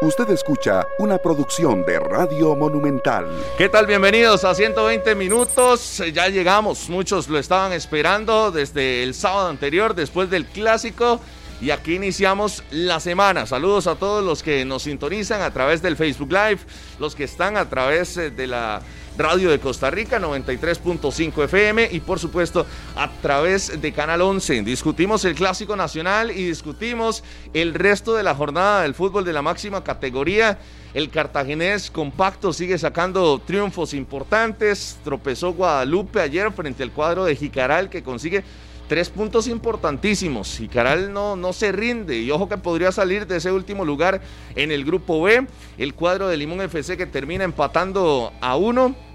Usted escucha una producción de Radio Monumental. ¿Qué tal? Bienvenidos a 120 minutos. Ya llegamos, muchos lo estaban esperando desde el sábado anterior, después del clásico. Y aquí iniciamos la semana. Saludos a todos los que nos sintonizan a través del Facebook Live, los que están a través eh, de la Radio de Costa Rica 93.5 FM y por supuesto a través de Canal 11. Discutimos el Clásico Nacional y discutimos el resto de la jornada del fútbol de la máxima categoría. El cartaginés compacto sigue sacando triunfos importantes. Tropezó Guadalupe ayer frente al cuadro de Jicaral que consigue tres puntos importantísimos. Jicaral no, no se rinde y ojo que podría salir de ese último lugar en el grupo B. El cuadro de Limón FC que termina empatando a uno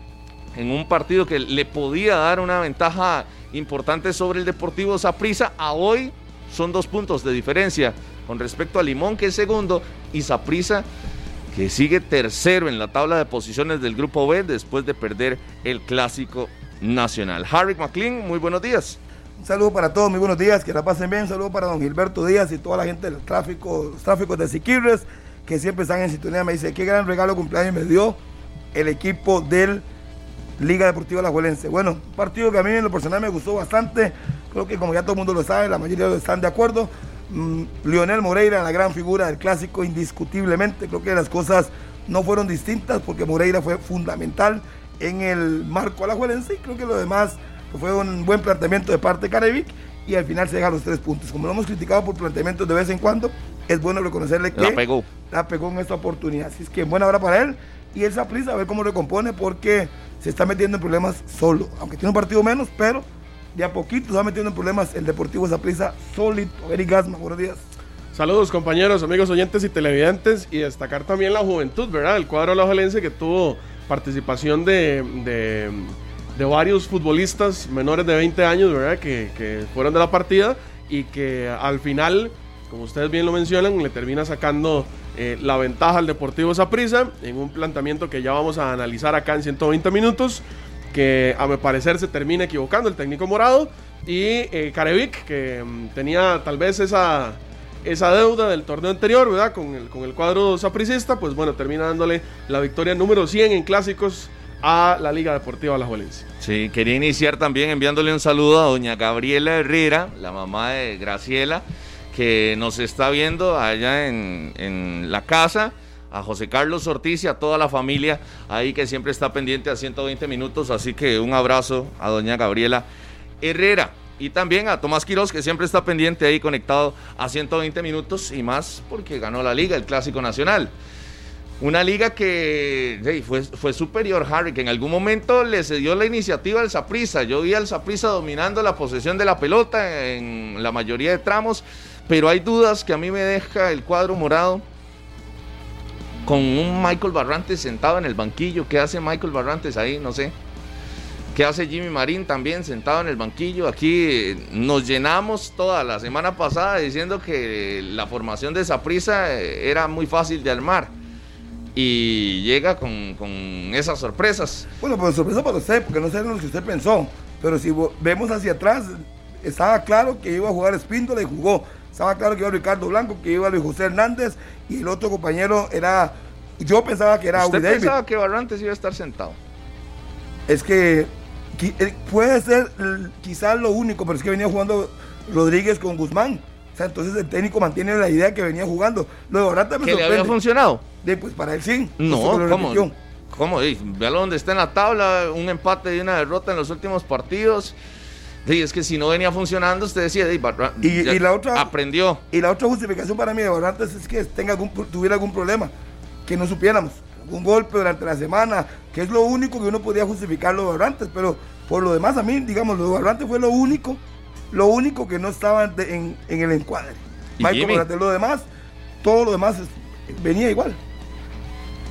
en un partido que le podía dar una ventaja importante sobre el Deportivo Saprissa. A hoy son dos puntos de diferencia con respecto a Limón, que es segundo, y Saprissa, que sigue tercero en la tabla de posiciones del Grupo B después de perder el Clásico Nacional. Harry McLean, muy buenos días. Un saludo para todos, muy buenos días, que la pasen bien. Un saludo para don Gilberto Díaz y toda la gente del tráfico, los de Siquirres, que siempre están en sintonía. Me dice, qué gran regalo cumpleaños me dio el equipo del Liga Deportiva La Juelense. Bueno, un partido que a mí en lo personal me gustó bastante. Creo que como ya todo el mundo lo sabe, la mayoría están de acuerdo. Mm, Lionel Moreira, la gran figura del clásico, indiscutiblemente. Creo que las cosas no fueron distintas porque Moreira fue fundamental en el marco Juelense y creo que lo demás fue un buen planteamiento de parte de Carevic y al final se deja los tres puntos. Como lo hemos criticado por planteamientos de vez en cuando, es bueno reconocerle que la pegó, la pegó en esta oportunidad. Así es que buena hora para él y esa prisa a ver cómo recompone porque se está metiendo en problemas solo, aunque tiene un partido menos, pero de a poquito se va metiendo en problemas el Deportivo Zaprisa sólido. Eric Gasma, buenos días. Saludos compañeros, amigos oyentes y televidentes y destacar también la juventud, ¿verdad? El cuadro lajolense que tuvo participación de, de, varios futbolistas menores de 20 años, ¿verdad? Que, que fueron de la partida y que al final, como ustedes bien lo mencionan, le termina sacando eh, la ventaja al Deportivo Saprissa en un planteamiento que ya vamos a analizar acá en 120 minutos, que a mi parecer se termina equivocando el técnico morado y eh, Carevic, que mm, tenía tal vez esa, esa deuda del torneo anterior, ¿verdad? Con el, con el cuadro sapricista, pues bueno, termina dándole la victoria número 100 en clásicos a la Liga Deportiva La Juelense. Sí, quería iniciar también enviándole un saludo a doña Gabriela Herrera, la mamá de Graciela que nos está viendo allá en, la casa a José Carlos Ortiz y a toda la familia ahí que siempre está pendiente a 120 minutos. Así que un abrazo a doña Gabriela Herrera y también a Tomás Quiroz que siempre está pendiente ahí conectado a 120 minutos y más porque ganó la liga, el Clásico Nacional. Una liga que fue, fue, superior, Harry, que en algún momento le cedió la iniciativa al Saprisa. Yo vi al Saprisa dominando la posesión de la pelota en la mayoría de tramos pero hay dudas que a mí me deja el cuadro morado con un Michael Barrantes sentado en el banquillo. ¿Qué hace Michael Barrantes ahí? No sé. ¿Qué hace Jimmy Marín también sentado en el banquillo? Aquí nos llenamos toda la semana pasada diciendo que la formación de esa prisa era muy fácil de armar. Y llega con, esas sorpresas. Bueno, pues sorpresa para usted, porque no sé lo que usted pensó. Pero si vemos hacia atrás, estaba claro que iba a jugar Espíndola y jugó. Estaba claro que iba Ricardo Blanco, que iba Luis José Hernández y el otro compañero era. Yo pensaba que era ¿Usted pensaba que Barrantes iba a estar sentado? Es que eh, puede ser quizás lo único, pero es que venía jugando Rodríguez con Guzmán. O sea, entonces el técnico mantiene la idea que venía jugando. Lo de Barrantes me ¿Que le había funcionado? pues para él sí. No, ¿cómo? ¿Cómo? Véalo donde está en la tabla, un empate y una derrota en los últimos partidos. Sí, es que si no venía funcionando, usted decía, y, la otra, aprendió. Y la otra justificación para mí de Barrantes es que tenga algún, tuviera algún problema, que no supiéramos, un golpe durante la semana, que es lo único que uno podía justificar lo de Barrantes, pero por lo demás a mí, digamos, lo de Barrantes fue lo único, lo único que no estaba en, el encuadre. Michael lo demás, todo lo demás venía igual.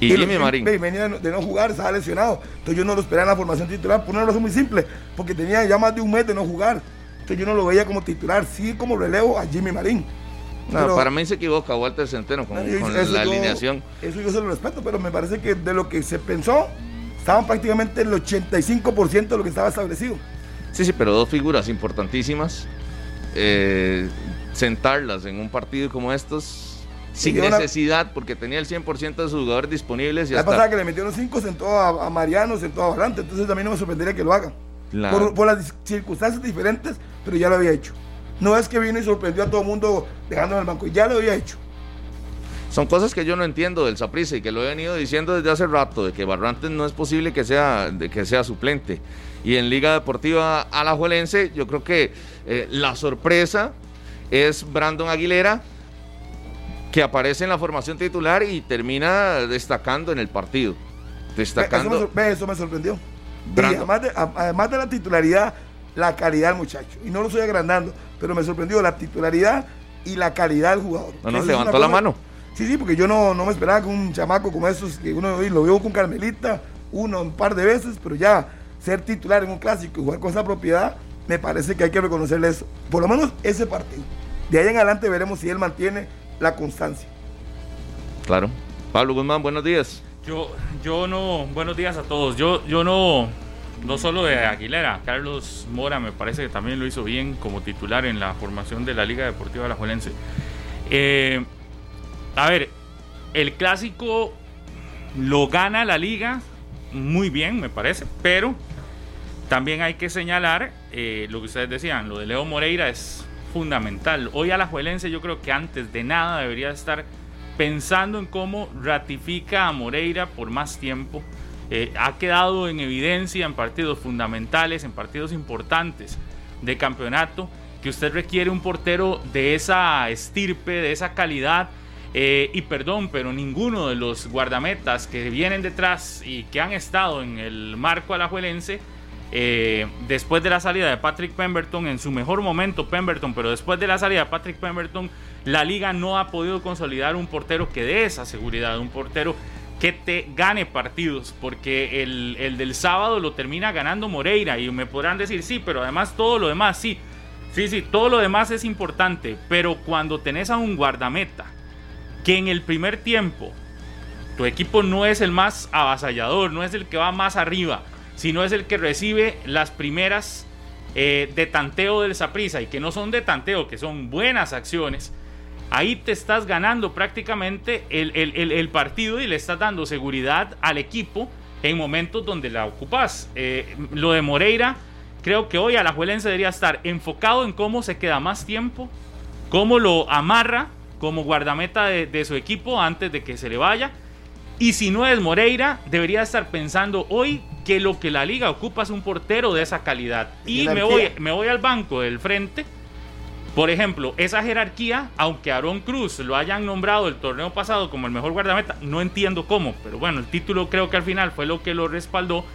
Y, Jimmy Marín. Venía de no jugar, estaba lesionado. Entonces yo no lo esperaba en la formación titular por una razón muy simple, porque tenía ya más de un mes de no jugar. Entonces yo no lo veía como titular, sí como relevo a Jimmy Marín. No, para mí se equivoca Walter Centeno con, la alineación. Eso yo se lo respeto, pero me parece que de lo que se pensó, estaban prácticamente el 85% de lo que estaba establecido. Sí, sí, pero dos figuras importantísimas. Eh, sentarlas en un partido como estos sin una- necesidad, porque tenía el 100% de sus jugadores disponibles. Y La hasta- pasada que le metió los cinco sentó a, a Mariano, sentó a Valante, entonces también no me sorprendería que lo haga. Claro. Por, por las circunstancias diferentes, pero ya lo había hecho. No es que vino y sorprendió a todo el mundo dejando en el banco, ya lo había hecho. Son cosas que yo no entiendo del Saprissa y que lo he venido diciendo desde hace rato, de que Barrantes no es posible que sea, de que sea suplente. Y en Liga Deportiva Alajuelense, yo creo que eh, la sorpresa es Brandon Aguilera, que aparece en la formación titular y termina destacando en el partido. Ve, Eso me, Destacando. eso me sorprendió. Y además de, además de la titularidad, la calidad del muchacho. Y no lo estoy agrandando, pero me sorprendió la titularidad y la calidad del jugador. No, no, levantó la mano. Sí, sí, porque yo no, no me esperaba que un chamaco como esos, que uno lo vio con Carmelita uno un par de veces, pero ya ser titular en un clásico y jugar con esa propiedad, me parece que hay que reconocerle eso. Por lo menos ese partido. De ahí en adelante veremos si él mantiene la constancia. Claro. Pablo Guzmán, buenos días. Yo, yo no, buenos días a todos. Yo, yo no, no solo de Aguilera, Carlos Mora me parece que también lo hizo bien como titular en la formación de la Liga Deportiva Alajuelense. Eh, a ver, el clásico lo gana la liga muy bien, me parece, pero también hay que señalar eh, lo que ustedes decían, lo de Leo Moreira es fundamental. Hoy Alajuelense yo creo que antes de nada debería estar pensando en cómo ratifica a Moreira por más tiempo. Eh, ha quedado en evidencia en partidos fundamentales, en partidos importantes de campeonato, que usted requiere un portero de esa estirpe, de esa calidad. Eh, y perdón, pero ninguno de los guardametas que vienen detrás y que han estado en el marco alajuelense, eh, después de la salida de Patrick Pemberton, en su mejor momento Pemberton, pero después de la salida de Patrick Pemberton, la liga no ha podido consolidar un portero que dé esa seguridad, un portero que te gane partidos, porque el, el del sábado lo termina ganando Moreira y me podrán decir, sí, pero además todo lo demás, sí, sí, sí, todo lo demás es importante, pero cuando tenés a un guardameta que en el primer tiempo tu equipo no es el más avasallador, no es el que va más arriba, sino es el que recibe las primeras eh, de tanteo del Saprisa y que no son de tanteo, que son buenas acciones. Ahí te estás ganando prácticamente el, el- el- partido y le estás dando seguridad al equipo en momentos donde la ocupas. Eh, lo de Moreira, creo que hoy Alajuelense debería estar enfocado en cómo se queda más tiempo, cómo lo amarra como guardameta de su equipo antes de que se le vaya. Y si no es Moreira, debería estar pensando hoy que lo que la liga ocupa es un portero de esa calidad. Y me voy, me voy al banco del frente. Por ejemplo, esa jerarquía, aunque Aaron Cruz lo hayan nombrado el torneo pasado como el mejor guardameta, no entiendo cómo, pero bueno, el título creo que al final fue lo que lo respaldó.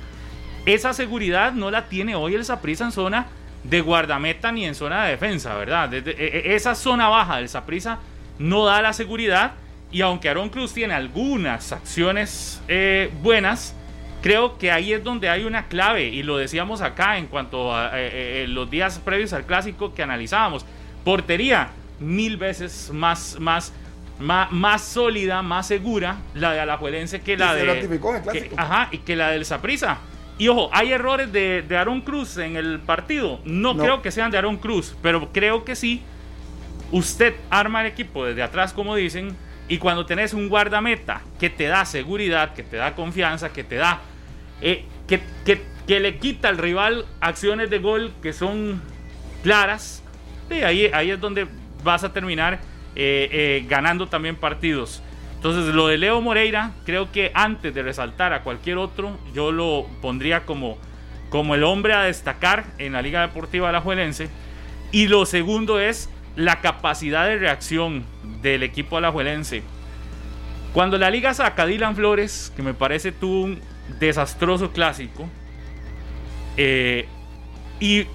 Esa seguridad no la tiene hoy el Saprissa en zona de guardameta ni en zona de defensa, ¿verdad? Desde- e- e- esa zona baja del Saprissa no da la seguridad y aunque Aaron Cruz tiene algunas acciones eh, buenas, creo que ahí es donde hay una clave y lo decíamos acá en cuanto a eh, eh, los días previos al clásico que analizábamos. Portería, mil veces más, más, más, más sólida, más segura la de Alajuelense que la se de... ratificó en el que- clásico. ajá, y que la del Saprissa. Y ojo, hay errores de, de Aaron Cruz en el partido. No, No. creo que sean de Aaron Cruz, pero creo que sí. Usted arma el equipo desde atrás, como dicen, y cuando tenés un guardameta que te da seguridad, que te da confianza, que te da. eh, que, le quita al rival acciones de gol que son claras, ahí, ahí es donde vas a terminar eh, eh, ganando también partidos. Entonces, lo de Leo Moreira, creo que antes de resaltar a cualquier otro, yo lo pondría como, como el hombre a destacar en la Liga Deportiva Alajuelense. Y lo segundo es la capacidad de reacción del equipo alajuelense. Cuando la liga saca a Dylan Flores, que me parece tuvo un desastroso clásico, eh, y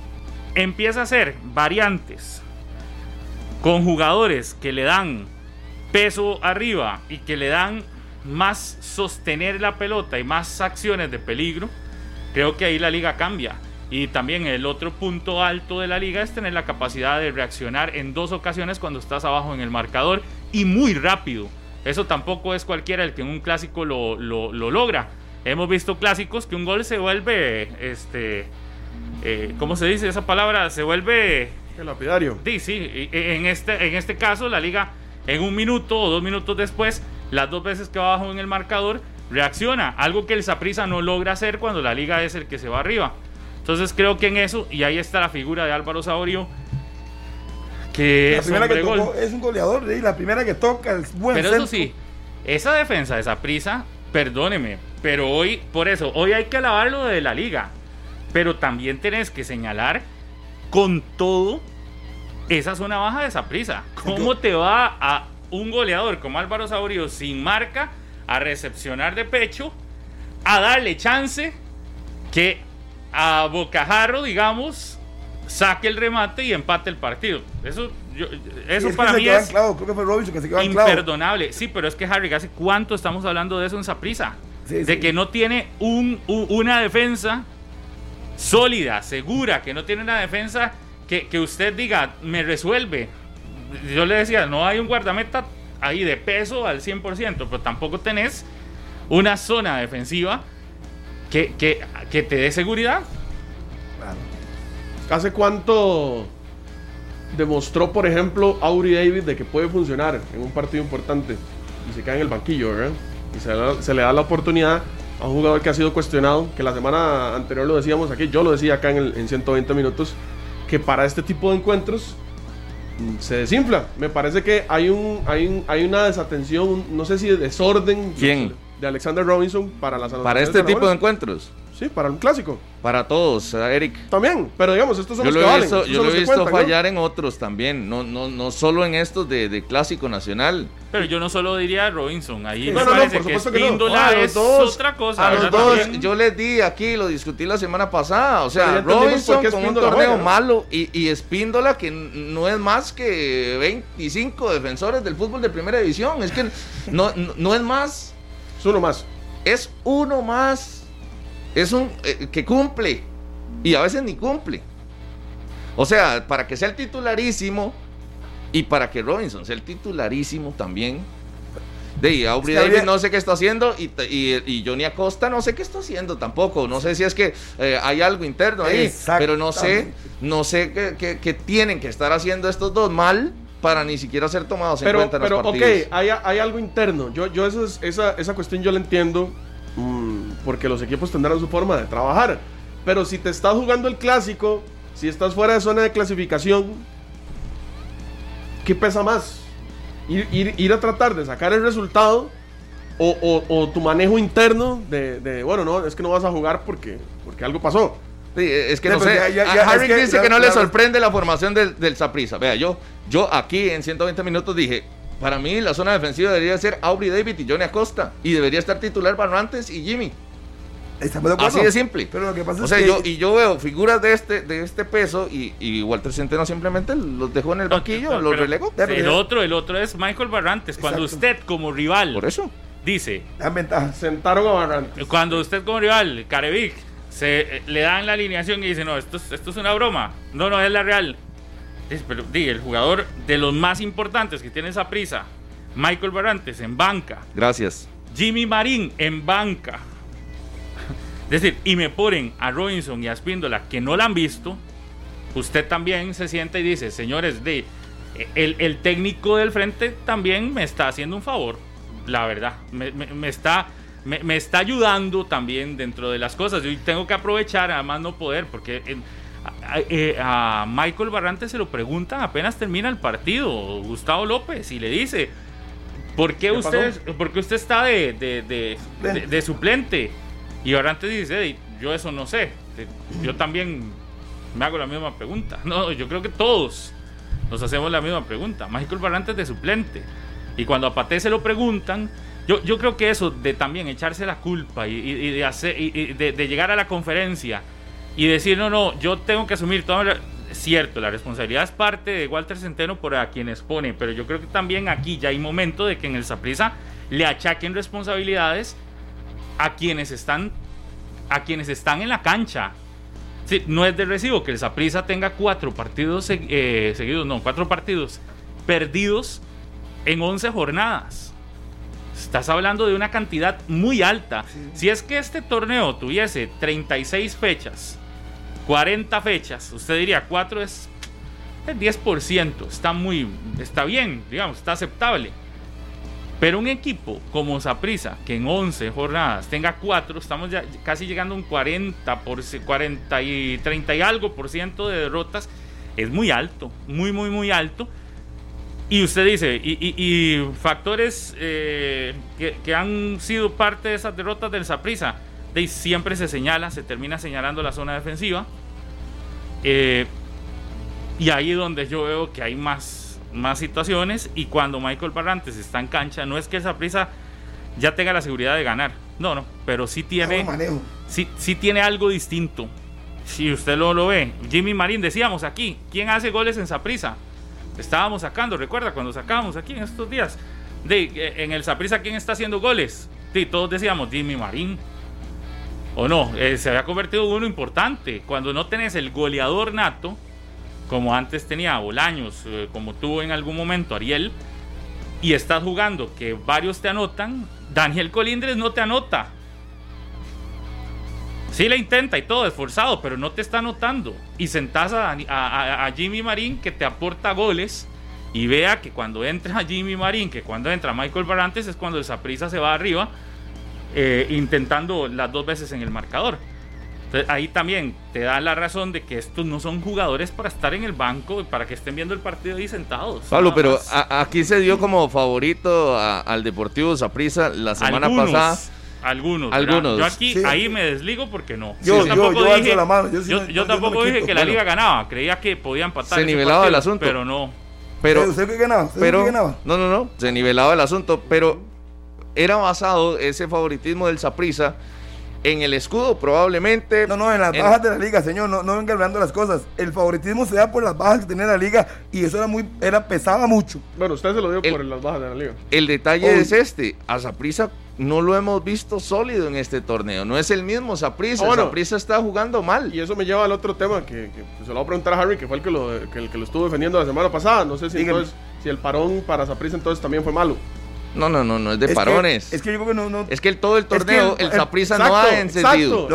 empieza a hacer variantes con jugadores que le dan peso arriba y que le dan más sostener la pelota y más acciones de peligro, creo que ahí la liga cambia. Y también el otro punto alto de la liga es tener la capacidad de reaccionar en dos ocasiones cuando estás abajo en el marcador y muy rápido. Eso tampoco es cualquiera el que en un clásico lo, lo- lo logra. Hemos visto clásicos que un gol se vuelve, este, eh, ¿cómo se dice esa palabra? Se vuelve El lapidario. Sí, sí, y en este, en este caso la liga en un minuto o dos minutos después, las dos veces que va abajo en el marcador, reacciona. Algo que el Saprisa no logra hacer cuando la liga es el que se va arriba. Entonces creo que en eso, y ahí está la figura de Álvaro Saborio, que La es, primera que tocó es un goleador, ¿sí? la primera que toca es buen Pero centro. eso sí, esa defensa de Saprisa, perdóneme, pero hoy, por eso, hoy hay que alabarlo de la liga. Pero también tenés que señalar con todo esa zona baja de Saprisa. ¿Cómo te va a un goleador como Álvaro Saborío sin marca a recepcionar de pecho, a darle chance que a Bocajarro, digamos, saque el remate y empate el partido? Eso, yo- eso es para mí es anclado, creo que fue Robinson que se quedó imperdonable. Sí, pero es que Harry, ¿hace cuánto estamos hablando de eso en Saprisa? Sí, de sí. que no tiene un, una defensa sólida, segura, que no tiene una defensa que, que usted diga, me resuelve. Yo le decía, no hay un guardameta ahí de peso al 100%, pero tampoco tenés una zona defensiva que, que, que te dé seguridad. Claro. ¿Hace cuánto demostró, por ejemplo, Aubrey David de que puede funcionar en un partido importante? Y se cae en el banquillo, ¿verdad? Y se, le- se le da la oportunidad a un jugador que ha sido cuestionado, que la semana anterior lo decíamos aquí, yo lo decía acá en, el, en 120 minutos, que para este tipo de encuentros mm, se desinfla. Me parece que hay, un, hay, un- hay una desatención, un- no sé si de desorden ¿Quién? De Alexander Robinson para las Para anotaciones este la tipo de encuentros. Sí, para un clásico. Para todos, eh, Eric. También, pero digamos, estos son Yo los lo que valen. visto, yo lo he visto cuentan, ¿no? fallar en otros también, no, no, no solo en estos de, de clásico nacional. Pero yo no solo diría Robinson, ahí Sí. me No, no, no, parece por que supuesto que no. Es dos- otra cosa. A los dos, También. yo les di aquí, lo discutí la semana pasada. O sea, Robinson con un torneo juega, ¿no? malo y, y Espíndola que no es más que 25 defensores del fútbol de primera división. Es que no, no, no es más, Es uno más. es uno más. Es un eh, que cumple y a veces ni cumple. O sea, para que sea el titularísimo y para que Robinson sea el titularísimo también. De ahí, Aubrey Es que Davis habría- no sé qué está haciendo y, y- y Johnny Acosta no sé qué está haciendo tampoco. No sé si es que eh, hay algo interno ahí, pero no sé, no sé qué, qué- qué tienen que estar haciendo estos dos mal para ni siquiera ser tomados en Pero, cuenta en pero los ok, partidos. hay, hay algo interno. Yo, yo eso es- esa, esa cuestión yo la entiendo mm, porque los equipos tendrán su forma de trabajar. Pero si te estás jugando el clásico, si estás fuera de zona de clasificación, ¿qué pesa más? Ir, ir- ir a tratar de sacar el resultado o, o- o tu manejo interno de, de, bueno, no, es que no vas a jugar porque, porque algo pasó. Sí, es que no pero sé. ya- ya- A- ya, Harry es que dice ya- que no le ya- sorprende la formación del, del Saprissa. Vea, yo, yo aquí en 120 minutos dije, para mí la zona defensiva debería ser Aubrey David y Johnny Acosta. Y debería estar titular Barrantes y Jimmy. Estamos de acuerdo. Así de simple. Pero lo que pasa O es sea, que yo, y yo veo figuras de este, de este peso y, y Walter Centeno simplemente los dejó en el No, banquillo, los relegó. El otro, el otro es Michael Barrantes. Cuando Exacto. usted como rival Por eso. dice. Sentaron a Barrantes. cuando usted como rival, Carevic, se eh, le dan la alineación y dice, no, esto, es- esto es una broma. No, no, es la real. Dice, pero di, el jugador de los más importantes que tiene esa prisa, Michael Barrantes en banca, Gracias. Jimmy Marín en banca. Es decir, y me ponen a Robinson y a Spíndola que no la han visto, usted también se sienta y dice, señores, de, el, el técnico del frente también me está haciendo un favor, la verdad. Me, me- me está, me, me está ayudando también dentro de las cosas. Yo tengo que aprovechar, además no poder, porque en- a, a- eh, a Michael Barrantes se lo preguntan apenas termina el partido, Gustavo López, y le dice, ¿por qué, ¿Qué usted, por qué usted está de, de- de- suplente? Y Barrantes dice, "Ey, yo eso no sé. Yo también me hago la misma pregunta. No, yo creo que todos nos hacemos la misma pregunta. Michael Barrantes de suplente. Y cuando a Paté se lo preguntan, yo, yo creo que eso de también echarse la culpa y, de, hacer, y- de, llegar a la conferencia y decir, no, no, yo tengo que asumir toda la... Cierto, la responsabilidad es parte de Walter Centeno por a quienes pone, pero yo creo que también aquí ya hay momento de que en el Saprisa le achaquen responsabilidades a quienes están a quienes están en la cancha. No es de recibo que el Saprissa tenga cuatro partidos eh, seguidos, no, cuatro partidos perdidos en 11 jornadas. Estás hablando de una cantidad muy alta. Si es que este torneo tuviese 36 fechas, 40 fechas, usted diría 4 es El 10% está muy, está bien, digamos, está aceptable. Pero un equipo como Saprisa, que en 11 jornadas tenga 4, estamos ya casi llegando a un 40, por, 40 y 30 y algo por ciento de derrotas, es muy alto, muy, muy, muy alto. Y usted dice, y, factores eh, que, han sido parte de esas derrotas del Saprisa, de siempre se señala, se termina señalando la zona defensiva. Eh, y ahí donde yo veo que hay más más situaciones y cuando Michael Barrantes está en cancha, no es que esa prisa ya tenga la seguridad de ganar, no, no, pero sí tiene, sí, sí tiene algo distinto. Si usted lo, lo ve, Jimmy Marín, decíamos aquí, ¿quién hace goles en Saprisa? Estábamos sacando, recuerda cuando sacábamos aquí en estos días, de, eh, en el Saprisa, ¿quién está haciendo goles? Sí, todos decíamos Jimmy Marín. O no, eh, se había convertido en uno importante. Cuando no tenés el goleador nato, como antes tenía Bolaños, eh, como tuvo en algún momento Ariel, y estás jugando que varios te anotan, Daniel Colindres no te anota. Sí le intenta y todo, esforzado, pero no te está anotando. Y sentás a, Jimmy Marín que te aporta goles y vea que cuando entra Jimmy Marín, que cuando entra Michael Barantes es cuando esa prisa se va arriba, eh, intentando las dos veces en el marcador ahí también te da la razón de que estos no son jugadores para estar en el banco y para que estén viendo el partido ahí sentados. Pablo, pero aquí se dio como favorito al Deportivo Zaprisa la semana pasada. Algunos. Algunos. Yo aquí, ahí me desligo porque no. Yo, tampoco dije, yo, tampoco dije que la liga ganaba. Creía que podían empatar. Se nivelaba el asunto. Pero no. Pero, ¿Usted qué ganaba? pero, ganaba? No, no, no. Se nivelaba el asunto. Pero era basado ese favoritismo del Zaprisa en el escudo probablemente. No, no, en las bajas de la liga, señor, no, no venga hablando las cosas. El favoritismo se da por las bajas que tenía la liga y eso era muy, era pesaba mucho. Bueno, usted se lo dio por las bajas de la liga. El detalle es este, a Zaprisa no lo hemos visto sólido en este torneo, no es el mismo Zaprisa, ah, Zaprisa está jugando mal. Y eso me lleva al otro tema que, se lo voy a preguntar a Harry, que fue el que lo, que, lo estuvo defendiendo la semana pasada. No sé si, entonces, si el parón para Zaprisa entonces también fue malo. No, no, no, no es de parones. es que yo creo que no, no. Es que el, todo el torneo, el Zaprisa no ha encendido.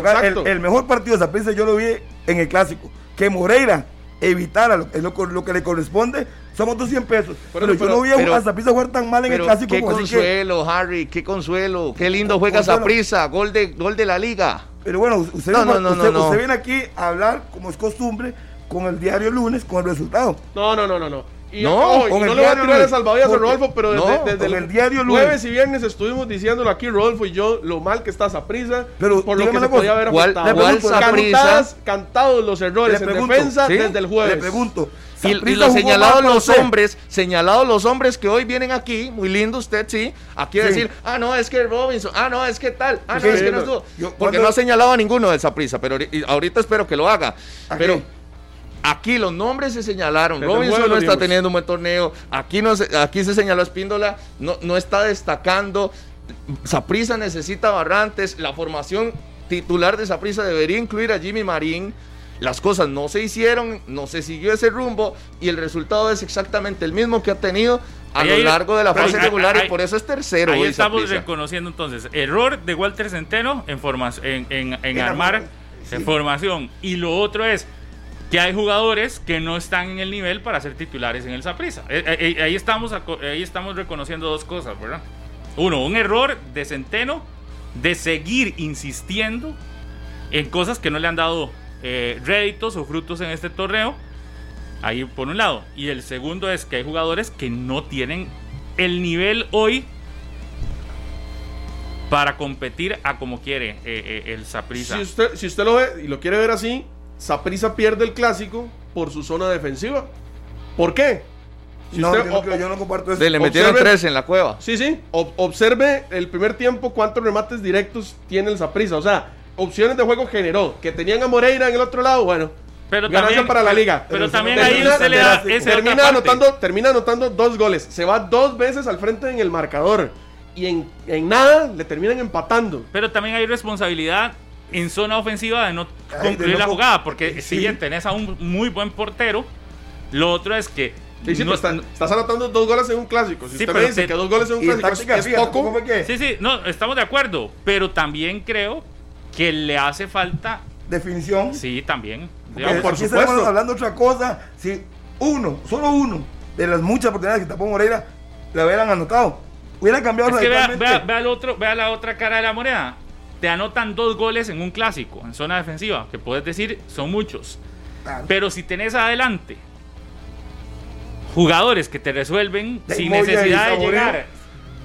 El, mejor partido de Zaprisa yo lo vi en el clásico. Que Moreira evitara lo, lo, que le corresponde, somos 200 pesos. Pero, yo no vi a Zaprisa jugar tan mal en el clásico. Qué consuelo, Harry, qué consuelo. Qué lindo juega Zaprisa, gol de, gol de la liga. Pero bueno, usted, usted viene aquí a hablar, como es costumbre, con el diario lunes, con el resultado. No, no, no, no, no. Y, no, no le voy a tirar de salvavidas a Rodolfo, pero desde, el, diario jueves y viernes estuvimos diciéndolo aquí, Rodolfo y yo, lo mal que está prisa, pero por lo que se podía haber afectado. cantados los errores en defensa desde el jueves. Le pregunto. Y, los señalados los hombres, señalados los hombres que hoy vienen aquí, muy lindo usted, sí, aquí a decir, ah, no, es que Robinson, ah, no, es que tal, ah, no, es que no estuvo. Porque no ha señalado a ninguno de esa prisa, pero ahorita espero que lo haga. Pero Aquí los nombres se señalaron. Robinson no está teniendo un buen torneo. Aquí, no se, aquí se señaló Espíndola, no, no está destacando. Saprisa necesita Barrantes. La formación titular de Saprisa debería incluir a Jimmy Marín. Las cosas no se hicieron, no se siguió ese rumbo y el resultado es exactamente el mismo que ha tenido a lo largo de la fase regular y por eso es tercero. Ahí estamos reconociendo entonces error de Walter Centeno en, en, en, armar formación y lo otro es que hay jugadores que no están en el nivel para ser titulares en el Saprissa. Eh, eh, eh, ahí, estamos, ahí estamos reconociendo dos cosas, ¿verdad? Uno, un error de Centeno de seguir insistiendo en cosas que no le han dado réditos o frutos en este torneo. Ahí por un lado. Y el segundo es que hay jugadores que no tienen el nivel hoy para competir a como quiere el Saprissa. Si usted, si usted lo ve y lo quiere ver así, Saprisa pierde el clásico por su zona defensiva. ¿Por qué? no, yo, no, comparto eso. le metieron tres en la cueva. Sí, sí. observe el primer tiempo cuántos remates directos tiene el Saprisa. O sea, opciones de juego generó. Que tenían a Moreira en el otro lado, bueno. Pero también, para la liga. Pero, también ahí usted le da termina anotando, termina anotando dos goles. Se va dos veces al frente en el marcador. Y en, en nada le terminan empatando. Pero también hay responsabilidad en zona ofensiva de no concluir la jugada, porque si bien tenés a un muy buen portero, lo otro es que Sí, no, estás anotando dos goles en un clásico. Si usted me dice que dos goles en un clásico es, poco. Sí, sí, no, estamos de acuerdo. Pero también creo que le hace falta. Definición. Sí, también. por supuesto. estamos hablando otra cosa. Si uno, solo uno, de las muchas oportunidades que tapó Moreira, le hubieran anotado. Hubiera cambiado Es que vea, vea- vea el otro, vea la otra cara de la moneda. Te anotan dos goles en un clásico, en zona defensiva, que puedes decir son muchos. Pero si tenés adelante jugadores que te resuelven De sin necesidad de llegar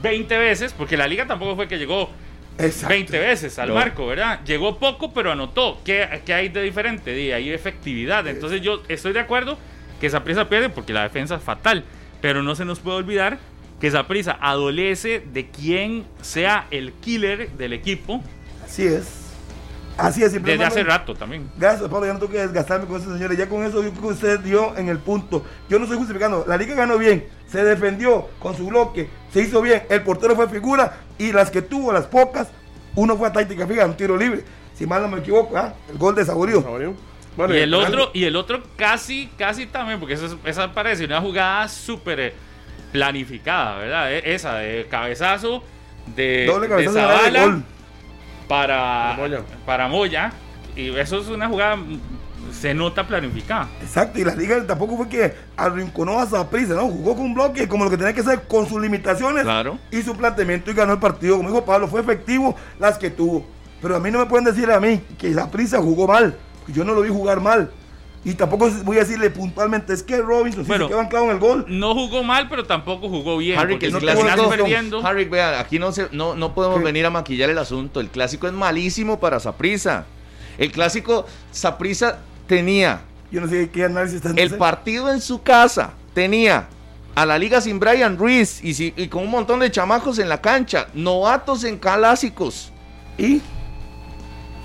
20 veces, porque la liga tampoco fue que llegó Exacto. 20 veces al No. marco, ¿verdad? Llegó poco, pero anotó. ¿Qué, qué hay de diferente? Di, hay efectividad. Entonces yo estoy de acuerdo que esa prisa pierde porque la defensa es fatal. Pero no se nos puede olvidar que esa prisa adolece de quien sea el killer del equipo Así es. Así es. desde hace simplemente- rato también. Gracias, Pablo. Ya no tengo que desgastarme con esos señores. Ya con eso yo creo que usted dio en el punto. Yo no estoy justificando. La liga ganó bien. Se defendió con su bloque. Se hizo bien. El portero fue figura. Y las que tuvo, las pocas, uno fue a táctica fija, un tiro libre. Si mal no me equivoco, ¿ah? el gol de Saborío. Bueno, y el otro, y el otro casi, casi también, porque eso es- esa parece una jugada súper eh, planificada, ¿verdad? E- Esa de cabezazo de, Doble cabezazo de Zavala gol. Para Moya. para Moya. Y eso es una jugada, se nota planificada. Exacto, y la liga tampoco fue que arrinconó a Saprissa, ¿no? Jugó con un bloque como lo que tenía que hacer con sus limitaciones Claro. y su planteamiento y ganó el partido. Como dijo Pablo, fue efectivo las que tuvo. Pero a mí no me pueden decir a mí que Saprissa jugó mal. Yo no lo vi jugar mal. Y tampoco voy a decirle puntualmente, es que Robinson Bueno. sí se quedó anclado en el gol. No jugó mal, pero tampoco jugó bien. Harry, porque que el no si perdiendo. Harry, vea, aquí no, se, no, no podemos ¿Qué? venir a maquillar el asunto. El clásico es malísimo para Saprisa. El clásico, Saprisa tenía Yo no sé qué análisis están el partido en su casa, tenía a la liga sin Brian Ruiz y, si- y con un montón de chamacos en la cancha, novatos en clásicos. Y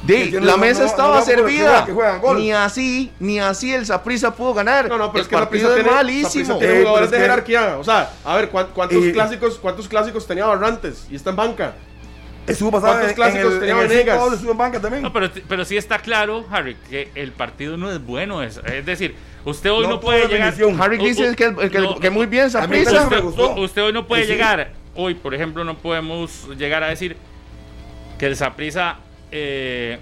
De, la no- mesa no- estaba no que servida. que juegan. Ni así, ni así el Saprisa pudo ganar. No, no, pero el es que partido es malísimo. Tiene Eh, jugadores de que- jerarquía. O sea, a ver, ¿cuán- ¿cuántos, Eh, clásicos, ¿cuántos clásicos tenía Barrantes? Y está en banca. estuvo pasado ¿Cuántos en, clásicos en el, tenía en Venegas? Estuvo en banca también. No, pero, pero sí está claro, Harry, que el partido no es bueno. Es, es decir, usted hoy No puede llegar. Harry dice que, el- que el- no, que muy bien a mí Saprissa. también me usted, hoy no puede Sí. llegar. Hoy, por ejemplo, no podemos llegar a decir que el Saprisa eh,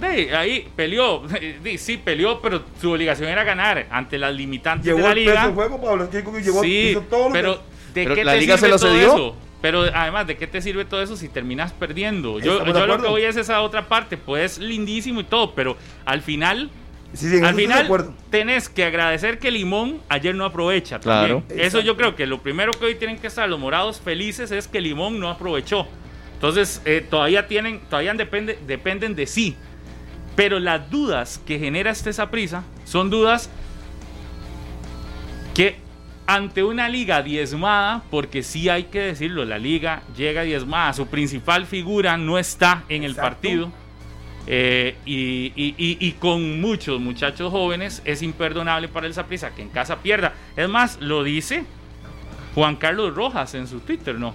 de ahí peleó. de, sí, peleó, pero su obligación era ganar ante las limitantes Llevó de la liga. del juego, Pablo. que llevó, sí, hizo todo lo pero que- ¿de Pero qué la te liga sirve se lo todo cedió. eso? Pero además, ¿de qué te sirve todo eso si terminas perdiendo? Yo, yo lo que voy es esa otra parte, pues lindísimo y todo, pero al final, Sí, sí, en al final tenés que agradecer que Limón ayer no aprovecha. Claro. También. Eso yo creo que lo primero que hoy tienen que estar los morados felices es que Limón no aprovechó. Entonces, eh, todavía tienen, todavía depende, dependen de sí. Pero las dudas que genera este prisa son dudas que ante una liga diezmada, porque sí hay que decirlo, la liga llega diezmada, su principal figura no está en el partido. eh, y, y- y- y con muchos muchachos jóvenes es imperdonable para el Saprissa que en casa pierda. Es más, lo dice Juan Carlos Rojas en su Twitter, ¿no?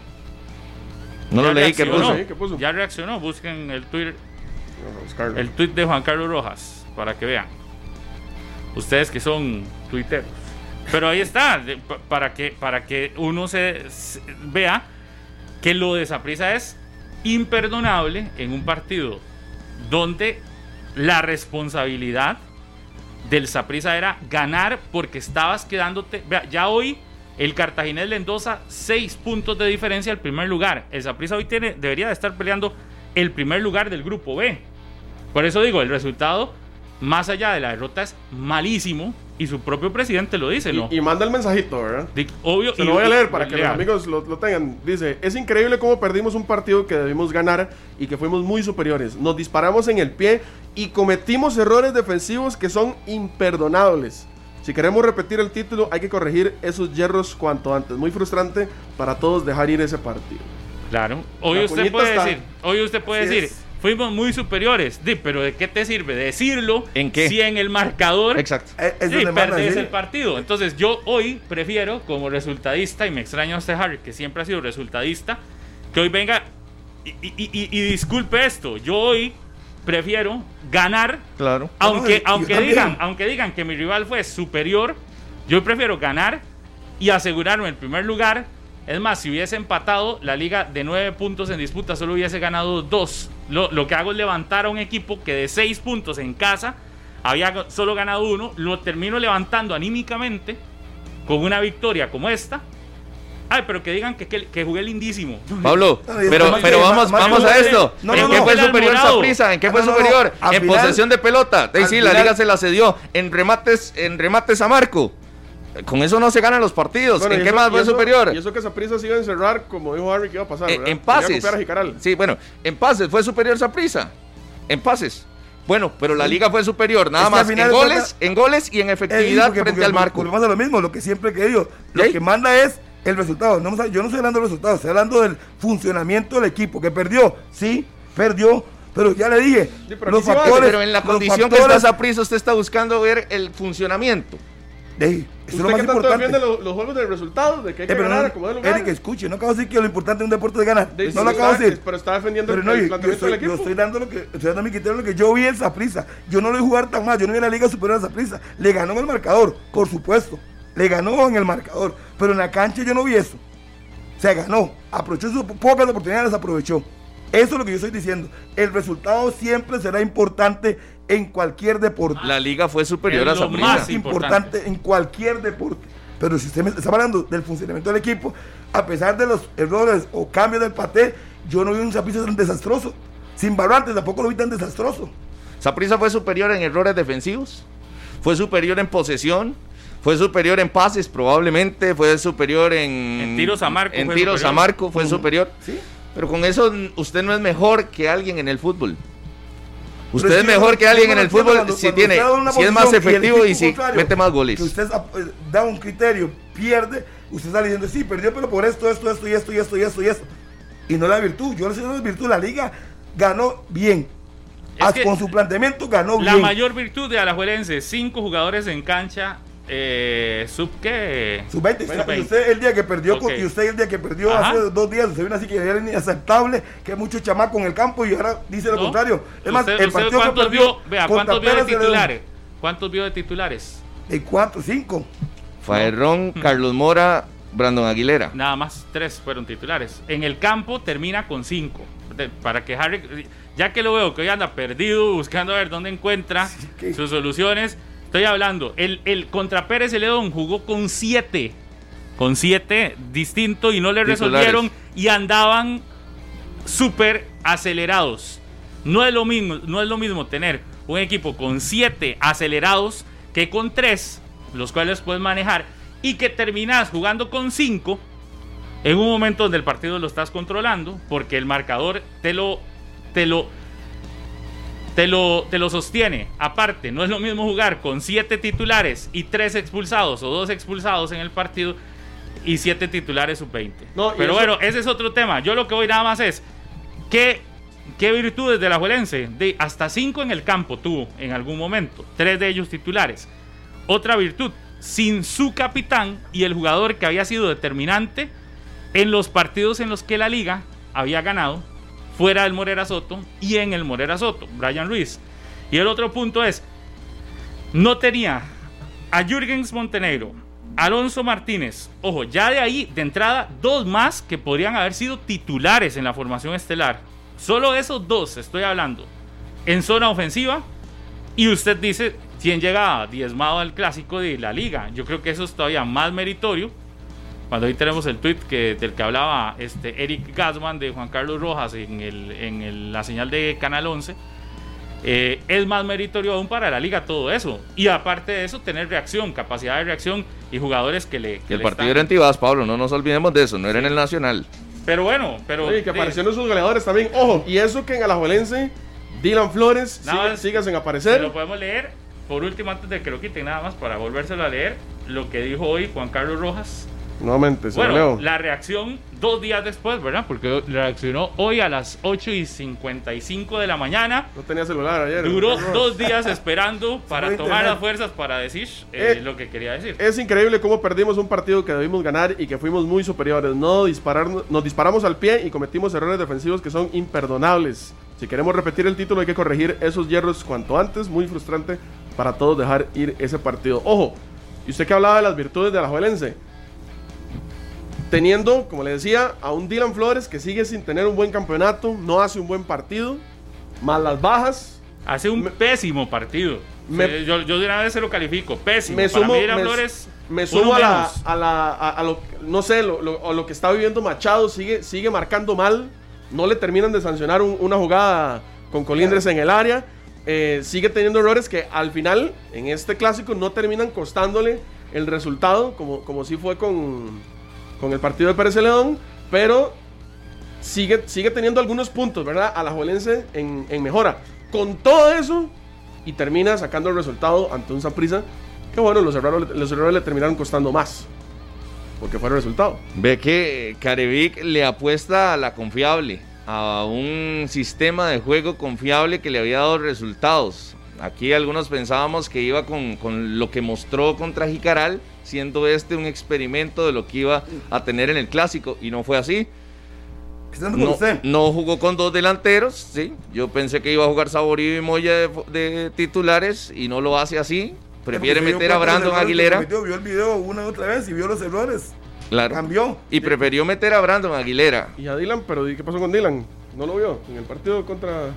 No lo leí, ¿qué puso? Sí, ¿qué puso? Ya reaccionó, busquen el Twitter, el tweet de Juan Carlos Rojas para que vean. Ustedes que son tuiteros. Pero ahí está, de- para que, para que uno se, se- vea que lo de Saprissa es imperdonable en un partido donde la responsabilidad del Saprissa era ganar porque estabas quedándote. Vea, ya hoy el Cartaginés le endosa seis puntos de diferencia al primer lugar. El Saprissa hoy tiene, debería de estar peleando el primer lugar del grupo B. Por eso digo, el resultado, más allá de la derrota, es malísimo. Y su propio presidente lo dice, ¿no? y, y manda el mensajito, ¿verdad? Obvio, Se y- lo voy a leer para que los amigos lo, lo tengan. Dice, es increíble cómo perdimos un partido que debimos ganar y que fuimos muy superiores. Nos disparamos en el pie y cometimos errores defensivos que son imperdonables. Si queremos repetir el título, hay que corregir esos hierros cuanto antes. Muy frustrante para todos dejar ir ese partido. Claro. Hoy La usted puede está. decir, hoy usted puede Así decir, es. fuimos muy superiores. Pero ¿de qué te sirve decirlo? ¿En qué? Si en el marcador Exacto. Eh, es sí, perdés el partido. Entonces yo hoy prefiero, como resultadista, y me extraña a usted, Harry, que siempre ha sido resultadista, que hoy venga y, y- y- y disculpe esto. Yo hoy prefiero ganar, Claro. aunque, yo aunque, digan, aunque digan que mi rival fue superior, yo prefiero ganar y asegurarme el primer lugar. Es más, si hubiese empatado la liga de nueve puntos en disputa, solo hubiese ganado dos. Lo, lo que hago es levantar a un equipo que de seis puntos en casa había solo ganado uno, lo termino levantando anímicamente con una victoria como esta. Ay, pero que digan que, que, que jugué lindísimo. Pablo, pero, pero que- vamos, que vamos a esto. no, ¿En qué no. fue superior. Saprissa? ¿En qué fue no, no. superior? En final- posesión de pelota. Eh, sí, la liga se la cedió. En remates, en remates a Marco. Con eso no se ganan los partidos. Bueno, ¿En qué eso- más y fue eso- superior? Y eso que Saprissa se iba a encerrar, como dijo Harry, que iba a pasar. En, ¿verdad? en Quería pases. Sí, bueno, en pases fue superior Saprissa. En pases. Bueno, pero la liga fue superior, nada Es que más final en goles, en goles y en Eh, efectividad porque- frente porque al marco. Lo mismo, lo que siempre he querido. Lo ¿Sí? que manda es el resultado. No, yo no estoy hablando del resultado, estoy hablando del funcionamiento del equipo, que perdió, sí, perdió, pero ya le dije, Sí, pero los factores. pero en la condición que factores- está Saprissa, usted está buscando ver el funcionamiento. Ey, eso es ¿Usted lo qué más tanto importante. los, los juegos del resultado? ¿De que hay Eh, que pero ganar, no, acomodar lugar? Eric, escuche, no acabo de decir que lo importante de un deporte es ganar. De- no lo acabo de decir. Pero está defendiendo Pero el, no, el yo, yo planteamiento estoy, del yo equipo. estoy dando lo que estoy dando mi criterio lo que yo vi en Saprissa. Yo no lo vi jugar tan mal, yo no vi la liga superior a Saprissa. Le ganó en el marcador, por supuesto. Le ganó en el marcador, pero en la cancha yo no vi eso. Se ganó, aprovechó sus pocas oportunidades, las aprovechó. Eso es lo que yo estoy diciendo. El resultado siempre será importante en cualquier deporte. La liga fue superior Es a lo Saprissa. más más importante en cualquier deporte. Pero si usted me está hablando del funcionamiento del equipo, a pesar de los errores o cambios del paté, yo no vi un Saprissa tan desastroso. Sin Barrantes tampoco lo vi tan desastroso. Saprissa fue superior en errores defensivos, fue superior en posesión, fue superior en pases probablemente, fue superior en, En tiros a marco En fue tiros superior. a marco fue superior. ¿Sí? Pero con eso usted no es mejor que alguien en el fútbol. Usted Pero es mejor que alguien no en el fútbol cuando- si cuando tiene si es más efectivo y si mete más goles. Que usted eh, da un criterio, pierde, usted está diciendo, sí, perdió, pero por esto, esto, esto y esto y esto y esto y esto. Y no la virtud. Yo le sé la virtud. La liga ganó bien. Es Ah, que con su planteamiento ganó La bien. mayor virtud de Alajuelense, cinco jugadores en cancha, eh, sub qué? Sub 20. Sub 20. Y usted el día que perdió, con- Ok. y usted el día que perdió Ajá. hace dos días, usted vino así que era inaceptable, que hay mucho chamaco en el campo y ahora dice lo ¿No? contrario. Es más, ¿Usted- el partido que ¿Cuántos perdió vio? Vea, ¿cuántos vio de titulares? ¿Cuántos vio de titulares? De cuatro, cinco. Faerrón, Carlos Mora, Brandon Aguilera. Nada más tres fueron titulares. En el campo termina con cinco. De- para que Harry, ya que lo veo que hoy anda perdido buscando a ver dónde encuentra que- sus soluciones, estoy hablando. El, el contra Pérez Celedón jugó con siete. Con siete distinto y no le Titulares. resolvieron y andaban súper acelerados. No es lo mismo, no es lo mismo tener un equipo con siete acelerados que con tres, los cuales puedes manejar, y que terminas jugando con cinco en un momento donde el partido lo estás controlando, porque el marcador te lo, te lo, te lo, te lo sostiene. Aparte, no es lo mismo jugar con siete titulares y tres expulsados o dos expulsados en el partido y siete titulares sub-20. No, Pero eso- bueno, ese es otro tema. Yo lo que voy nada más es ¿Qué, qué virtudes de la Juelense? De hasta cinco en el campo tuvo en algún momento, tres de ellos titulares. Otra virtud, sin su capitán y el jugador que había sido determinante en los partidos en los que la liga había ganado, fuera del Morera Soto y en el Morera Soto, Brian Ruiz. Y el otro punto es, no tenía a Jürgens Montenegro, Alonso Martínez, ojo, ya de ahí, de entrada, dos más que podrían haber sido titulares en la formación estelar. Solo esos dos estoy hablando. En zona ofensiva. Y usted dice, ¿quién llega diezmado al clásico de la liga? Yo creo que eso es todavía más meritorio. Cuando hoy tenemos el tweet que, del que hablaba este Eric Gassman de Juan Carlos Rojas en, el, en el- la señal de Canal 11. Eh, es más meritorio aún para la liga todo eso. Y aparte de eso, tener reacción, capacidad de reacción y jugadores que le. que el le partido están- era en Tibás, Pablo, no nos olvidemos de eso, no era en el Nacional. Pero bueno, pero. Oye, que aparecieron sus goleadores también. Ojo, y eso que en Alajuelense, Dylan Flores Nada sigue, sin aparecer. lo podemos leer. Por último, antes de que lo quiten, nada más para volvérselo a leer, lo que dijo hoy Juan Carlos Rojas. Nuevamente, se Bueno, leo. la reacción dos días después, ¿verdad? Porque reaccionó hoy a las 8 y 55 de la mañana. No tenía celular ayer. Duró dos días esperando para tomar internet. las fuerzas para decir eh, Eh, lo que quería decir. Es increíble cómo perdimos un partido que debimos ganar y que fuimos muy superiores. No disparar, nos disparamos al pie y cometimos errores defensivos que son imperdonables. Si queremos repetir el título hay que corregir esos hierros cuanto antes. Muy frustrante para todos dejar ir ese partido. Ojo, y usted que hablaba de las virtudes de la Juelense. Teniendo, como le decía, a un Dylan Flores que sigue sin tener un buen campeonato, no hace un buen partido, más las bajas. Hace un me- pésimo partido. Me- yo, yo de una vez se lo califico. Pésimo. me Para sumo, mí, Dylan me, Flores, me sumo a la, a la- a- a lo, no sé, lo, lo- a lo que está viviendo Machado, sigue, sigue marcando mal, no le terminan de sancionar un- una jugada con Colindres en el área, eh, sigue teniendo errores que al final, en este clásico, no terminan costándole el resultado, como, como sí fue con, con el partido de Pérez Celedón, pero sigue, sigue teniendo algunos puntos, ¿verdad? A la Juelense en, en mejora. Con todo eso, y termina sacando el resultado ante un Saprissa que bueno, los errores, los errores le terminaron costando más. Porque fue el resultado. Ve que Carevic le apuesta a la confiable, a un sistema de juego confiable que le había dado resultados. Aquí algunos pensábamos que iba con, con lo que mostró contra Jicaral, siendo este un experimento de lo que iba a tener en el clásico, y no fue así. No, usted. no jugó con dos delanteros, sí. Yo pensé que iba a jugar Saborío y Moya de, de titulares y no lo hace así. Prefiere meter a Brandon Aguilera. cometió, vio el video una y otra vez y vio los errores. Claro. Cambió. Y prefirió meter a Brandon Aguilera. Y a Dylan, pero ¿y ¿qué pasó con Dylan? ¿No lo vio en el partido contra,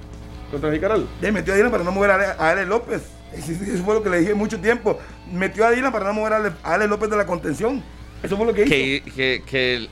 contra Jicaral? Ya metió a Dylan para no mover a a Ale López. Eso fue lo que le dije mucho tiempo. Metió a Dylan para no mover a Ale, a Ale López de la contención. Eso fue lo que hizo. que, que, que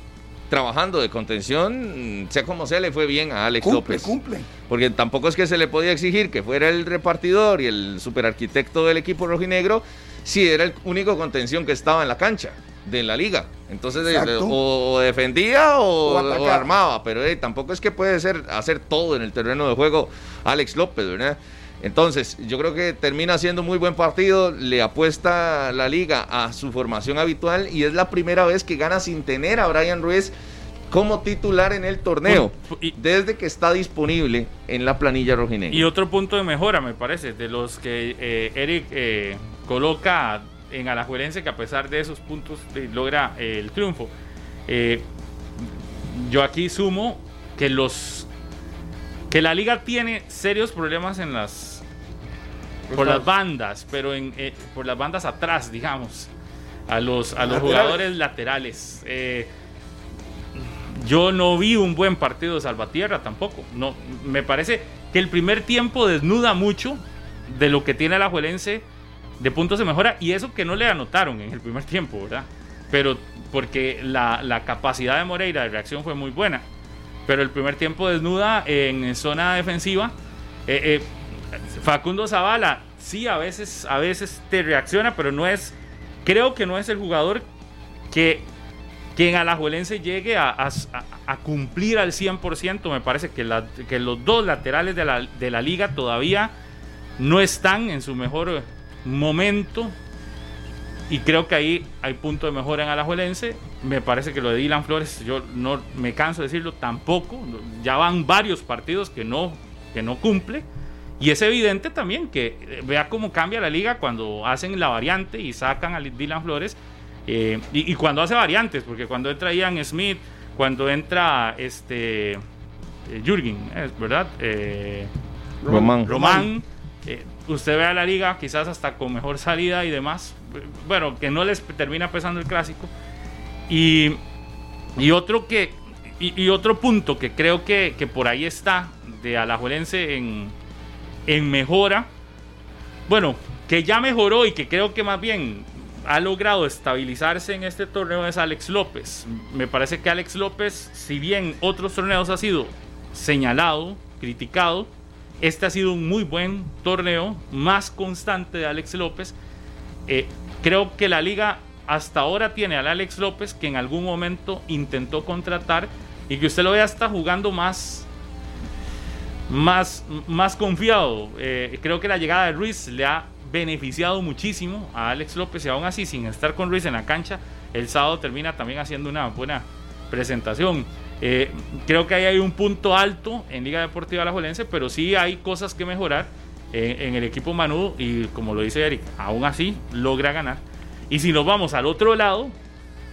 trabajando de contención, sea como sea, le fue bien a Alex cumple, López. cumple. Porque tampoco es que se le podía exigir que fuera el repartidor y el superarquitecto del equipo rojinegro si era el único contención que estaba en la cancha de la liga. Entonces, Exacto. o, defendía o, O atacaba. o armaba, pero eh, tampoco es que puede ser hacer todo en el terreno de juego Alex López, ¿verdad? Entonces, yo creo que termina siendo muy buen partido, le apuesta la liga a su formación habitual y es la primera vez que gana sin tener a Brian Ruiz como titular en el torneo, y- desde que está disponible en la planilla rojinegra. Y otro punto de mejora, me parece, de los que eh, Eric eh, coloca en Alajuelense, que a pesar de esos puntos eh, logra eh, el triunfo. Yo aquí sumo que los que la liga tiene serios problemas en las por las bandas, pero en eh, por las bandas atrás, digamos, a los a los Laterales. jugadores laterales. Eh, yo no vi un buen partido de Salvatierra tampoco. No, me parece que el primer tiempo desnuda mucho de lo que tiene el Ajuelense de puntos de mejora y eso que no le anotaron en el primer tiempo, ¿verdad? Pero porque la, la capacidad de Moreira de reacción fue muy buena. Pero el primer tiempo desnuda en zona defensiva. Eh, eh, Facundo Zavala sí a veces, a veces te reacciona, pero no es, creo que no es el jugador que que en Alajuelense llegue a, a- cumplir al 100%. Me parece que, que los dos laterales de la, de la liga todavía no están en su mejor momento. Y creo que ahí hay punto de mejora en Alajuelense. Me parece que lo de Dylan Flores, yo no me canso de decirlo tampoco. Ya van varios partidos que no, que no cumple. Y es evidente también que eh, vea cómo cambia la liga cuando hacen la variante y sacan a Dylan Flores. eh, y, y cuando hace variantes, porque cuando entra Ian Smith, cuando entra este eh, Jürgen, es verdad, Eh, Román. Román, eh, usted ve a la liga quizás hasta con mejor salida y demás. Bueno, que no les termina pesando el clásico. Y, y otro que y, otro punto que creo que, que por ahí está de Alajuelense en, en mejora. Bueno, que ya mejoró y que creo que más bien ha logrado estabilizarse en este torneo es Alex López. Me parece que Alex López, si bien otros torneos ha sido señalado, criticado, este ha sido un muy buen torneo, más constante de Alex López. Eh, creo que la liga hasta ahora tiene al Alex López que en algún momento intentó contratar y que usted lo vea está jugando más más, más confiado. Eh, creo que la llegada de Ruiz le ha beneficiado muchísimo a Alex López y aún así sin estar con Ruiz en la cancha, el sábado termina también haciendo una buena presentación. Eh, creo que ahí hay un punto alto en Liga Deportiva Alajuelense, pero sí hay cosas que mejorar en, en el equipo Manu y como lo dice Eric, aún así logra ganar. Y si nos vamos al otro lado,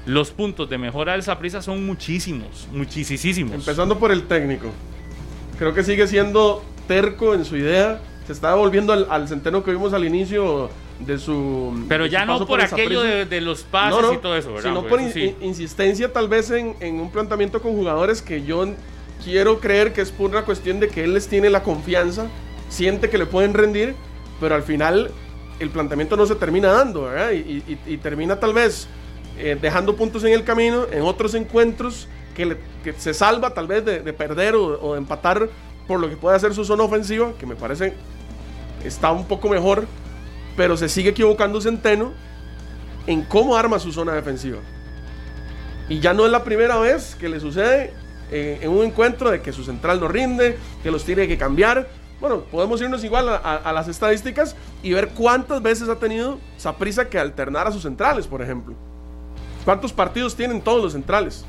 los puntos de mejora del Saprissa son muchísimos, muchísimos. Empezando por el técnico. Creo que sigue siendo terco en su idea. Se está volviendo al, al centeno que vimos al inicio de su. Pero de ya su no por el aquello de, de los pases No, no, y todo eso, ¿verdad? Sino Pues por in- sí. insistencia tal vez en, en un planteamiento con jugadores que yo quiero creer que es por una cuestión de que él les tiene la confianza, siente que le pueden rendir, pero al final el planteamiento no se termina dando. Y, termina tal vez eh, dejando puntos en el camino en otros encuentros que, se salva tal vez de, de perder o, o de empatar por lo que puede hacer su zona ofensiva, que me parece está un poco mejor, pero se sigue equivocando Centeno en cómo arma su zona defensiva. Y ya no es la primera vez que le sucede eh, en un encuentro de que su central no rinde, que los tiene que cambiar. Bueno, podemos irnos igual a, a- a las estadísticas y ver cuántas veces ha tenido Saprisa que alternar a sus centrales, por ejemplo. ¿Cuántos partidos tienen todos los centrales?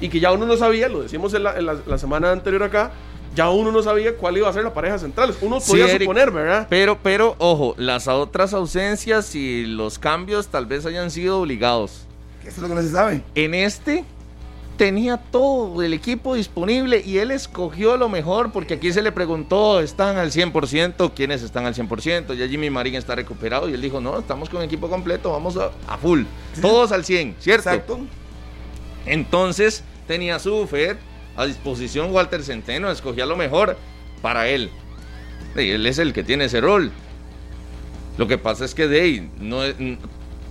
Y que ya uno no sabía, lo decimos en la, en la- la semana anterior acá, ya uno no sabía cuál iba a ser la pareja centrales. Uno Sí, podía Eric. suponer, ¿verdad? Pero, pero, ojo, las otras ausencias y los cambios tal vez hayan sido obligados. Eso es lo que no se sabe. En este tenía todo el equipo disponible y él escogió lo mejor porque aquí se le preguntó, ¿están al 100%? ¿Quiénes están al 100%? Ya Jimmy Marín está recuperado y él dijo, no, estamos con equipo completo, vamos a, a full. Todos al 100, ¿cierto? Exacto. Entonces tenía su Fed a disposición Walter Centeno, escogía lo mejor para él. Y él es el que tiene ese rol. Lo que pasa es que Day no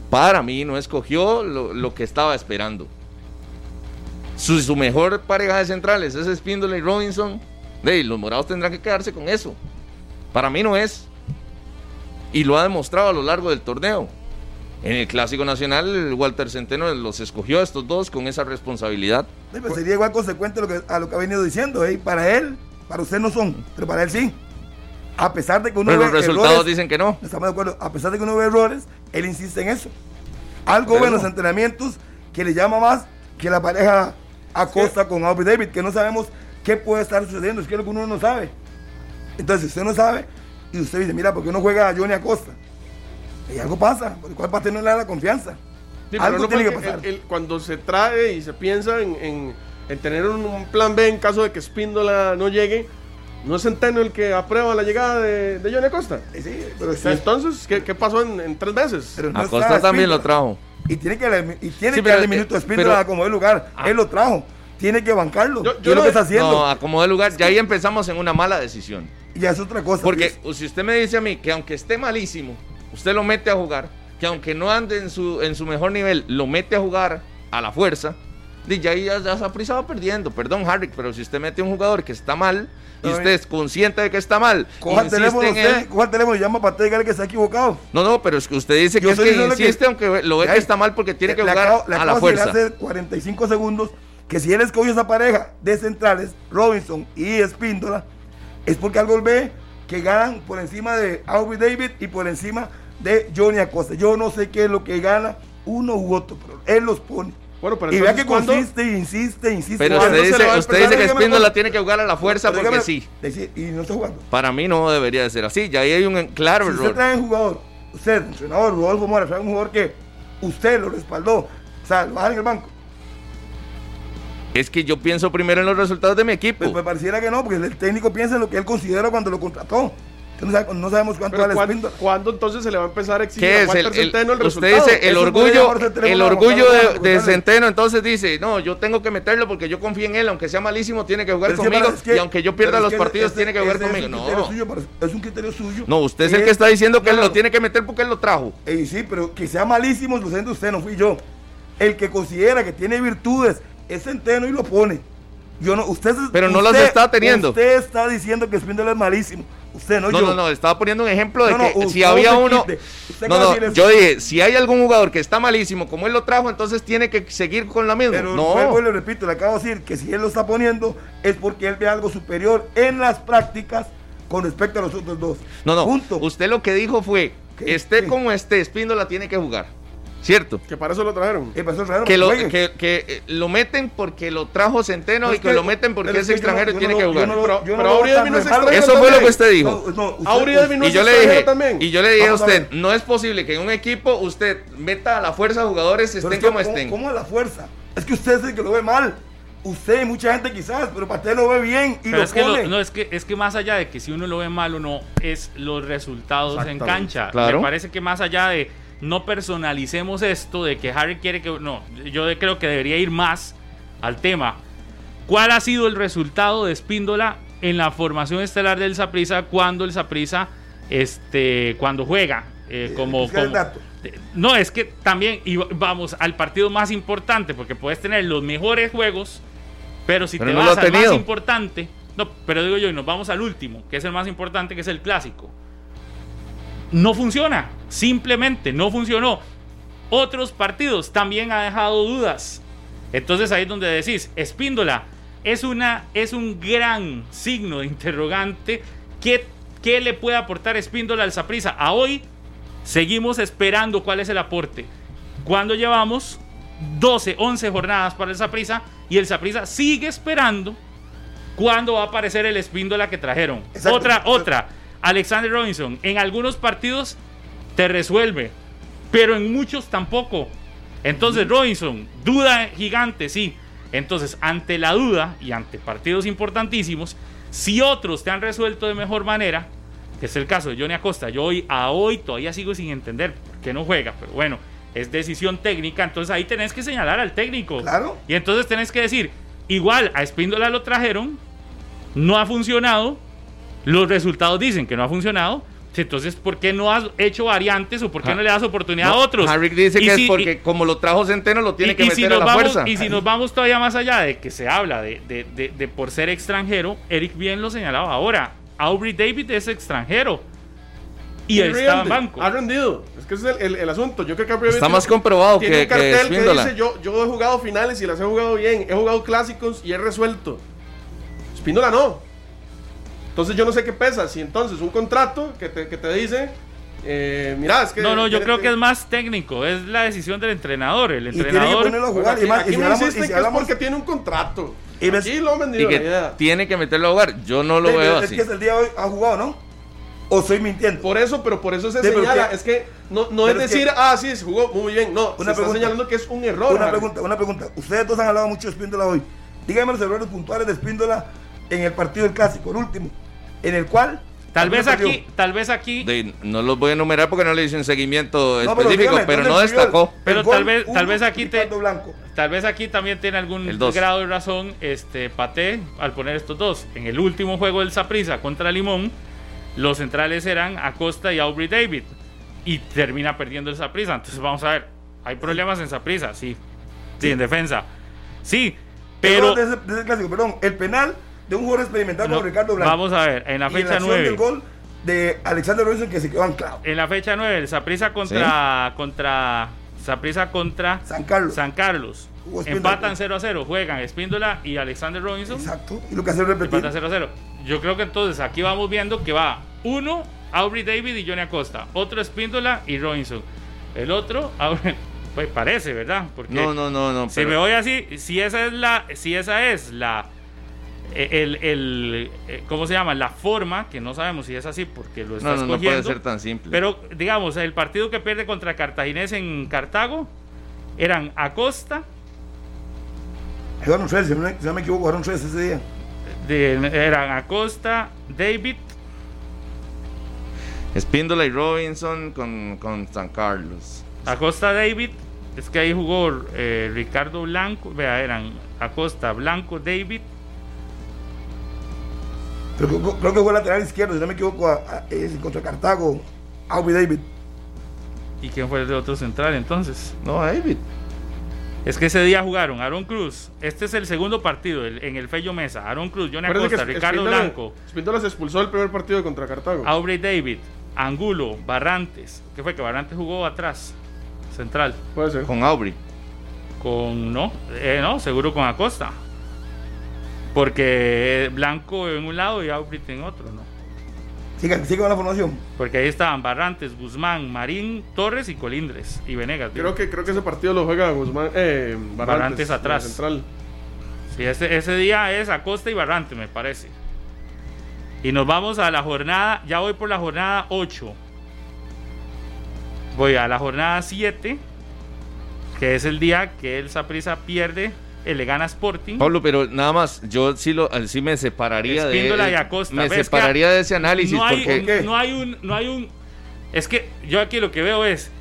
para mí no escogió lo, lo que estaba esperando. Su, su mejor pareja de centrales es Espíndola y Robinson. Los morados tendrán que quedarse con eso. Para mí no es. Y lo ha demostrado a lo largo del torneo. En el Clásico Nacional, Walter Centeno los escogió a estos dos con esa responsabilidad. Sí, pues sería igual consecuente a lo que, a lo que ha venido diciendo. ¿eh? Para él, para usted no son, pero para él sí. A pesar de que uno Pero ve los resultados errores, dicen que no. estamos de acuerdo, a pesar de que uno ve errores, él insiste en eso. Algo en los entrenamientos que le llama más que la pareja Acosta con Aubrey David, que no sabemos qué puede estar sucediendo, es que es lo que uno no sabe. Entonces, si usted no sabe y usted dice, mira, ¿por qué no juega a Johnny Acosta? Y algo pasa, por el cual parte no le da la confianza. Sí, algo no tiene que pasar. el- el- cuando se trae y se piensa en, en- en tener un, un plan B en caso de que Espíndola no llegue, ¿no es Centeno el que aprueba la llegada de, de Johnny Acosta? Sí, pero ¿Y está- entonces qué, qué pasó en, en tres veces? pero no Acosta también lo trajo. Y tiene que, darle- y tiene Sí, que darle eh, minuto a Espíndola a como de lugar. Ah. Él lo trajo. Tiene que bancarlo. Yo- Yo, yo lo que está haciendo. No, acomodé lugar. Ya ahí empezamos en una mala decisión. y ya es otra cosa. Porque si usted me dice a mí que aunque esté malísimo, usted lo mete a jugar, que aunque no ande en su, en su mejor nivel, lo mete a jugar a la fuerza, ya ahí ya, ya Saprissa va perdiendo. Perdón, Harry, pero si usted mete a un jugador que está mal y usted es consciente de que está mal, insiste teléfono, usted, el teléfono y llama para dígale que está equivocado. No, no, pero es que usted dice que es que diciendo que- insiste aunque lo ve que está mal porque tiene que jugar acabo- a la fuerza. hace 45 segundos que si él escogió esa pareja de centrales, Robinson y Espíndola, es porque algo ve que ganan por encima de Aubrey David y por encima de Johnny Acosta. Yo no sé qué es lo que gana uno u otro, pero él los pone. Bueno, pero y vea que ¿cuándo- consiste, insiste, insiste. Pero ¿Cuándo usted dice, usted dice que Espíndola tiene que jugar a la fuerza Pero porque dígame- sí. y no está jugando. Para mí no debería de ser así. Ya ahí hay un claro Si usted error. trae un jugador, usted, entrenador, Rodolfo Mora, trae un jugador que usted lo respaldó, o sea, lo baja en el banco. Es que yo pienso primero en los resultados de mi equipo. Pues, pues pareciera que no, porque el técnico piensa en lo que él considera cuando lo contrató. No, sabe- no sabemos cuánto vale ¿cuándo, Espíndola. cuándo entonces se le va a empezar a exigir ¿Qué a es el, el- Centeno el usted resultado? dice el Eso orgullo el el orgullo de. Centeno entonces dice no yo tengo que meterlo porque yo confío en él aunque sea malísimo tiene que jugar Pero conmigo para- es que- y aunque yo pierda es los que partidos ese- tiene que jugar conmigo Es un, criterio no suyo, es un criterio suyo. no usted es el que está diciendo que él lo tiene que meter porque él lo trajo Eh, sí, pero que sea malísimo, lo siento usted, no fui yo. El que considera que tiene virtudes es Centeno y lo pone. Yo no, usted, Pero no las usted- está teniendo. Usted está diciendo que Espíndola es malísimo. Usted no, no yo. no no estaba poniendo un ejemplo de No, no, que si había uno no no yo dije si hay algún jugador que está malísimo como él lo trajo entonces tiene que seguir con la misma Pero no vuelvo y le repito, le acabo de decir que si él lo está poniendo es porque él ve algo superior en las prácticas con respecto a los otros dos. no no Punto. usted lo que dijo fue ¿Qué? esté ¿Qué? como esté Espíndola tiene que jugar cierto Que para eso lo trajeron. Eh, que lo, que, que, eh, lo meten porque lo trajo Centeno y que, que- lo meten porque es extranjero y tiene que jugar. Eso fue lo que usted dijo. No, no, usted- y es yo le extranjero dije, también. y yo le dije a Vamos a usted, no es posible que en un equipo usted meta a la fuerza jugadores Pero estén es que, como ¿cómo- estén. ¿Cómo a la fuerza? Es que usted es el que lo ve mal. Usted y mucha gente quizás, pero para usted lo ve bien y Pero lo es que, lo- no, es, que, es que más allá de que si uno lo ve mal o no, es los resultados en cancha. claro. Me parece que más allá de no personalicemos esto, de que Harry quiere que... No, yo creo que debería ir más al tema. ¿Cuál ha sido el resultado de Espíndola en la formación estelar del Saprissa cuando el Saprissa, este, cuando juega eh, como, es que el como- dato. no, es que también y vamos al partido más importante, porque puedes tener los mejores juegos, pero si Pero te no vas al más importante, no, pero digo yo, y nos vamos al último, que es el más importante, que es el clásico. No funciona, simplemente no funcionó. Otros partidos también ha dejado dudas. Entonces ahí es donde decís, Espíndola es, una, es un gran signo de interrogante. ¿Qué, qué le puede aportar Espíndola al Saprissa? A hoy seguimos esperando cuál es el aporte. Cuando llevamos 12, 11 jornadas para el Saprissa y el Saprissa sigue esperando cuándo va a aparecer el Espíndola que trajeron. Exacto. Otra, otra. Alexander Robinson, en algunos partidos te resuelve, pero en muchos tampoco. Entonces, Robinson, duda gigante, sí. Entonces, ante la duda y ante partidos importantísimos, si otros te han resuelto de mejor manera, que es el caso de Johnny Acosta, yo hoy a hoy todavía sigo sin entender por qué no juega, pero bueno, es decisión técnica, entonces ahí tenés que señalar al técnico. Claro. Y entonces tenés que decir, igual a Espíndola lo trajeron, no ha funcionado, los resultados dicen que no ha funcionado. Entonces, ¿por qué no has hecho variantes o por qué no le das oportunidad a No, otros? Harry dice Y que si- es porque como lo trajo Centeno lo tiene y- que y meter si a la vamos, fuerza. Y si nos vamos todavía más allá de que se habla de, de- de- de por ser extranjero, Eric bien lo señalaba ahora. Aubrey David es extranjero. Y él estaba en banco. Ha rendido. Es que ese es el, el- el asunto. Yo creo que Aubrey Está David más tiene- comprobado tiene que, un cartel que que, dice yo, yo he jugado finales y las he jugado bien. He jugado clásicos y he resuelto. Espíndola no. Entonces yo no sé qué pesa. Si entonces un contrato que te, que te dice, eh, mira, es que... no, no, yo que- creo que es más técnico. Es la decisión del entrenador. El tiene que entrenador. a Bueno, jugar. aquí, y más, y aquí si me hablamos- y insisten si que es hablamos- porque tiene un contrato. Y ves- aquí lo Y que tiene que meterlo a jugar. Yo no lo Sí, veo es así. que es el día de hoy ha jugado, ¿no? O estoy mintiendo. Por eso, pero por eso se Sí, señala. que- Es que no, no es decir, que- ah, sí, se jugó muy bien. No, se Una está pregunta. señalando que es un error. Una Harry. pregunta, una pregunta. Ustedes dos han hablado mucho de Espíndola hoy. Díganme los errores puntuales de Espíndola en el partido del clásico, el último, en el cual. Tal vez aquí, tal vez aquí. De- no los voy a enumerar porque no le hice un seguimiento No, pero específico, dígame, pero ¿dónde no destacó. el Pero tal vez- tal vez aquí te-. Tal vez aquí también tiene algún grado de razón este Pate al poner estos dos. En el último juego del Saprissa contra Limón, los centrales eran Acosta y Aubrey David. Y termina perdiendo el Saprissa. Entonces vamos a ver, ¿hay problemas en Saprissa? Sí. Sí, en defensa. Sí, Pero. pero... De ese, de ese clásico, perdón. El penal de un jugador experimentado no, como Ricardo Blanco. vamos a ver, en la Y fecha acción 9. del gol de Alexander Robinson que se quedó anclado. En la fecha 9, el Saprissa contra... contra Saprissa contra San Carlos. San Carlos. Empatan 0 a 0. Juegan Espíndola y Alexander Robinson. Exacto. Y lo que hace es repetir. Empata 0 0. Yo creo que entonces aquí vamos viendo que va uno, Aubrey David y Johnny Acosta. Otro Espíndola y Robinson. El otro, Aubrey- pues parece, ¿verdad? Porque No, no, no, no. si pero- me voy así, si esa es la, si esa es la, el, el, eh, ¿cómo se llama? La forma, que no sabemos si es así porque lo está no, no, no escogiendo. puede ser tan simple. Pero, digamos, el partido que pierde contra Cartaginés en Cartago eran Acosta, Jugaron tres, si no, me- si no me equivoco, jugaron tres ese día. de- eran Acosta, David, Espíndola y Robinson con, con San Carlos. Acosta David, es que ahí jugó eh, Ricardo Blanco, vea, eran Acosta, Blanco, David, Pero creo, creo que fue lateral izquierdo, si no me equivoco, a- a- es contra Cartago, Aubrey David. ¿y quién fue el otro central entonces? No, David. Es que ese día jugaron Aaron Cruz, este es el segundo partido el- en el Fello Mesa, Aaron Cruz, Johnny Acosta, que Ricardo Blanco, Espíndola se expulsó el primer partido contra Cartago. Aubrey David, Angulo, Barrantes, ¿qué fue? Que Barrantes jugó atrás, central, Puede ser. Con Aubrey. con, no, eh, no, seguro con Acosta, porque Blanco en un lado y Aubrey en otro, ¿no? Siga, siga con la formación. Porque ahí estaban Barrantes, Guzmán, Marín, Torres y Colindres y Venegas. digo. Creo que, creo que ese partido lo juega Guzmán. Eh, Barrantes, atrás. Central. Sí, ese, ese día es Acosta y Barrantes, me parece. Y nos vamos a la jornada, ya voy por la jornada 8. Voy a la jornada 7, que es el día que el Saprissa pierde, el le gana Sporting. Pablo, pero nada más, yo sí, lo, sí me separaría de y Acosta. Me ¿Ves que separaría de ese análisis no hay, porque ¿Qué? no hay un, no hay un. Es que yo aquí lo que veo es,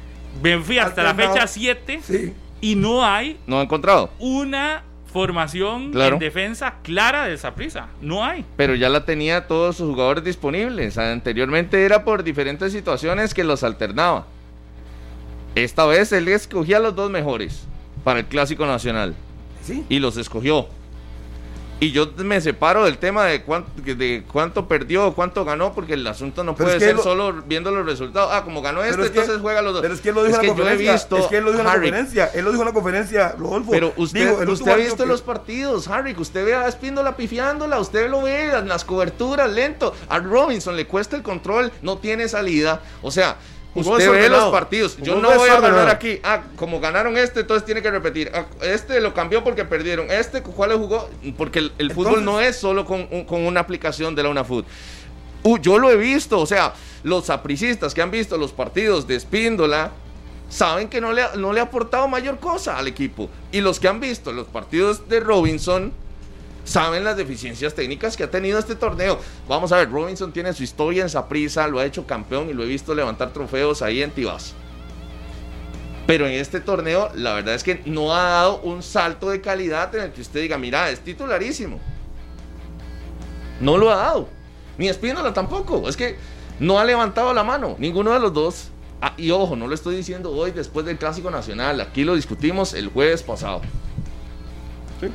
fui hasta la fecha 7 Sí. y no hay no ha encontrado. una formación Claro. en defensa clara del Saprissa. No hay. Pero ya la tenía todos sus jugadores disponibles. Anteriormente era por diferentes situaciones que los alternaba. Esta vez él escogía los dos mejores para el Clásico Nacional. Sí. Y los escogió. Y yo me separo del tema de cuánto, de cuánto perdió, cuánto ganó, porque el asunto no Pero puede es que ser lo- solo viendo los resultados. Ah, como ganó este, Pero es que- entonces juega los dos. Pero es que él lo dijo en la conferencia. visto, es que él lo dijo en la conferencia. Él lo dijo en la conferencia, Rodolfo. Pero usted, Digo, usted ha visto que- los partidos, Harry, que usted ve a Espíndola pifiándola, usted lo ve en las coberturas, lento. A Robinson le cuesta el control, no tiene salida. O sea, usted ve los partidos. Yo no voy a ganar aquí. Ah, como ganaron este, entonces tiene que repetir. Ah, este lo cambió porque perdieron. Este, ¿cuál le jugó? Porque el, el fútbol Entonces- no es solo con, con una aplicación de la UNAFUT. Uh, yo lo he visto, o sea, los apricistas que han visto los partidos de Espíndola saben que no le, no le ha aportado mayor cosa al equipo. Y los que han visto los partidos de Robinson saben las deficiencias técnicas que ha tenido este torneo. Vamos a ver, Robinson tiene su historia en Saprissa, lo ha hecho campeón y lo he visto levantar trofeos ahí en Tibás. Pero en este torneo, la verdad es que no ha dado un salto de calidad en el que usted diga, mira, es titularísimo. No lo ha dado. Ni Espínola tampoco. Es que no ha levantado la mano. Ninguno de los dos. Ah, y ojo, no lo estoy diciendo hoy después del Clásico Nacional. Aquí lo discutimos el jueves pasado. Sí.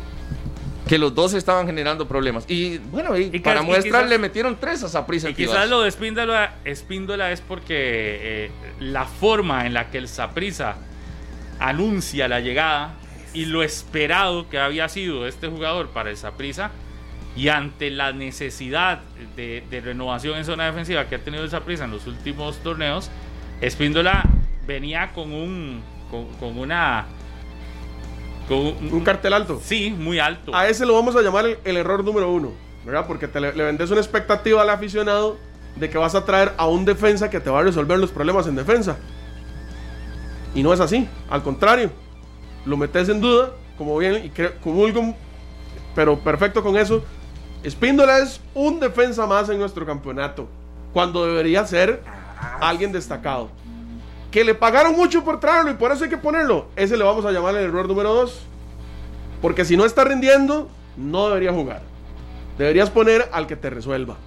Que los dos estaban generando problemas. Y bueno, y, Y para muestra le metieron tres a Saprissa Y quizás lo de Espíndola, Espíndola es porque eh, la forma en la que el Saprissa anuncia la llegada y lo esperado que había sido este jugador para el Saprissa y ante la necesidad de, de renovación en zona defensiva que ha tenido el Saprissa en los últimos torneos, Espíndola venía con un con, con una con un, Un cartel alto. sí muy alto. A ese lo vamos a llamar el, el error número uno, ¿verdad? Porque te le, le vendes una expectativa al aficionado de que vas a traer a un defensa que te va a resolver los problemas en defensa. Y no es así, al contrario, lo metes en duda, como bien, y comulgo, pero perfecto con eso. Espíndola es un defensa más en nuestro campeonato, cuando debería ser alguien destacado. Que le pagaron mucho por traerlo y por eso hay que ponerlo. Ese le vamos a llamar el error número dos. Porque si no está rindiendo, no debería jugar. Deberías poner al que te resuelva.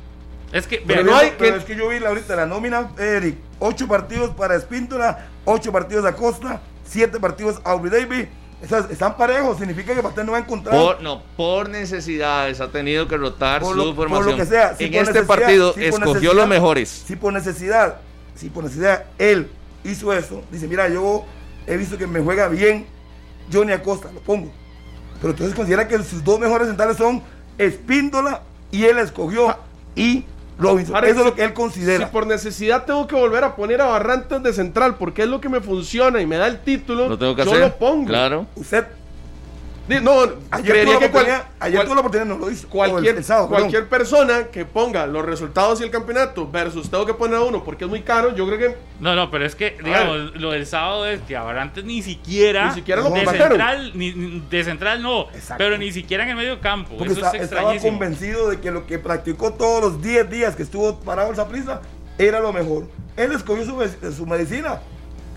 es que Pero no hay- Pero que- es que yo vi la- ahorita la nómina, Eric. Ocho partidos para Espíndola, ocho partidos a Costa, siete partidos a Aubrey Davis. Esas- están parejos, significa que Pastel no va a encontrar. Por, no, por necesidades ha tenido que rotar por su lo, por formación. lo que sea. si en por este partido si por escogió los mejores. Si por necesidad, si por necesidad él hizo eso, dice, mira, yo he visto que me juega bien Johnny Acosta, lo pongo. Pero entonces considera que sus dos mejores centrales son Espíndola y él escogió y Robinson. Ahora, eso es lo que él considera. Si por necesidad tengo que volver a poner a Barrantes de central porque es lo que me funciona y me da el título, Lo tengo que yo hacer. lo pongo. Claro. Usted No, ayer creería tuvo la que cual- oportunidad, ayer cual- tuvo la oportunidad, no lo hizo. Cualquier, el- el sábado, perdón. cualquier persona que ponga los resultados y el campeonato versus tengo que poner a uno porque es muy caro, yo creo que No, no, pero es que, digamos, lo del sábado es que Abarantes ni siquiera. Ni siquiera lo de central, ni, de central no. Exacto. Pero ni siquiera en el medio campo. Porque Eso está- es estaba convencido de que lo que practicó todos los 10 días que estuvo parado el Saprissa era lo mejor. Él escogió su medicina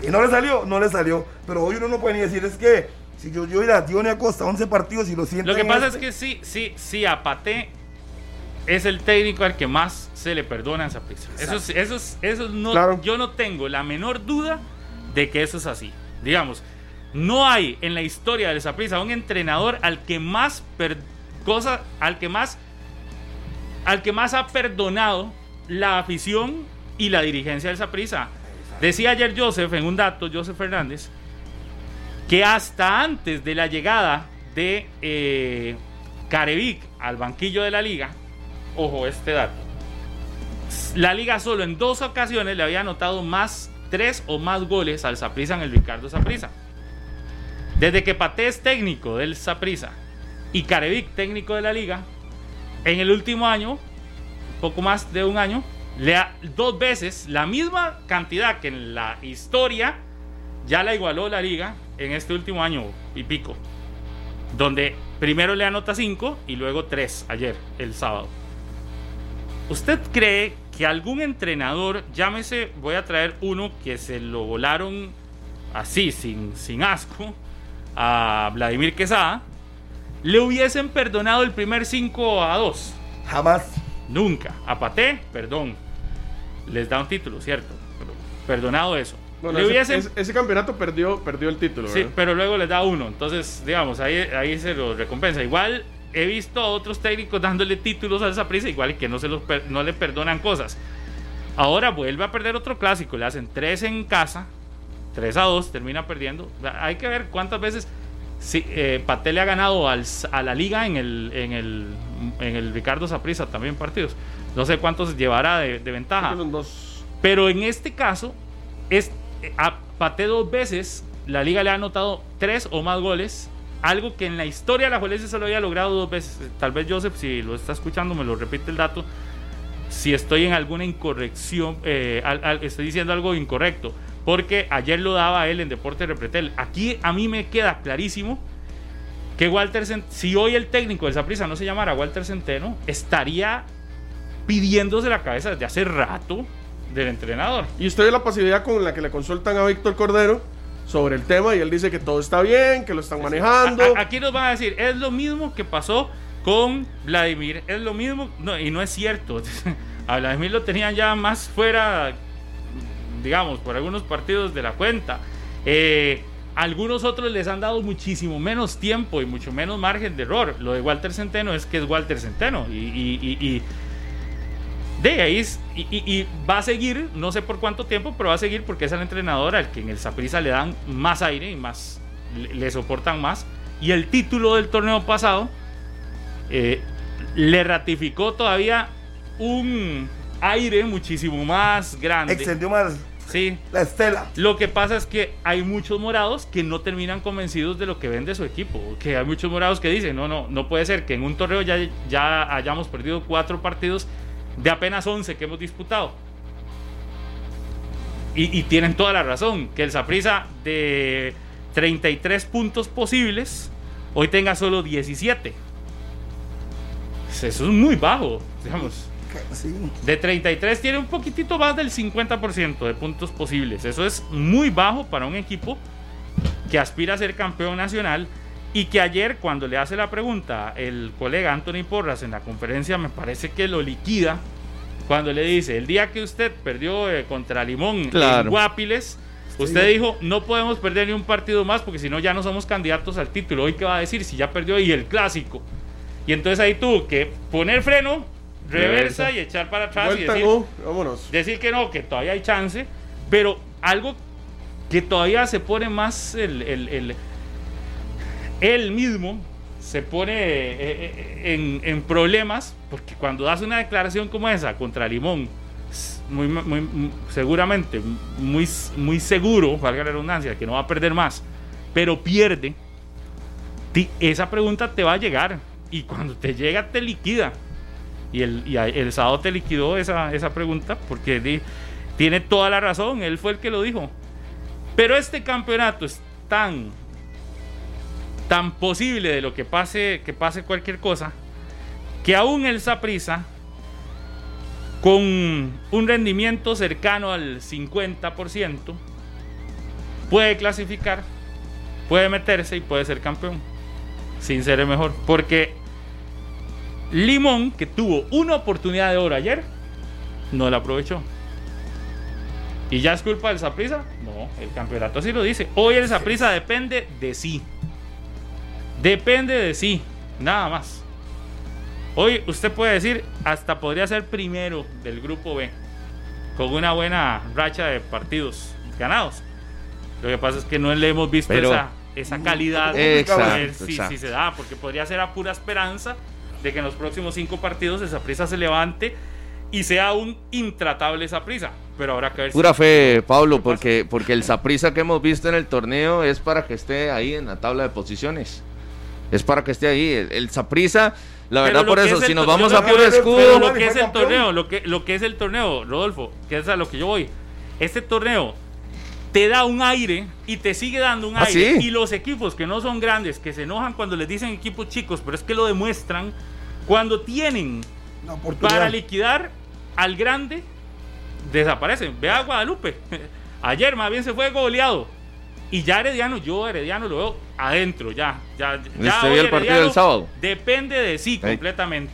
y no le salió, no le salió. Pero hoy uno no puede ni decir, es que si yo, yo ir a Dione Acosta 11 partidos y lo siento. Lo que pasa este, es que sí, sí, sí, a Paté es el técnico al que más se le perdona en Saprissa. Eso, es- eso, es- eso no, Claro. yo no tengo la menor duda de que eso es así. Digamos, no hay en la historia del Saprissa un entrenador al que más per- cosa, al que más al que más ha perdonado la afición y la dirigencia del Saprissa. Decía ayer Joseph en un dato, Joseph Fernández, que hasta antes de la llegada de eh, Carevic al banquillo de la liga, ojo este dato, la liga solo en dos ocasiones le había anotado más tres o más goles al Saprissa en el Ricardo Saprissa. Desde que Paté es técnico del Saprissa y Carevic técnico de la liga, en el último año, poco más de un año, le ha- dos veces la misma cantidad que en la historia ya la igualó la liga en este último año y pico. Donde primero le anota 5 y luego 3 ayer, el sábado. ¿Usted cree que algún entrenador, llámese, voy a traer uno que se lo volaron así, sin, sin asco, a Vladimir Quesada, ¿Le hubiesen perdonado el primer 5 a 2? Jamás. Nunca. A Paté, perdón. Les da un título, cierto. Pero perdonado eso. Bueno, Le ese, hubiesen- ese- ese campeonato perdió, perdió el título, Sí, ¿verdad? pero luego les da uno. Entonces, digamos, ahí, ahí se lo recompensa. Igual he visto a otros técnicos dándole títulos a esa prisa, igual que no, se los per- no le perdonan cosas. Ahora vuelve a perder otro clásico. Le hacen 3 en casa, 3 a 2, termina perdiendo. Hay que ver cuántas veces sí, eh, Paté le ha ganado al, a la liga en el, en el, en el Ricardo Saprissa también partidos. No sé cuántos llevará de, ventaja. dos. Pero en este caso, es, eh, a Paté dos veces, la liga le ha anotado tres o más goles. Algo que en la historia de la Juelense solo había logrado dos veces. Tal vez Joseph, si lo está escuchando, me lo repite el dato. Si estoy en alguna incorrección, eh, estoy diciendo algo incorrecto. Porque ayer lo daba él en Deporte Repretel. Aquí a mí me queda clarísimo que Walter, si hoy el técnico del Saprissa no se llamara Walter Centeno, estaría pidiéndose la cabeza desde hace rato del entrenador. Y usted ve la pasividad con la que le consultan a Víctor Cordero sobre el tema y él dice que todo está bien, que lo están manejando. A- a- aquí nos van a decir, es lo mismo que pasó con Vladimir, es lo mismo, no, y no es cierto. A Vladimir lo tenían ya más fuera, digamos, por algunos partidos de la cuenta. Eh, algunos otros les han dado muchísimo menos tiempo y mucho menos margen de error. Lo de Walter Centeno es que es Walter Centeno y, y- y- y de ahí y, va a seguir, no sé por cuánto tiempo, pero va a seguir porque es el entrenador al que en el Saprissa le dan más aire y más le, le soportan más. Y el título del torneo pasado eh, le ratificó todavía un aire muchísimo más grande. Extendió más Sí. la estela. Lo que pasa es que hay muchos morados que no terminan convencidos de lo que vende su equipo. Que hay muchos morados que dicen, no, no, no puede ser que en un torneo ya, ya hayamos perdido cuatro partidos de apenas 11 que hemos disputado. Y, y tienen toda la razón, que el Saprissa de 33 puntos posibles, hoy tenga solo 17. Eso es muy bajo, digamos. Sí. De 33 tiene un poquitito más del 50% de puntos posibles. Eso es muy bajo para un equipo que aspira a ser campeón nacional y que ayer cuando le hace la pregunta el colega Anthony Porras en la conferencia me parece que lo liquida cuando le dice, el día que usted perdió eh, contra Limón Claro. en Guapiles, usted dijo, no podemos perder ni un partido más porque si no ya no somos candidatos al título. Hoy qué va a decir si ya perdió y el clásico. Y entonces ahí tuvo que poner freno, reversa, Reversa. y echar para atrás y Vuelta, decir, no, vámonos. decir que no, que todavía hay chance, pero algo que todavía se pone más el, el, el- él mismo se pone eh, eh, en, problemas, porque cuando das una declaración como esa contra Limón, muy, seguramente, muy, muy seguro, valga la redundancia, que no va a perder más, pero pierde, esa pregunta te va a llegar y cuando te llega te liquida. Y el, el sábado te liquidó esa, esa pregunta porque tiene toda la razón, él fue el que lo dijo. Pero este campeonato es tan, tan posible de lo que pase, que pase cualquier cosa, que aún el Saprissa, con un rendimiento cercano al 50%, puede clasificar, puede meterse y puede ser campeón, sin ser el mejor. Porque Limón, que tuvo una oportunidad de oro ayer, no la aprovechó. ¿Y ya es culpa del Saprissa? No, el campeonato así lo dice. Hoy el Saprissa depende de sí. Depende de sí, nada más. Hoy usted puede decir, hasta podría ser primero del grupo B, con una buena racha de partidos ganados. Lo que pasa es que no le hemos visto Pero- esa, esa calidad. Exacto, a ver si, exacto. si se da, porque podría ser a pura esperanza de que en los próximos cinco partidos esa prisa se levante y sea un intratable esa prisa. Pero habrá que ver si- Pura fe, Pablo, porque, porque el Saprisa que hemos visto en el torneo es para que esté ahí en la tabla de posiciones. Es para que esté ahí. El, el la verdad, por eso, es si nos vamos a puro escudo. Lo que es el torneo, lo que, lo que es el torneo, Rodolfo, que es a lo que yo voy. Este torneo te da un aire y te sigue dando un ¿Ah, aire. sí? Y los equipos que no son grandes, que se enojan cuando les dicen equipos chicos, pero es que lo demuestran cuando tienen para liquidar al grande, desaparecen. Ve a Guadalupe. Ayer más bien se fue goleado. Y ya Herediano, yo Herediano lo veo adentro, ya. ya, ya ¿Usted hoy vio el partido del sábado? Depende de sí completamente.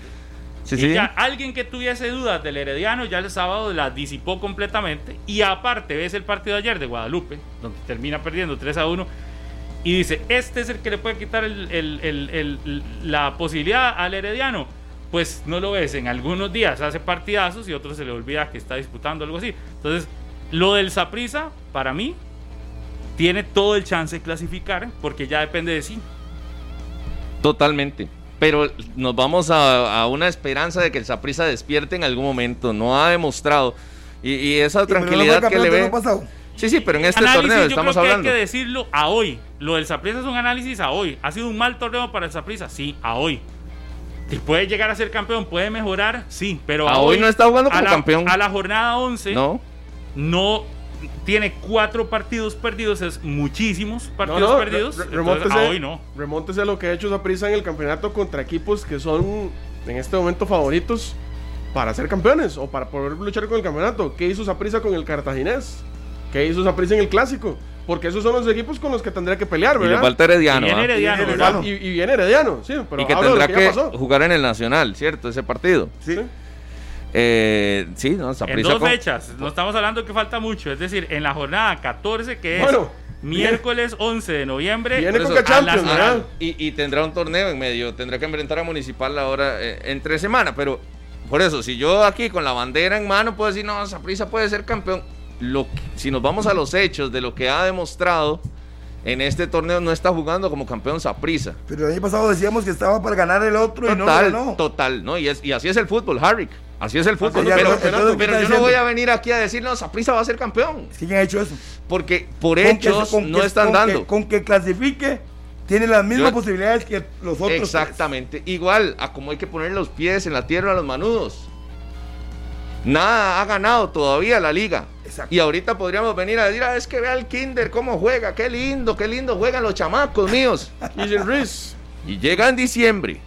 Sí, y sí. ya alguien que tuviese dudas del Herediano ya el sábado las disipó completamente. Y aparte, ves el partido de ayer de Guadalupe, donde termina perdiendo 3 a 1. Y dice: Este es el que le puede quitar el- el- el- el- la posibilidad al Herediano. Pues no lo ves. En algunos días hace partidazos y otros se le olvida que está disputando algo así. Entonces, lo del Saprisa, para mí, tiene todo el chance de clasificar porque ya depende de sí. Totalmente. Pero nos vamos a, a una esperanza de que el Saprissa despierte en algún momento. No ha demostrado. Y, y esa tranquilidad que le ve. Sí, sí, pero en este Análisis, torneo yo estamos creo que hablando. hay que decirlo a hoy. Lo del Saprissa es un análisis a hoy. ¿Ha sido un mal torneo para el Saprissa? Sí, a hoy. ¿Y puede llegar a ser campeón? ¿Puede mejorar? Sí, pero A hoy no está jugando a como la- campeón. A la jornada 11 No. no tiene cuatro partidos perdidos, es muchísimos partidos no, perdidos. re- re- entonces, remóntese, a hoy no. remóntese a lo que ha hecho Saprissa en el campeonato contra equipos que son en este momento favoritos para ser campeones o para poder luchar con el campeonato. ¿Qué hizo Saprissa con el cartaginés? ¿Qué hizo Saprissa en el clásico? Porque esos son los equipos con los que tendría que pelear, Y le ¿verdad? falta Herediano. Y viene ¿ah? Herediano, ¿verdad? Y, y viene Herediano, sí, pero y que tendrá que jugar en el Nacional, ¿cierto? Ese partido. Sí. Eh, sí, no, En Saprissa dos con- fechas, no estamos hablando que falta mucho, es decir, en la jornada 14 que es Bueno, miércoles 11 de noviembre. Viene eso, Champions, a las- ¿verdad? Y, y tendrá un torneo en medio, tendrá que enfrentar a Municipal ahora eh, entre semana, pero por eso, si yo aquí con la bandera en mano puedo decir, no, Saprissa puede ser campeón, lo que- si nos vamos a los hechos de lo que ha demostrado en este torneo, no está jugando como campeón Saprissa. Pero el año pasado decíamos que estaba para ganar el otro y no lo Total, ganó. total, ¿no? Y, es, y así es el fútbol, Harry. Así es el fútbol. pero entonces, ¿qué pero está yo no voy a venir aquí a decir, no, Saprissa va a ser campeón. ¿Quién ha hecho eso? Porque por Con que- hechos con no que- están con que- dando. con que clasifique, tiene las mismas Yo- posibilidades que los otros. tres. Exactamente. Igual a como hay que poner los pies en la tierra a los manudos. Nada ha ganado todavía la liga. Exacto. Y ahorita podríamos venir a decir, ah, es que vea el Kinder cómo juega, qué lindo, qué lindo juegan los chamacos míos. Y llega en diciembre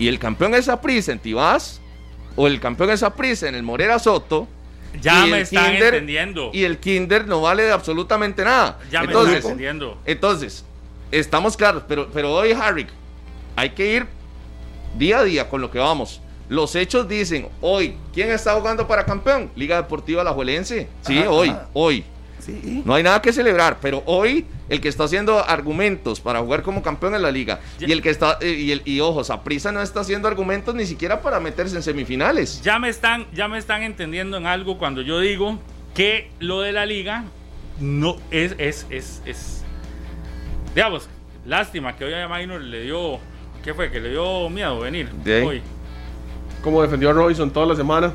y el campeón es Saprissa en Tibás o el campeón es Saprissa en el Morera Soto. Ya me están Kinder- entendiendo. Y el Kinder no vale de absolutamente nada. Ya me están entendiendo. entonces, estamos claros, pero, pero hoy, Harry, hay que ir día a día con lo que vamos. Los hechos dicen, hoy, ¿quién está jugando para campeón? Liga Deportiva Alajuelense. Sí, Ajá, hoy, ajá. hoy. Sí. No hay nada que celebrar, pero hoy el que está haciendo argumentos para jugar como campeón en la liga Ya- y el que está eh, y, el, y ojo, Saprissa no está haciendo argumentos ni siquiera para meterse en semifinales. Ya me están, ya me están entendiendo en algo cuando yo digo que lo de la liga no es, es, es, es. Digamos, lástima que hoy a Minor le dio. ¿Qué fue? Que le dio miedo venir hoy. Como defendió a Robinson toda la semana.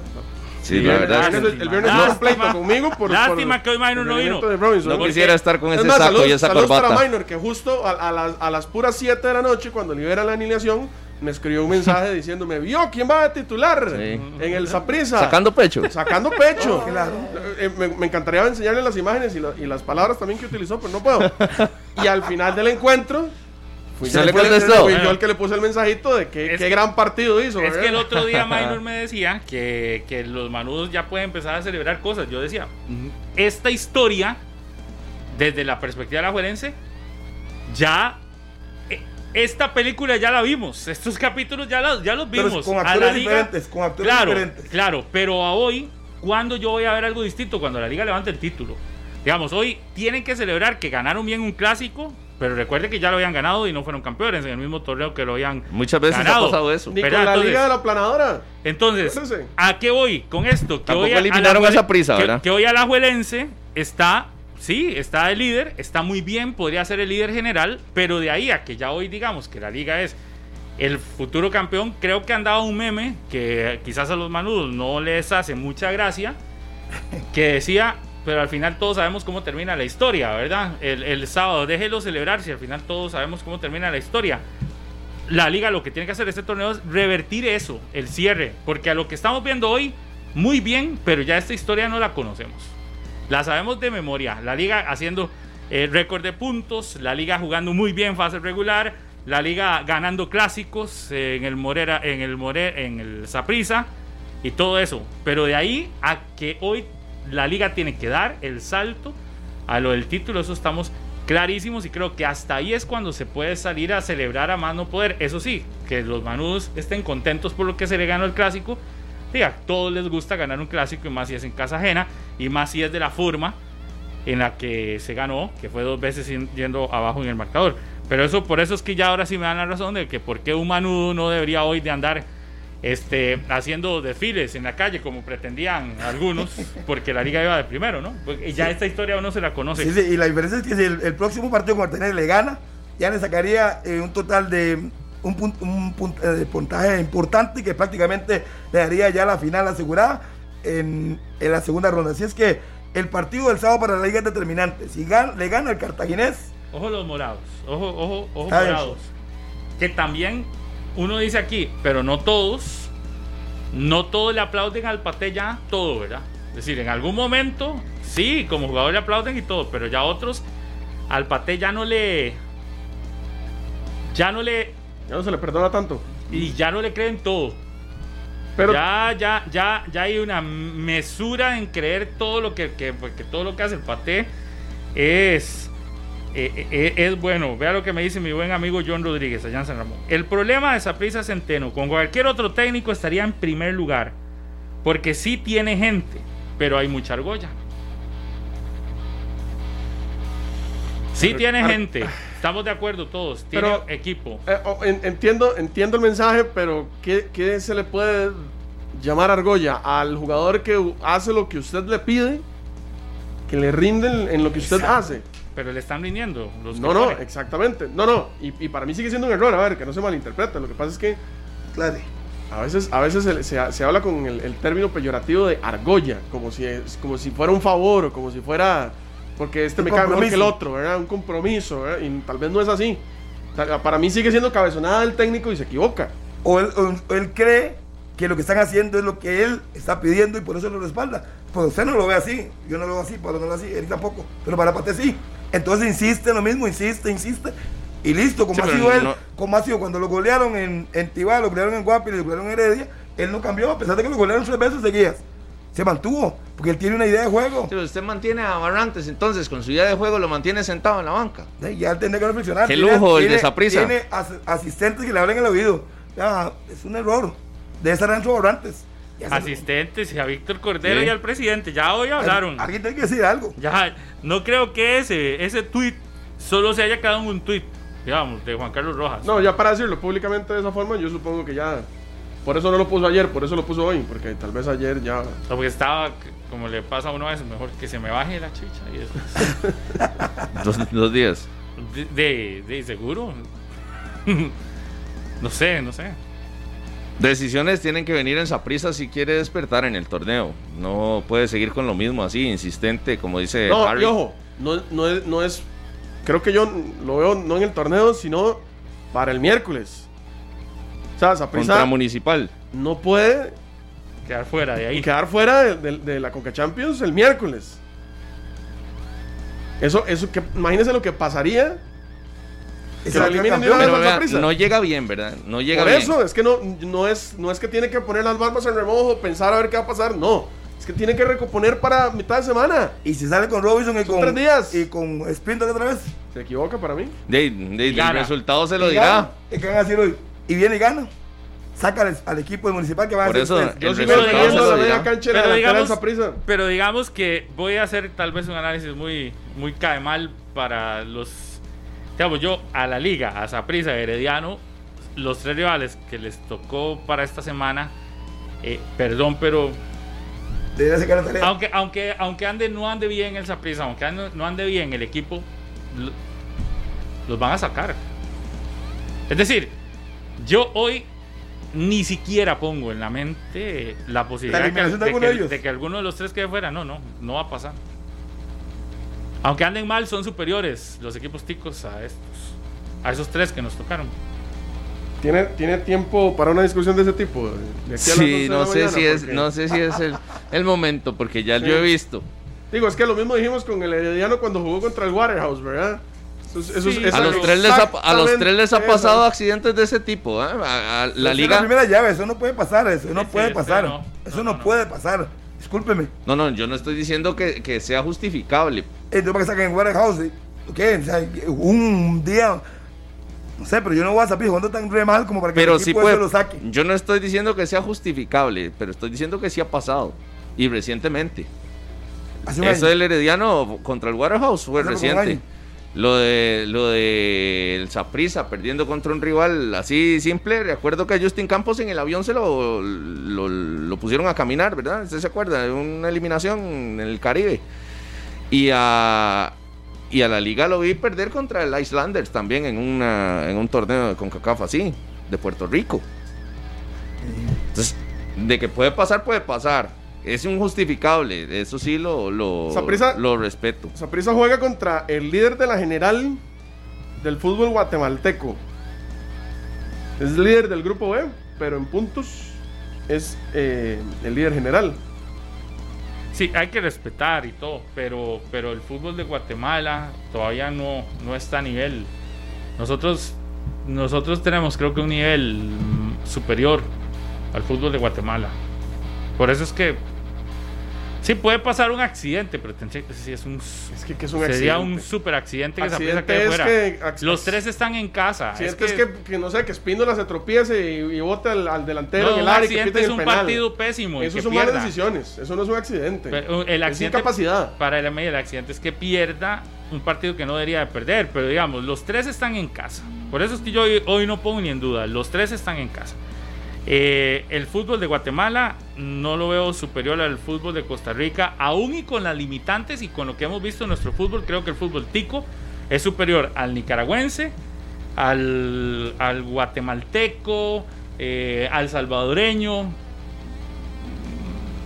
Sí, el la viernes, verdad. el es que viernes- el viernes Lástima. un pleito conmigo por. Lástima por que hoy Minor no vino. no quisiera estar con Es ese más, saco salud- y esa saludos corbata. para Minor, que justo a, a las, a las puras 7 de la noche, cuando libera la alineación, me escribió un mensaje diciéndome: ¿Vio quién va a titular Sí. en el Saprissa? Sacando pecho. Sacando pecho. Claro. Eh, me, me encantaría enseñarle las imágenes y, la- y las palabras también que utilizó, pero no puedo. y al final del encuentro, fui, ¿Se yo le el que contestó? fui yo el que le puse el mensajito de que Es qué que- gran partido hizo. Es ¿verdad? que el otro día Minor me decía que, que los manudos ya pueden empezar a celebrar cosas. Yo decía, esta historia, desde la perspectiva de la juerense, ya. eh, Esta película ya la vimos, estos capítulos ya, la- ya los Pero vimos. con A actores la liga- diferentes, con actores claro, diferentes. Claro, pero a hoy, ¿cuándo yo voy a ver algo distinto? Cuando la liga levante el título. Digamos, hoy tienen que celebrar que ganaron bien un clásico, pero recuerde que ya lo habían ganado y no fueron campeones en el mismo torneo que lo habían Muchas veces ganado. ha pasado eso. Ni con la Entonces- liga de la planadora. Entonces, Acuérdense. ¿a qué voy con esto? Que Tampoco hoy a- eliminaron a a Saprissa, que- ¿verdad? Que hoy Alajuelense está, sí, está el líder, está muy bien, podría ser el líder general, pero de ahí a que ya hoy digamos que la liga es el futuro campeón, creo que han dado un meme que quizás a los manudos no les hace mucha gracia, que decía, pero al final todos sabemos cómo termina la historia, ¿verdad? El, el sábado, déjelo celebrar si al final todos sabemos cómo termina la historia la liga lo que tiene que hacer este torneo es revertir eso, el cierre, porque a lo que estamos viendo hoy, muy bien, pero ya esta historia no la conocemos. La sabemos de memoria. La liga haciendo eh, récord de puntos, la liga jugando muy bien fase regular, la liga ganando clásicos eh, en el Morera, en el More, en el Saprissa y todo eso. Pero de ahí a que hoy la liga tiene que dar el salto a lo del título, eso estamos clarísimos y creo que hasta ahí es cuando se puede salir a celebrar a más no poder. Eso sí, que los manudos estén contentos por lo que se le ganó el clásico. Diga, todos les gusta ganar un clásico y más si es en casa ajena y más si es de la forma en la que se ganó, que fue dos veces yendo abajo en el marcador. Pero eso, por eso es que ya ahora sí me dan la razón de que por qué un manudo no debería hoy de andar este, haciendo desfiles en la calle como pretendían algunos, porque la liga iba de primero, ¿no? Porque ya esta historia uno se la conoce. Sí, sí, y la diferencia es que si el, próximo partido con Martínez le gana, ya le sacaría eh, un total de un, un, eh, puntaje importante que prácticamente le daría ya la final asegurada en, en, la segunda ronda. Así es que el partido del sábado para la liga es determinante. Si le gana el cartaginés. Ojo los morados, ojo, ojo, ojo morados. Que también uno dice aquí, pero no todos, no todos le aplauden al Pate ya todo, ¿verdad? Es decir, en algún momento, sí, como jugador le aplauden y todo, pero ya otros, al Pate ya no le. Ya no le. Ya no se le perdona tanto. Y ya no le creen todo. Pero, ya, ya, ya, ya hay una mesura en creer todo lo que, que, que todo lo que hace el Pate es eh, eh, eh, es bueno. Vea lo que me dice mi buen amigo John Rodríguez allá en San Ramón. El problema de Saprissa Centeno con cualquier otro técnico estaría en primer lugar. Porque sí tiene gente, pero hay mucha argolla. Sí tiene gente. Estamos de acuerdo todos. Tiene equipo. Oh, entiendo, entiendo el mensaje, pero ¿qué, ¿qué, se le puede llamar argolla? Al jugador que hace lo que usted le pide, que le rinden en lo que usted hace. Pero le están rindiendo los No, no, exactamente. No, no. Y, para mí sigue siendo un error, a ver, que no se malinterprete. Lo que pasa es que. Claro. A veces, a veces se, se, habla con el, término peyorativo de argolla, como si, es, como si fuera un favor o como si fuera. Porque este me cae mejor que el otro, ¿verdad? Un compromiso, ¿verdad? Y tal vez no es así. Para mí sigue siendo cabezonada el técnico y se equivoca. O él, él cree que lo que están haciendo es lo que él está pidiendo y por eso lo respalda. Pues usted no lo ve así, yo no lo veo así, Pablo no lo ve así, él tampoco, pero para Pate sí. Entonces insiste en lo mismo, insiste, insiste. Y listo, como ha sido él, como ha sido cuando lo golearon en, en Tibá, lo golearon en Guapi, lo golearon en Heredia, él no cambió, a pesar de que lo golearon tres veces seguidas. Se mantuvo, porque él tiene una idea de juego. Pero usted mantiene a Barrantes, entonces, con su idea de juego lo mantiene sentado en la banca. ya él tendría que reflexionar. Qué lujo el de esa prisa. Tiene asistentes que le hablan en el oído. Ya, es un error. Debe estar dentro Barrantes asistentes y a Víctor Cordero y al presidente. Ya hoy hablaron. Alguien tiene que decir algo. Ya, no creo que ese, ese tweet solo se haya quedado en un tweet, digamos, de Juan Carlos Rojas. No, ya para decirlo públicamente de esa forma, yo supongo que ya. Por eso no lo puso ayer, por eso lo puso hoy, porque tal vez ayer ya. porque estaba, como le pasa a uno a veces, mejor que se me baje la chicha y dos, días. De, de seguro. no sé, no sé. Decisiones tienen que venir en Saprisa si quiere despertar en el torneo. No puede seguir con lo mismo así, insistente, como dice no, Harry. ojo, no, no, es, Creo que yo lo veo no en el torneo, sino para el miércoles. O sea, Saprisa. Contra Municipal. No puede. Quedar fuera de ahí. Quedar fuera de, la Coca Champions el miércoles. Eso, eso que, imagínense lo que pasaría no llega bien, ¿verdad? No llega Por eso, es que no, no, es, no es que tiene que poner las barbas en remojo, pensar a ver qué va a pasar, no. Es que tiene que recomponer para mitad de semana. Y si sale con Robinson y con, días. y con Sprinter otra vez. Se equivoca para mí. De, el resultado se lo dirá. ¿Y qué van a decir hoy? Y viene y gana saca al, equipo de municipal que va a hacer. Yo sí pero, digamos, pero digamos que voy a hacer tal vez un análisis muy, muy cae mal para los digamos, yo a la liga, a Saprissa, Herediano, los tres rivales que les tocó para esta semana, eh, perdón, pero aunque, aunque, aunque ande, no ande bien el Saprissa, aunque no ande bien el equipo, los van a sacar. Es decir, yo hoy ni siquiera pongo en la mente la posibilidad de, que, de, que, alguno de los tres quede fuera. No, no, no va a pasar. Aunque anden mal, son superiores los equipos ticos a estos, a esos tres que nos tocaron. ¿Tiene, ¿Tiene tiempo para una discusión de ese tipo? sí, no sé, si es, no sé si es el, momento, porque ya yo he visto. Digo, es que lo mismo dijimos con el Herediano cuando jugó contra el Waterhouse, ¿verdad? a, los tres les ha, a los tres les ha pasado accidentes de ese tipo. ¿eh? A, la liga. la primera llave, eso no puede pasar, eso no puede pasar. eso no, puede pasar. Discúlpeme. No, no, yo no estoy diciendo que, que sea justificable, entonces, para que saquen Warehouse, ¿qué? O sea, un día, no sé, pero yo no voy a saber jugando tan re mal como para que Pero el sí equipo puede. ese lo saque. Yo no estoy diciendo que sea justificable, pero estoy diciendo que sí ha pasado. Y recientemente. Eso del Herediano contra el Waterhouse fue reciente. Lo de lo de el Saprissa perdiendo contra un rival así simple. Recuerdo que a Justin Campos en el avión se lo, lo, lo pusieron a caminar, ¿verdad? ¿Usted se acuerda? De una eliminación en el Caribe. Y a, y a la liga lo vi perder contra el Islanders también en, una, en un torneo con CACAF así, de Puerto Rico. Entonces, de que puede pasar, puede pasar. Es injustificable, eso sí lo, lo, respeto. Saprissa juega contra el líder de la general del fútbol guatemalteco. Es líder del grupo B, pero en puntos es eh, el líder general. Sí, hay que respetar y todo, pero, pero el fútbol de Guatemala todavía no, no está a nivel. Nosotros, nosotros tenemos creo que un nivel superior al fútbol de Guatemala. Por eso es que sí puede pasar un accidente, pero tendría que- sí, es un, Es que, que es un sería accidente. un super accidente que Accidente es fuera. que ac- Los tres están en casa. Accidente es que, que, no sé, que Espíndola se tropiece y, y bote al, al delantero no, en el un área y que accidente piten es el un penal. partido pésimo. y Eso son malas decisiones. Eso no es un accidente. Pero, el es accidente incapacidad. para el MI el accidente es que pierda un partido que no debería de perder, pero digamos, los tres están en casa. Por eso es que yo hoy, hoy no pongo ni en duda, los tres están en casa. Eh, el fútbol de Guatemala no lo veo superior al fútbol de Costa Rica, aún y con las limitantes y con lo que hemos visto en nuestro fútbol, creo que el fútbol tico es superior al nicaragüense, al, al guatemalteco, eh, al salvadoreño,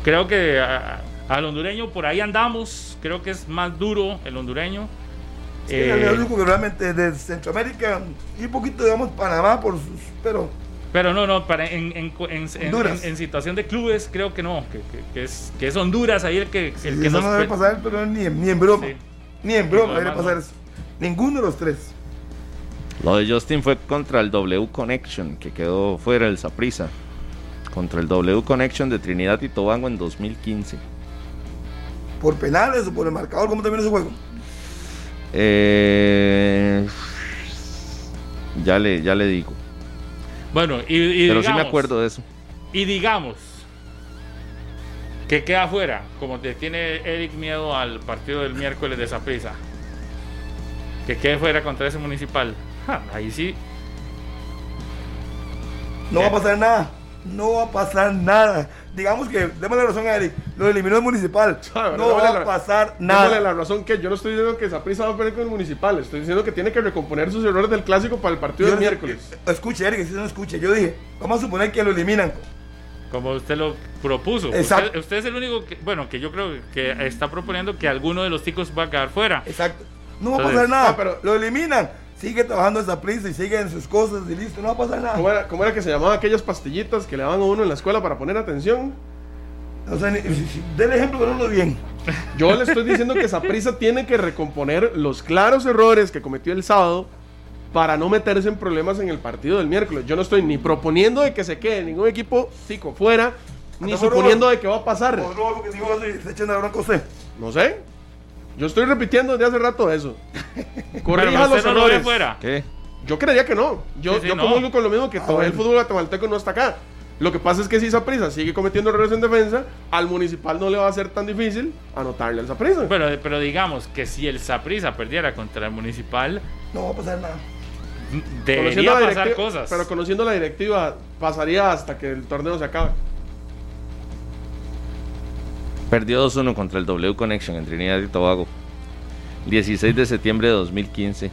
Creo que a- al hondureño por ahí andamos. Creo que es más duro el hondureño. Sí, Eh, el único que realmente de Centroamérica y un poquito, digamos, Panamá, por sus, pero pero no, no, para, en, en, en- en- Honduras. en- en situación de clubes creo que no. Que, que- que es, que es Honduras ahí el que, el sí, que eso nos no debe pasar, pero ni, en- ni en broma. Sí. Ni en broma No, debe pasar no. eso. Ninguno de los tres. Lo de Justin fue contra el W Connection, que quedó fuera el Saprissa. Contra el W Connection de Trinidad y Tobago en 2015. Por penales o por el marcador, ¿cómo termina ese juego? Eh, ya, le, ya le digo. Bueno, y, y Pero sí me acuerdo de eso. Y digamos que queda afuera, como te tiene Eric miedo al partido del miércoles de Saprissa. Que quede fuera contra ese municipal. Ja, ahí sí. No va a pasar nada. No va a pasar nada. Digamos que, démosle la razón a Eric, lo eliminó el municipal. Claro, No démosle va a pasar Démosle nada. la razón que yo no estoy diciendo que Saprissa va a perder con el municipal. Estoy diciendo que tiene que recomponer sus errores del clásico para el partido Yo del no- miércoles. Escuche, Eric, si no escuche. Yo dije, vamos a suponer que lo eliminan. Como usted lo propuso. Exacto. Usted, usted es el único que, bueno, que yo creo que está proponiendo que alguno de los ticos va a quedar fuera. Exacto. No va a pasar nada. ah, pero- Lo eliminan. Sigue trabajando esa prisa y sigue en sus cosas y listo. No va a pasar nada. ¿Cómo era, cómo era que se llamaban aquellas pastillitas que le daban a uno en la escuela para poner atención? O sea, del ejemplo que no lo bien. Yo le estoy diciendo que Saprissa tiene que recomponer los claros errores que cometió el sábado para no meterse en problemas en el partido del miércoles. Yo no estoy ni proponiendo de que se quede ningún equipo tico fuera, ni suponiendo de que va a pasar. No sé. Yo estoy repitiendo desde hace rato eso. Pero Corrija usted los no lo ve errores. fuera. ¿Qué? Yo creería que no. Yo, Sí, sí, yo no. comulgo con lo mismo que Ah, todavía el fútbol guatemalteco no está acá. Lo que pasa es que si Saprissa sigue cometiendo errores en defensa, al municipal no le va a ser tan difícil anotarle al Saprissa. Pero, pero digamos que si el Saprissa perdiera contra el Municipal, No va a pasar nada. debería pasar cosas. Pero conociendo la directiva, pasaría hasta que el torneo se acabe. Perdió 2-1 contra el W Connection en Trinidad y Tobago. 16 de septiembre de 2015.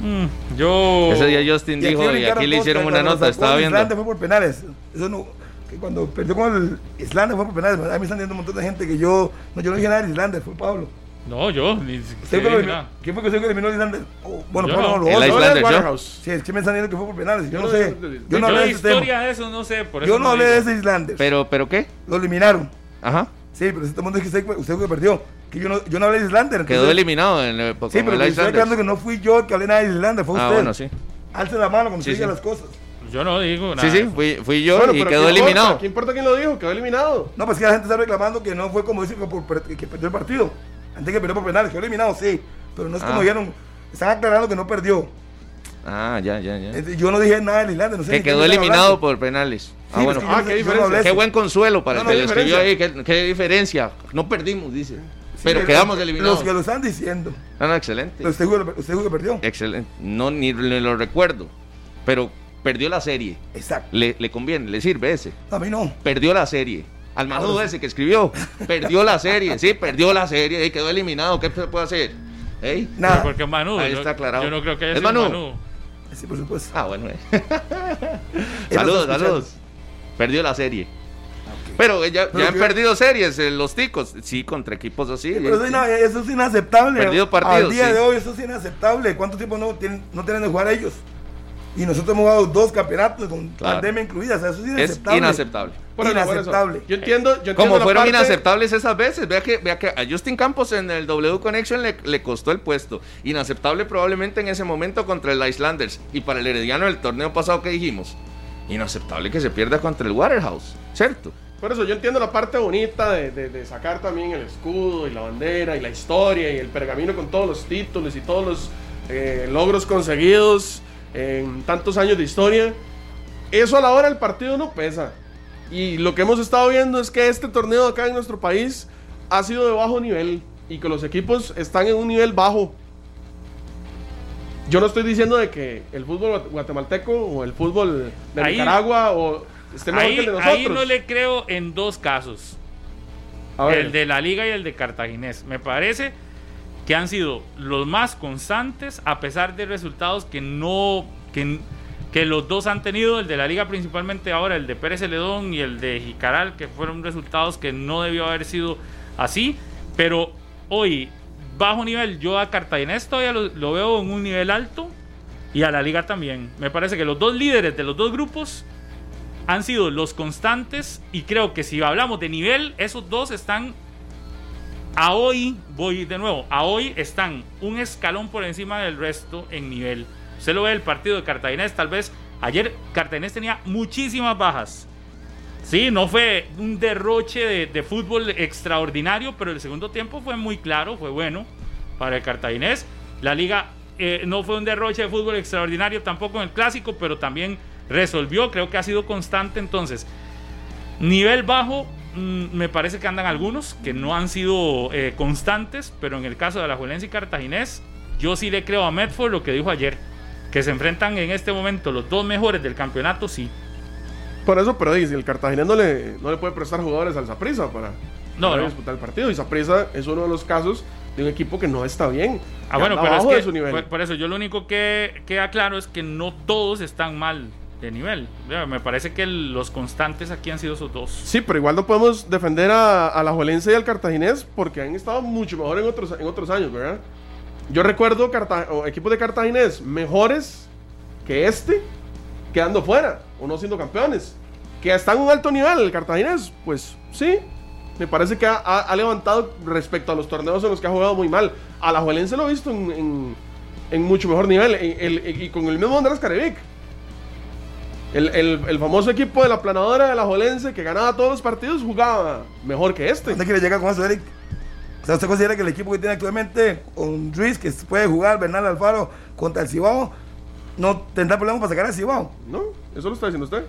Mm, yo. Ese día Justin dijo y aquí le hicieron una nota, sacó estaba el viendo. Islanda fue por penales. Eso no. Que cuando perdió con el Islanda fue por penales. A mí me están diciendo un montón de gente que yo. No, yo no dije nada del Islanda, fue Pablo. No, yo. Ni, ¿Usted sí, fue que. ¿Quién fue que usted que eliminó el Islanda? Oh, bueno, Pablo no. no lo El otro. Islander, Ahora es ¿yo? Waterhouse. Sí, es que me están diciendo que fue por penales. Yo Yo no sé. Yo no hablé de ese historia de eso no sé. Por eso Yo no hablé digo. de ese Islander. Pero, ¿pero qué? Lo eliminaron. Ajá. Sí, pero si todo el mundo dice que usted, usted fue que perdió. Que yo no, yo no hablé de Islander. Quedó entonces- eliminado en el, Sí, pero estoy aclarando que no fui yo el que hablé nada de Islander, fue Ah, usted. bueno, sí. Alce la mano cuando Sí, se diga sí. las cosas. Yo no digo nada. Sí, sí, fui, fui yo Bueno, y pero quedó eliminado. ¿Qué importa quién lo dijo? Quedó eliminado. No, pues que la gente está reclamando que no fue como dice que, por- que perdió el partido. Antes que perdió por penales, quedó eliminado, sí. Pero no es como Ah. dijeron, están aclarando que no perdió. Ah, ya, ya, ya. Entonces, Yo no dije nada de Islandia, no sé Que quedó eliminado hablando. por penales. Ah, Sí, bueno. pues, yo Ah, qué no Qué buen consuelo para No, el que lo escribió ahí. ¿Qué, qué diferencia? No perdimos, dice. Sí, Pero quedamos Los eliminados. que lo están diciendo. No, no, excelente. Usted dijo, usted dijo que perdió. Excelente. No, ni, ni lo recuerdo. Pero perdió la serie. Exacto. Le, le conviene, le sirve ese. A mí no. Perdió la serie. Al manudo ese que escribió. Perdió la serie. Sí, perdió la serie. Y quedó eliminado. ¿Qué se puede hacer? ¿Ey? Nada. Porque es Manu. Ahí yo- está aclarado. Yo no creo que haya ¿Es sido Manu? Manu. Sí, por supuesto. Ah, bueno. eh. Saludos, saludos. Perdió la serie. Pero ya, Pero ya han perdido series eh, los ticos. Sí, contra equipos así. Sí, pero eso, eh, es ina- eso es inaceptable. Perdido partidos, Al día sí. de hoy eso es inaceptable. ¿Cuánto tiempo no tienen, no tienen de jugar ellos? Y nosotros hemos jugado dos campeonatos con Claro. pandemia incluida. O sea, eso es Es inaceptable. inaceptable. Por eso, por eso. Inaceptable. Yo entiendo, yo entiendo Como fueron parte- inaceptables esas veces. Vea que, vea que a Justin Campos en el W Connection le, le costó el puesto. Inaceptable probablemente en ese momento contra el Islanders. Y para el Herediano del torneo pasado que dijimos. Inaceptable que se pierda contra el Waterhouse. ¿Cierto? Por eso yo entiendo la parte bonita de, de- de sacar también el escudo y la bandera y la historia y el pergamino con todos los títulos y todos los eh, logros conseguidos en tantos años de historia. Eso a la hora del partido no pesa. Y lo que hemos estado viendo es que este torneo acá en nuestro país ha sido de bajo nivel y que los equipos están en un nivel bajo. Yo no estoy diciendo de que el fútbol guat- guatemalteco o el fútbol de Ahí- Nicaragua o esté mejor que Ahí, el de nosotros. ahí no le creo en dos casos. A ver. El de la Liga y el de Cartaginés. Me parece que han sido los más constantes a pesar de resultados que no que, que los dos han tenido, el de la Liga principalmente ahora, el de Pérez Celedón y el de Jicaral, que fueron resultados que no debió haber sido así, pero hoy bajo nivel, yo a Cartaginés todavía lo, lo veo en un nivel alto y a la Liga también. Me parece que los dos líderes de los dos grupos han sido los constantes y creo que si hablamos de nivel, esos dos están a hoy, voy de nuevo, a hoy están un escalón por encima del resto en nivel. Usted lo ve el partido de Cartaginés, tal vez ayer Cartaginés tenía muchísimas bajas. Sí, no fue un derroche de, fútbol extraordinario, pero el segundo tiempo fue muy claro, fue bueno para el Cartaginés. La liga eh, no fue un derroche de fútbol extraordinario tampoco en el clásico, pero también resolvió, creo que ha sido constante entonces. Nivel bajo, me parece que andan algunos que no han sido eh, constantes, pero en el caso de la Juelense y Cartaginés, yo sí le creo a Medford lo que dijo ayer, que se enfrentan en este momento los dos mejores del campeonato, sí. Por eso, pero dice, el Cartaginés no le, no le puede prestar jugadores al Zaprisa para, No, para no. disputar el partido. Y Zaprisa es uno de los casos de un equipo que no está bien. Ah, bueno, pero es que por, por eso yo lo único que queda claro es que no todos están mal de nivel. Me parece que los constantes aquí han sido esos dos. Sí, pero igual no podemos defender a, a la Juelense y al Cartaginés porque han estado mucho mejor en otros, en otros años, ¿verdad? Yo recuerdo equipos de Cartaginés mejores que este, quedando fuera o no siendo campeones. Que está en un alto nivel el Cartaginés, pues sí. Me parece que ha, levantado respecto a los torneos en los que ha jugado muy mal. A la Juelense lo he visto en, en- en mucho mejor nivel y con el mismo Andrés Carevic. El, el- el famoso equipo de la planadora de la Jolense que ganaba todos los partidos jugaba mejor que este. ¿Dónde quiere llegar con eso, Eric? O sea, ¿usted considera que el equipo que tiene actualmente, con Ruiz, que puede jugar, Bernal Alfaro, contra el Cibao, no tendrá problemas para sacar al Cibao? ¿No? Eso lo está diciendo usted.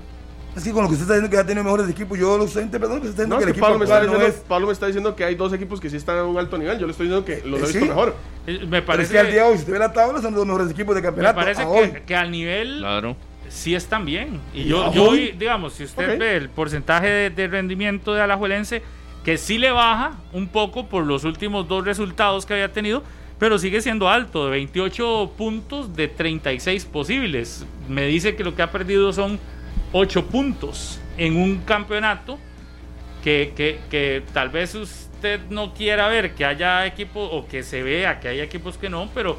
Es que con lo que usted está diciendo que ha tenido mejores equipos, yo lo estoy interpretando que usted está diciendo No, que el que equipo Pablo me, está actual no diciendo, es... Pablo me está diciendo que hay dos equipos que sí están a un alto nivel. Yo le estoy diciendo que los he Eh, visto sí. mejor. Eh, Me Pero es parece, que al día de hoy, si usted ve la tabla, son los dos mejores equipos de me campeonato. parece a hoy. que, que al nivel Claro. Sí están bien. Y ¿Y yo, yo digamos, si usted ve el porcentaje de, de rendimiento de Alajuelense, que sí le baja un poco por los últimos dos resultados que había tenido, pero sigue siendo alto, de 28 puntos de 36 posibles. Me dice que lo que ha perdido son 8 puntos en un campeonato que, que, que tal vez usted no quiera ver que haya equipos o que se vea que hay equipos que no, pero,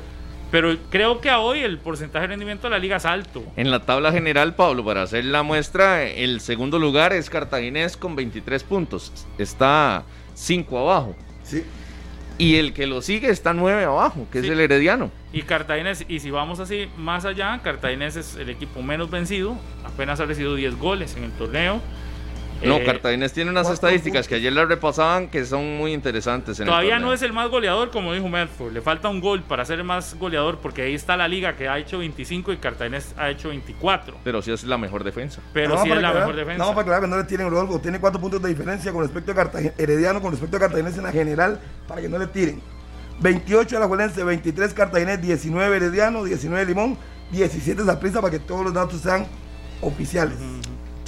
pero creo que a hoy el porcentaje de rendimiento de la liga es alto. En la tabla general, Pablo, para hacer la muestra, el segundo lugar es Cartaginés con 23 puntos. Está 5 abajo. Sí. Y el que lo sigue está 9 abajo, que Sí. es el Herediano. Y Cartaginés, y si vamos así más allá, Cartaginés es el equipo menos vencido, apenas ha recibido 10 goles en el torneo. No, Eh, Cartaginés tiene unas estadísticas que ayer las repasaban que son muy interesantes. En el Todavía no es el más goleador, como dijo Medford. Le falta un gol para ser el más goleador, porque ahí está la liga que ha hecho 25 y Cartaginés ha hecho 24. Pero sí es la mejor defensa. Pero sí es la mejor defensa. Más para aclarar que no le tiren Rodolfo. Tiene cuatro puntos de diferencia con respecto a Cartagena, Herediano, con respecto a Cartaginés en la general, para que no le tiren. 28 a la Juelense, 23 Cartaginés, 19 Herediano, 19 Limón, 17 Zaprisa para que todos los datos sean oficiales.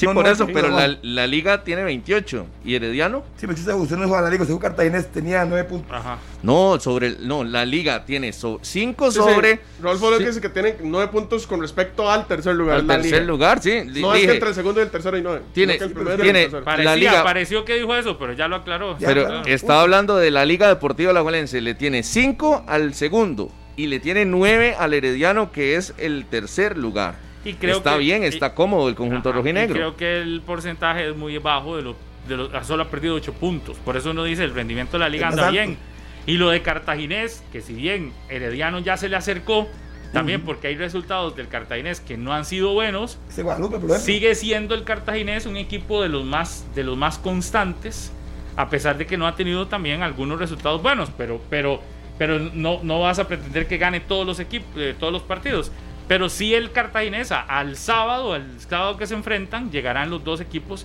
Sí, No, por no, eso, pero la, la liga tiene 28. ¿Y Herediano? Sí, pero si usted no juega la liga, según Cartaginés tenía 9 puntos. Ajá. No, sobre el, no, la liga tiene 5 Sí, sí. sobre Rolfo lo que dice que tiene nueve puntos con respecto al tercer lugar. al la tercer liga. lugar, sí. No es que entre el segundo y el tercero. Tiene- primero y el tiene- tercero. Parecía, La liga- pareció que dijo eso, pero ya lo aclaró. Ya, pero claro. estaba hablando de la Liga Deportiva Alajuelense. Le tiene 5 al segundo y le tiene 9 al Herediano, que es el tercer lugar. Y creo está que- bien, y- está cómodo el conjunto Ajá, y rojinegro. Creo que el porcentaje es muy bajo de lo, de lo- solo ha perdido 8 puntos. Por eso uno dice el rendimiento de la liga Es anda bien. Y lo de Cartaginés, que si bien Herediano ya se le acercó, también porque hay resultados del Cartaginés que no han sido buenos, ejemplo. sigue siendo el Cartaginés un equipo de los más, de los más constantes, a pesar de que no ha tenido también algunos resultados buenos, pero, pero, pero no, no vas a pretender que gane todos los equipos, eh, todos los partidos. Pero sí el Cartaginés a- al sábado, al sábado que se enfrentan, llegarán los dos equipos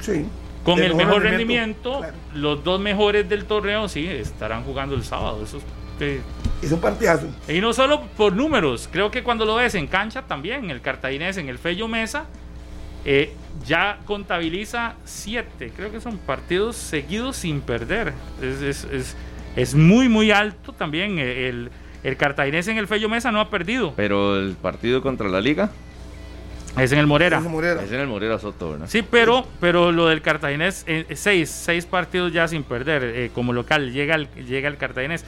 Sí. con el mejor rendimiento. Claro. Los dos mejores del torneo, sí, estarán jugando el sábado. Eso es, Es un partidazo. y no solo por números, creo que cuando lo ves en cancha también, el cartaginés en el Fello Mesa eh, ya contabiliza siete, creo que son partidos seguidos sin perder. Es, es- es- es muy, muy alto también. eh, El, el cartaginés en el Fello Mesa no ha perdido, Pero el partido contra la Liga es en el Morera. Es en el Morera Soto, ¿verdad? Sí, pero, pero lo del cartaginés, eh, seis, seis partidos ya sin perder eh, como local, llega el, llega el cartaginés.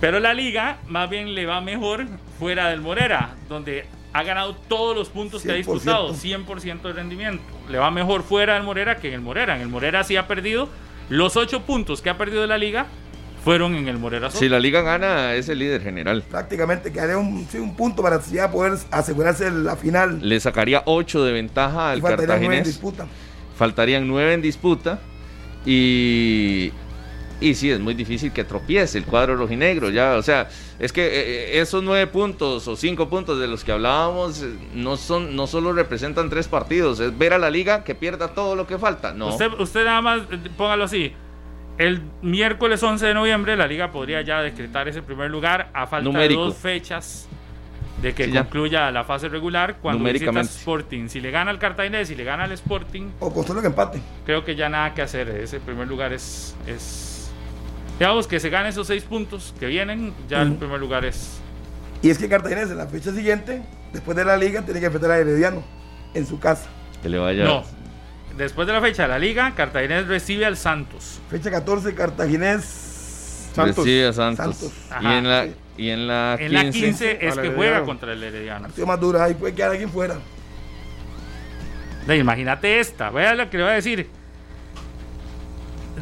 Pero la liga más bien le va mejor fuera del Morera, donde ha ganado todos los puntos que ha 100%. disputado, 100% de rendimiento. Le va mejor fuera del Morera que en el Morera. En el Morera sí ha perdido. Los ocho puntos que ha perdido de la liga fueron en el Morera. Si la Liga gana, es el líder general. Prácticamente quedaría un, sí, un punto para ya poder asegurarse la final. Le sacaría 8 de ventaja al Y faltaría nueve en Cartaginés. disputa. Faltarían 9 en disputa. Y, y sí, es muy difícil que tropiece el cuadro rojinegro. Ya, o sea, es que eh, esos 9 puntos o 5 puntos de los que hablábamos eh, no, son, no solo representan 3 partidos. Es ver a la liga que pierda todo lo que falta. No. Usted, usted nada más, eh, póngalo así. El miércoles 11 de noviembre la liga podría ya decretar ese primer lugar a falta Numérico. de dos fechas de que Sí, concluya la fase regular cuando visita. Sporting. Si le gana al Cartaginés, si le gana al Sporting, O con solo que empate. creo que ya nada que hacer. Ese primer lugar es... es digamos que se gane esos seis puntos que vienen, ya el primer lugar es... Y es que Cartaginés en la fecha siguiente, después de la liga, tiene que enfrentar a Herediano en su casa. Que le vaya. No. Después de la fecha de la liga, Cartaginés recibe al Santos. Fecha 14, Cartaginés. Santos. Recibe a Santos. Santos. Y, en la, y en la 15. En la 15 es que Herediano. juega contra el Herediano. Partido más duro, ahí puede quedar alguien fuera. De, imagínate esta, vea lo que le voy a decir.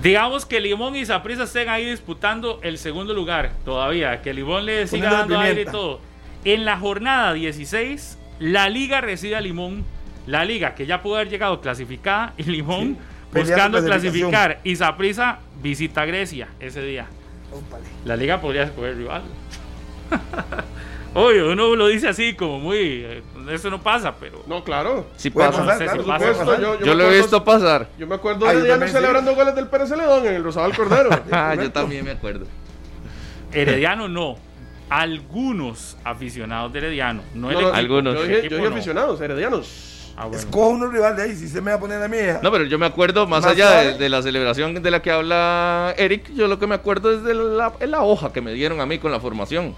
Digamos que Limón y Saprissa estén ahí disputando el segundo lugar todavía, que Limón le siga dando aire y todo. En la jornada 16, la liga recibe a Limón. La liga que ya pudo haber llegado clasificada y Limón Sí, buscando clasificar. Y Saprissa visita Grecia ese día. Ópale. La liga podría escoger rival. Oye, uno lo dice así como muy... eh, Eso no pasa, pero... No, claro. Sí pasa. pasar, sé claro, si puede pasa. pasar. Yo lo he visto pasar. Yo me acuerdo Ah, de yo Herediano sí. celebrando goles del Pérez Celedón en el Rosabal Cordero. Ah, yo también me acuerdo. Herediano no. Algunos aficionados de Herediano. No el No, no, equipo. Algunos. Yo dije, equipo yo dije no. aficionados, heredianos. Ah, bueno. Escoja uno rival de ahí, si se me va a poner a mí. eh. No, pero yo me acuerdo, más, Más allá de, la celebración de la que habla Eric, yo lo que me acuerdo es de la, es la hoja que me dieron a mí con la formación.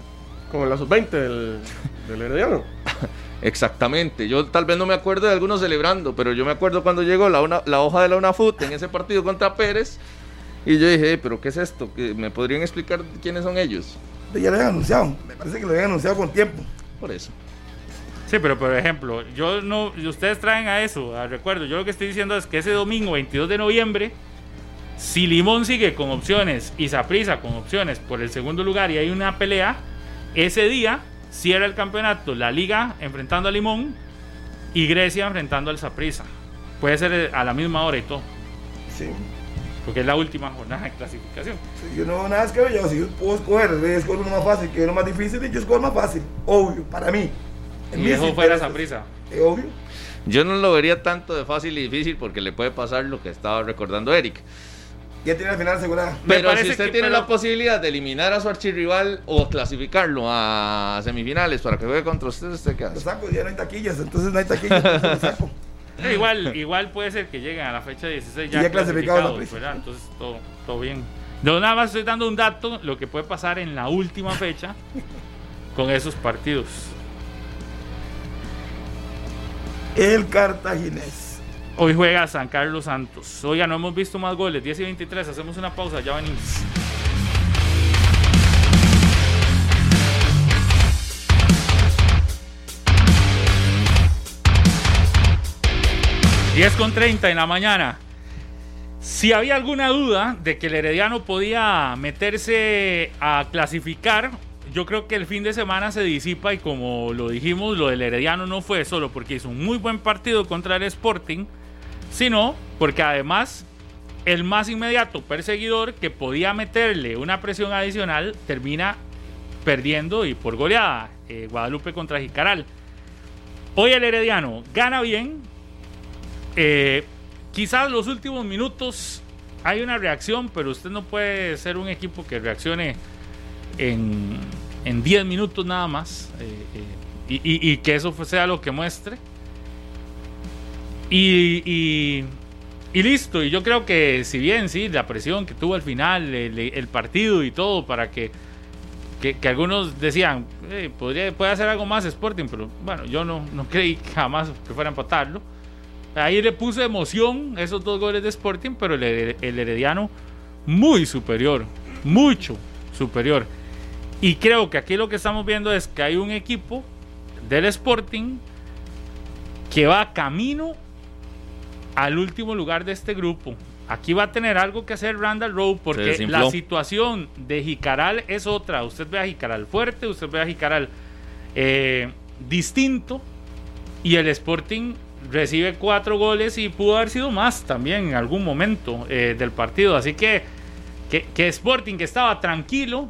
Como la sub-20 del, del herediano. Exactamente. Yo tal vez no me acuerdo de algunos celebrando, pero yo me acuerdo cuando llegó la, una- la hoja de la UNAFUT en ese partido contra Pérez. Y yo dije, "Eh, pero ¿qué es esto? ¿Que ¿Me podrían explicar quiénes son ellos? Ya lo habían anunciado. Me parece que lo habían anunciado con tiempo. Por eso. Sí, pero por ejemplo, yo no, ustedes traen a eso, a recuerdo. Yo lo que estoy diciendo es que ese domingo 22 de noviembre, si Limón sigue con opciones y Saprissa con opciones por el segundo lugar y hay una pelea, ese día cierra el campeonato la Liga enfrentando a Limón y Grecia enfrentando al Saprissa. puede ser a la misma hora y todo. Sí. Porque es la última jornada de clasificación. Sí, Yo no nada es que yo, si yo puedo escoger, voy a escoger uno más fácil que uno más difícil, y yo escojo más fácil, obvio, para mí. Eso fuera esa prisa. Eh, obvio. Yo no lo vería tanto de fácil y difícil porque le puede pasar lo que estaba recordando Eric. Ya tiene la final asegurada. Me Pero si parece usted que- tiene pero- la posibilidad de eliminar a su archirrival o clasificarlo a semifinales para que juegue contra usted, usted qué Lo hace? saco, ya no hay taquillas, entonces no hay taquillas, entonces lo saco. Igual, igual puede ser que lleguen a la fecha 16 ya, ya clasificados la clasificados, prisa. ¿verdad? Entonces todo, todo bien. Yo nada más estoy dando un dato, lo que puede pasar en la última fecha con esos partidos. El cartaginés. Hoy juega San Carlos Santos. Oiga, no hemos visto más goles. 10 y 23. Hacemos una pausa. Ya venimos. ...10 con 30 en la mañana. Si había alguna duda de que el Herediano podía meterse a clasificar, yo creo que el fin de semana se disipa y como lo dijimos, lo del Herediano no fue solo porque hizo un muy buen partido contra el Sporting, sino porque además el más inmediato perseguidor que podía meterle una presión adicional termina perdiendo y por goleada eh, Guadalupe contra Jicaral. Hoy el Herediano gana bien. eh, quizás los últimos minutos hay una reacción, pero usted no puede ser un equipo que reaccione en, en 10 minutos nada más eh, eh, y, y- y que eso sea lo que muestre. Y, y- y listo, y yo creo que si bien sí, la presión que tuvo al final, el, el partido y todo, para que, que, que algunos decían, "Eh, podría, puede hacer algo más Sporting, pero bueno, yo no, no creí jamás que fuera a empatarlo. Ahí le puso emoción esos dos goles de Sporting, pero el, el Herediano muy superior, mucho superior. Y creo que aquí lo que estamos viendo es que hay un equipo del Sporting que va camino al último lugar de este grupo. Aquí va a tener algo que hacer Randall Rowe porque la situación de Jicaral es otra. Usted ve a Jicaral fuerte, usted ve a Jicaral eh, distinto y el Sporting recibe cuatro goles y pudo haber sido más también en algún momento eh, del partido. Así que, que, que Sporting que estaba tranquilo,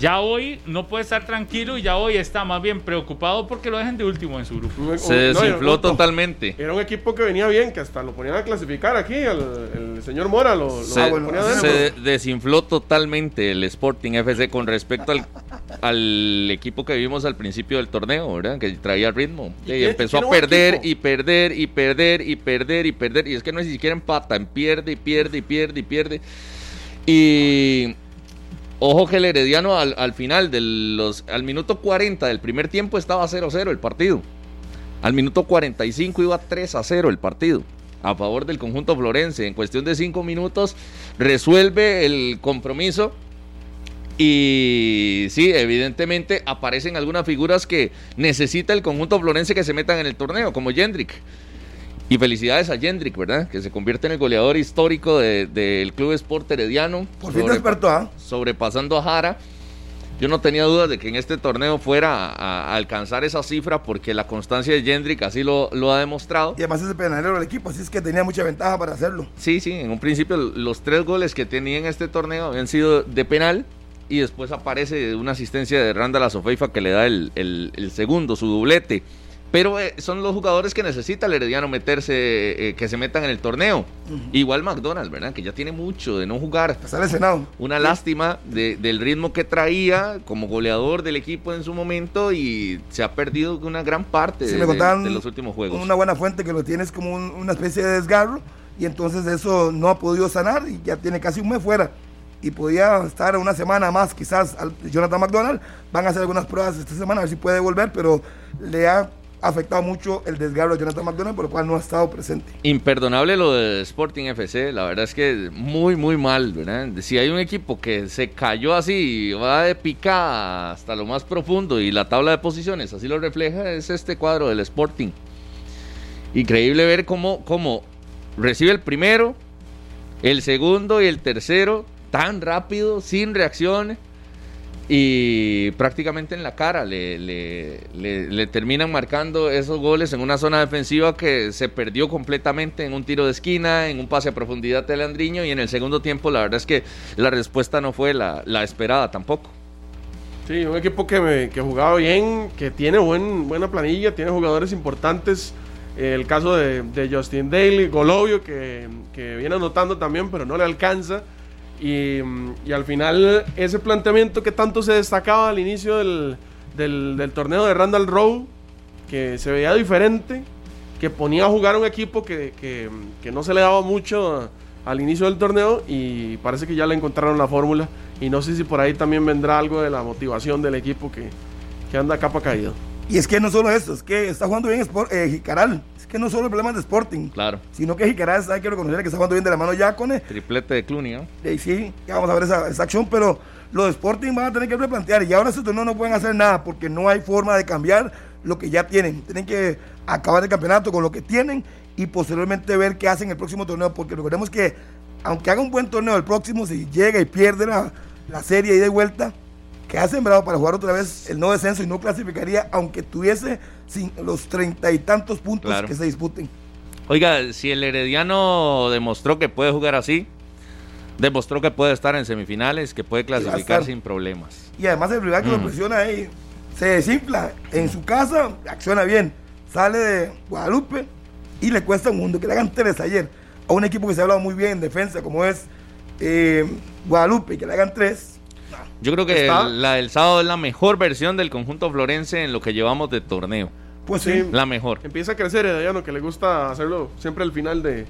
ya hoy no puede estar tranquilo y ya hoy está más bien preocupado porque lo dejen de último en su grupo. Se desinfló no, totalmente. Era un equipo que venía bien, que hasta lo ponían a clasificar aquí. El, el señor Mora lo, lo Se, ponía dentro. se desinfló totalmente el Sporting FC con respecto al, al equipo que vimos al principio del torneo, ¿verdad? Que traía ritmo. ¿Y empezó a perder equipo? y perder y perder y perder y perder. Y es que no es ni siquiera empatan, pierde y pierde y pierde y pierde. Y ojo que el Herediano al, al final, de los, al minuto 40 del primer tiempo estaba 0-0 el partido. Al minuto 45 iba 3 a 0 el partido a favor del conjunto florense. En cuestión de 5 minutos resuelve el compromiso. Y sí, evidentemente aparecen algunas figuras que necesita el conjunto florense que se metan en el torneo, como Jendrik. Y felicidades a Jendrik, ¿verdad? Que se convierte en el goleador histórico de- del Club Sport Herediano. Por fin despertó, ¿ah? sobrepasando a Jara. Yo no tenía dudas de que en este torneo fuera a, a alcanzar esa cifra porque la constancia de Jendrik así lo, lo ha demostrado. Y además es el penalero del equipo, así es que tenía mucha ventaja para hacerlo. Sí, sí, en un principio los tres goles que tenía en este torneo habían sido de penal y después aparece una asistencia de Randall Azofeifa que le da el, el- el segundo, su doblete. Pero eh, son los jugadores que necesita el Herediano meterse, eh, que se metan en el torneo. Igual McDonald's, ¿verdad? Que ya tiene mucho de no jugar. Está lesionado. Una lástima de- del ritmo que traía como goleador del equipo en su momento y se ha perdido una gran parte Sí, de, me contaban de los últimos juegos. Una buena fuente que lo tienes como un- una especie de desgarro y entonces eso no ha podido sanar y ya tiene casi un mes fuera. Y podía estar una semana más, quizás, al Jonathan McDonald. Van a hacer algunas pruebas esta semana a ver si puede volver, pero le ha afectado mucho el desgarro a Jonathan McDonald, por lo cual no ha estado presente. Imperdonable lo de Sporting FC, la verdad es que muy, muy mal, ¿verdad? Si hay un equipo que se cayó así, va de picada hasta lo más profundo y la tabla de posiciones así lo refleja, es este cuadro del Sporting. Increíble ver cómo, cómo recibe el primero, el segundo y el tercero tan rápido, sin reacciones. Y prácticamente en la cara le, le, terminan marcando esos goles en una zona defensiva que se perdió completamente en un tiro de esquina, en un pase a profundidad de Leandriño y en el segundo tiempo la verdad es que la respuesta no fue la, la esperada tampoco. Sí, un equipo que, me, que jugaba bien, que tiene buen, buena planilla, tiene jugadores importantes. El caso de, de Justin Daly, Golovio, que, que viene anotando también, pero no le alcanza. Y, al final ese planteamiento que tanto se destacaba al inicio del, del, torneo de Randall Rowe, que se veía diferente, que ponía a jugar un equipo que, que, no se le daba mucho al inicio del torneo y parece que ya le encontraron la fórmula y no sé si por ahí también vendrá algo de la motivación del equipo que, que anda capa caído. Y es que no solo eso, es que está jugando bien Sport, eh, Jicaral que no solo el problema de Sporting. Claro. Sino que Jicaraz hay que reconocer que está jugando bien de la mano ya con el Triplete de Cluny, ¿no? Y sí, ya vamos a ver esa, acción, pero los de Sporting van a tener que replantear. Y ahora estos torneo no pueden hacer nada porque no hay forma de cambiar lo que ya tienen. Tienen que acabar el campeonato con lo que tienen y posteriormente ver qué hacen el próximo torneo. Porque recordemos que, aunque haga un buen torneo el próximo, si llega y pierde la, la serie y de vuelta, que ha sembrado para jugar otra vez el no descenso y no clasificaría, aunque tuviese sin los treinta y tantos puntos que se disputen. Oiga, si el Herediano demostró que puede jugar así, demostró que puede estar en semifinales, que puede clasificar sin problemas. Y además el rival que lo mm. presiona ahí se desinfla en su casa, acciona bien, sale de Guadalupe y le cuesta un mundo. Que le hagan tres ayer a un equipo que se ha hablado muy bien en defensa, como es eh, Guadalupe, y que le hagan tres yo creo que la del sábado es la mejor versión del conjunto florense en lo que llevamos de torneo. Pues sí. La mejor. Empieza a crecer Edayano, que le gusta hacerlo siempre al final de,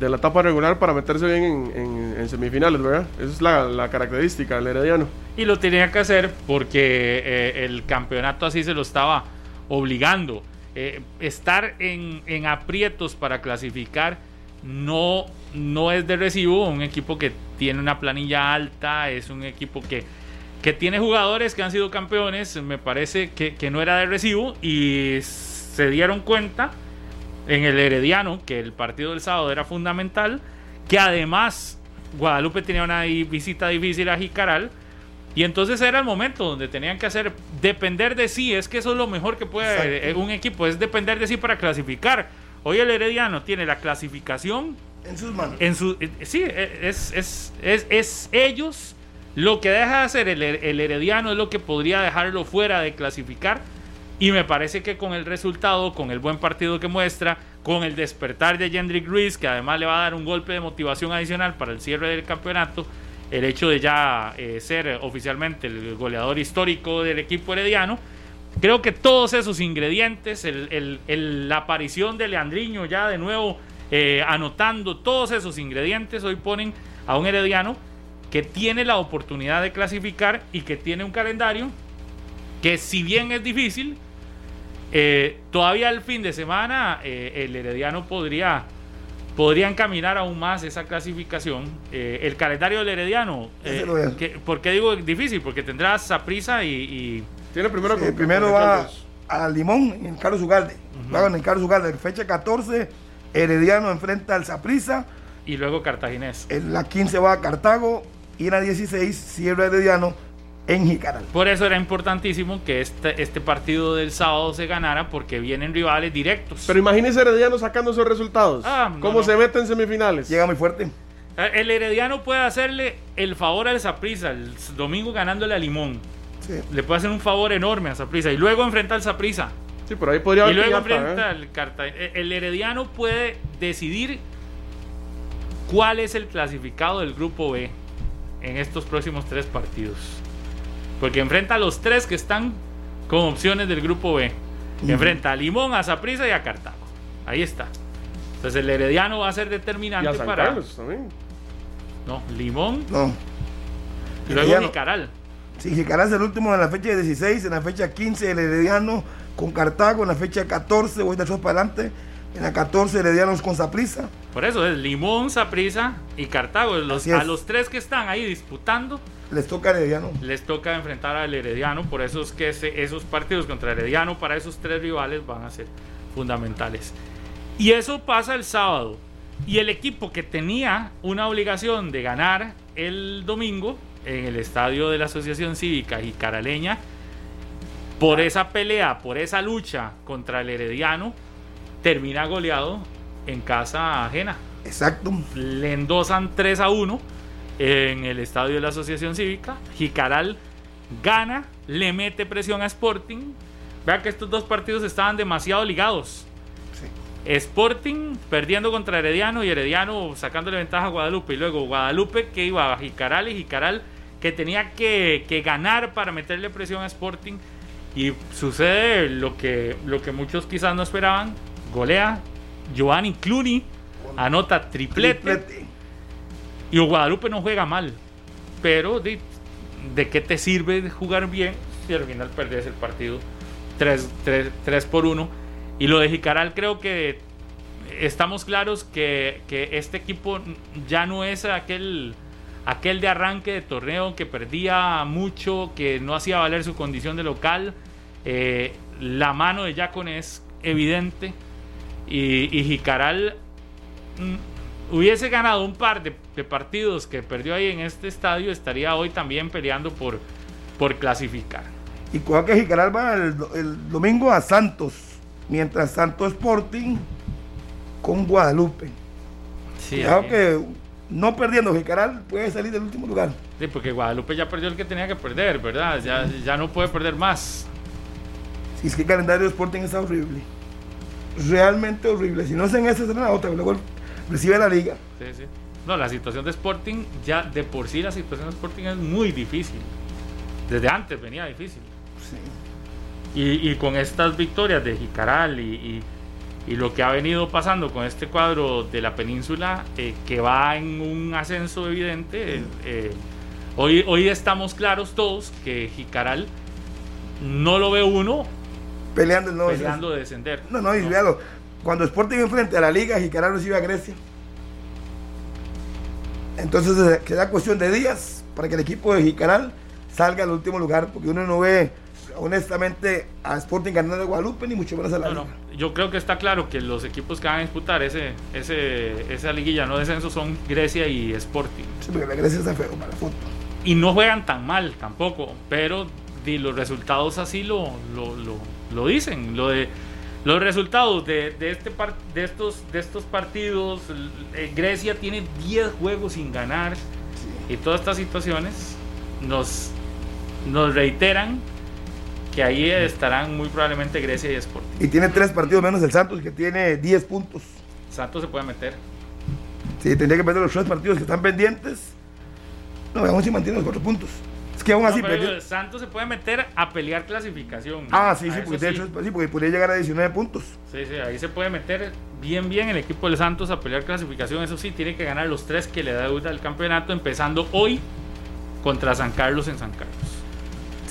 la etapa regular para meterse bien en, semifinales, ¿verdad? Esa es la, característica del Herediano. Y lo tenía que hacer porque eh, el campeonato así se lo estaba obligando. Eh, estar en, en aprietos para clasificar no, no es de recibo. Un equipo que tiene una planilla alta, es un equipo que, que tiene jugadores que han sido campeones. Me parece que, que no era de recibo y se dieron cuenta en el Herediano que el partido del sábado era fundamental. Que además Guadalupe tenía una visita difícil a Jicaral. Y entonces era el momento donde tenían que hacer depender de sí. Es que eso es lo mejor que puede un equipo, es depender de sí para clasificar Hoy el Herediano tiene la clasificación en sus manos. En su, eh, sí, eh, es, es, es, es, ellos. Lo que deja de hacer el, el, Herediano es lo que podría dejarlo fuera de clasificar. Y me parece que con el resultado, con el buen partido que muestra, con el despertar de Jendrik Ruiz, que además le va a dar un golpe de motivación adicional para el cierre del campeonato, el hecho de ya eh, ser oficialmente el goleador histórico del equipo herediano, Creo que todos esos ingredientes, la aparición de Leandriño ya de nuevo eh, anotando todos esos ingredientes, hoy ponen a un herediano que tiene la oportunidad de clasificar y que tiene un calendario que si bien es difícil, eh, todavía el fin de semana eh, el herediano podría, podría encaminar aún más esa clasificación. el calendario del herediano, ¿por qué digo difícil? Porque tendrás a prisa y tiene primero primero va a Limón en Carlos Ugalde. Uh en Carlos Ugalde. Fecha 14, Herediano enfrenta al Saprisa. Y luego Cartaginés. En la 15 va a Cartago y en la 16 cierra Herediano en Jicaral. Por eso era importantísimo que este, este partido del sábado se ganara porque vienen rivales directos. Pero imagínese Herediano sacando esos resultados. Ah, ¿Cómo se mete en semifinales? Llega muy fuerte. Eh, el Herediano puede hacerle el favor al Saprisa el domingo ganándole a Limón. Le puede hacer un favor enorme a Saprisa. Y luego enfrenta al Saprisa. Sí, por ahí podría Y luego enfrenta ¿eh? al Cartagena. Eh, el Herediano puede decidir cuál es el clasificado del grupo B en estos próximos tres partidos. Porque enfrenta a los tres que están como opciones del grupo B. Enfrenta a Limón, a Saprisa y a Cartago. Ahí está. Entonces el Herediano va a ser determinante para. Carlos también. No, Limón. No. Y luego Nicaral. Sí, Jicaral es el último en la fecha 16, en la fecha 15 el Herediano con Cartago, en la fecha 14, voy de atrás para adelante, en la 14 Heredianos con Saprisa. Por eso es Limón, Saprisa y Cartago. Los, a los tres que están ahí disputando. Les toca Herediano. Les toca enfrentar al Herediano. Por eso es que esos partidos contra Herediano para esos tres rivales van a ser fundamentales. Y eso pasa el sábado. Y el equipo que tenía una obligación de ganar el domingo en el estadio de la Asociación Cívica Jicaraleña por esa pelea, por esa lucha contra el Herediano, termina goleado en casa ajena. Exacto. Le endosan 3 a 1 en el estadio de la Asociación Cívica. Jicaral gana, le mete presión a Sporting. Vea que estos dos partidos estaban demasiado ligados. Sporting perdiendo contra Herediano y Herediano sacándole ventaja a Guadalupe. Y luego Guadalupe que iba a Jicaral y Jicaral que tenía que, que ganar para meterle presión a Sporting. Y sucede lo que, lo que muchos quizás no esperaban. Golea Giovanni Cluny, anota triplete. Triplete. Y Guadalupe no juega mal. Pero de, ¿de qué te sirve jugar bien si al final perdés el partido 3, por 1? Y lo de Jicaral creo que estamos claros que, que este equipo ya no es aquel, aquel de arranque de torneo que perdía mucho, que no hacía valer su condición de local. Eh, la mano de Yacon es evidente. Y, y Jicaral mm, hubiese ganado un par de, de, partidos que perdió ahí en este estadio, estaría hoy también peleando por, por clasificar. Y cuidado que Jicaral va el, el, domingo a Santos, mientras Santos Sporting con Guadalupe. Sí, cuidado que no perdiendo Jicaral puede salir del último lugar. Sí, porque Guadalupe ya perdió el que tenía que perder, ¿verdad? Ya, ya no puede perder más. Es que el calendario de Sporting está horrible realmente horrible. Si no es en esa, será en la otra, luego recibe la liga. Sí, sí. No, la situación de Sporting, ya de por sí la situación de Sporting es muy difícil. Desde antes venía difícil. Sí. Y, y con estas victorias de Jicaral y, y, y, lo que ha venido pasando con este cuadro de la península, eh, que va en un ascenso evidente, eh, eh, hoy, hoy estamos claros todos que Jicaral no lo ve uno peleando, no, peleando de descender. No, no, y véalo, cuando Sporting enfrente a la liga, Jicaral recibe a Grecia. Entonces queda cuestión de días para que el equipo de Jicaral salga al último lugar, porque uno no ve honestamente a Sporting ganando de Guadalupe, ni mucho menos a la no, liga. No. Yo creo que está claro que los equipos que van a disputar ese, ese, esa liguilla no descenso son Grecia y Sporting. Sí, porque la Grecia está feo para la foto. Y no juegan tan mal tampoco, pero y los resultados así lo, lo, lo, lo dicen. Lo de los resultados de, de, este par, de, estos, de estos partidos, eh, Grecia tiene 10 juegos sin ganar sí. y todas estas situaciones nos, nos reiteran que ahí estarán muy probablemente Grecia y Sporting. Y tiene tres partidos menos el Santos que tiene 10 puntos. Santos se puede meter. Sí, tendría que perder los tres partidos que están pendientes. No, veamos si mantiene los cuatro puntos. Es que aún así no, pero el Santos se puede meter a pelear clasificación. Ah, sí, sí, porque, de hecho, sí, porque podría llegar a 19 puntos. Sí, sí, ahí se puede meter bien, bien el equipo del Santos a pelear clasificación. Eso sí, tiene que ganar los tres que le da deuda al campeonato, empezando hoy contra San Carlos en San Carlos.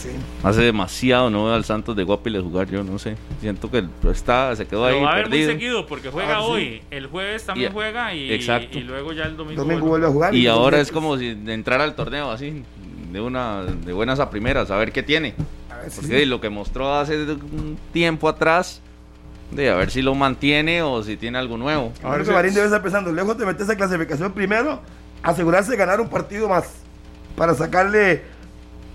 Sí. Hace demasiado no veo al Santos de Guapiles jugar, yo no sé. Siento que está, se quedó Pero ahí. va a ver perdido. muy seguido porque juega ah, hoy. Sí. El jueves también y, juega y, exacto. y, luego ya el domingo, domingo vuelve a jugar. Y, y ahora es como si entrar al torneo así, de una de buenas a primeras, a ver qué tiene. ver, Porque sí. lo que mostró hace un tiempo atrás, de a ver si lo mantiene o si tiene algo nuevo. A ver, que Marín debe estar pensando, lejos de meterse a clasificación primero, asegurarse de ganar un partido más para sacarle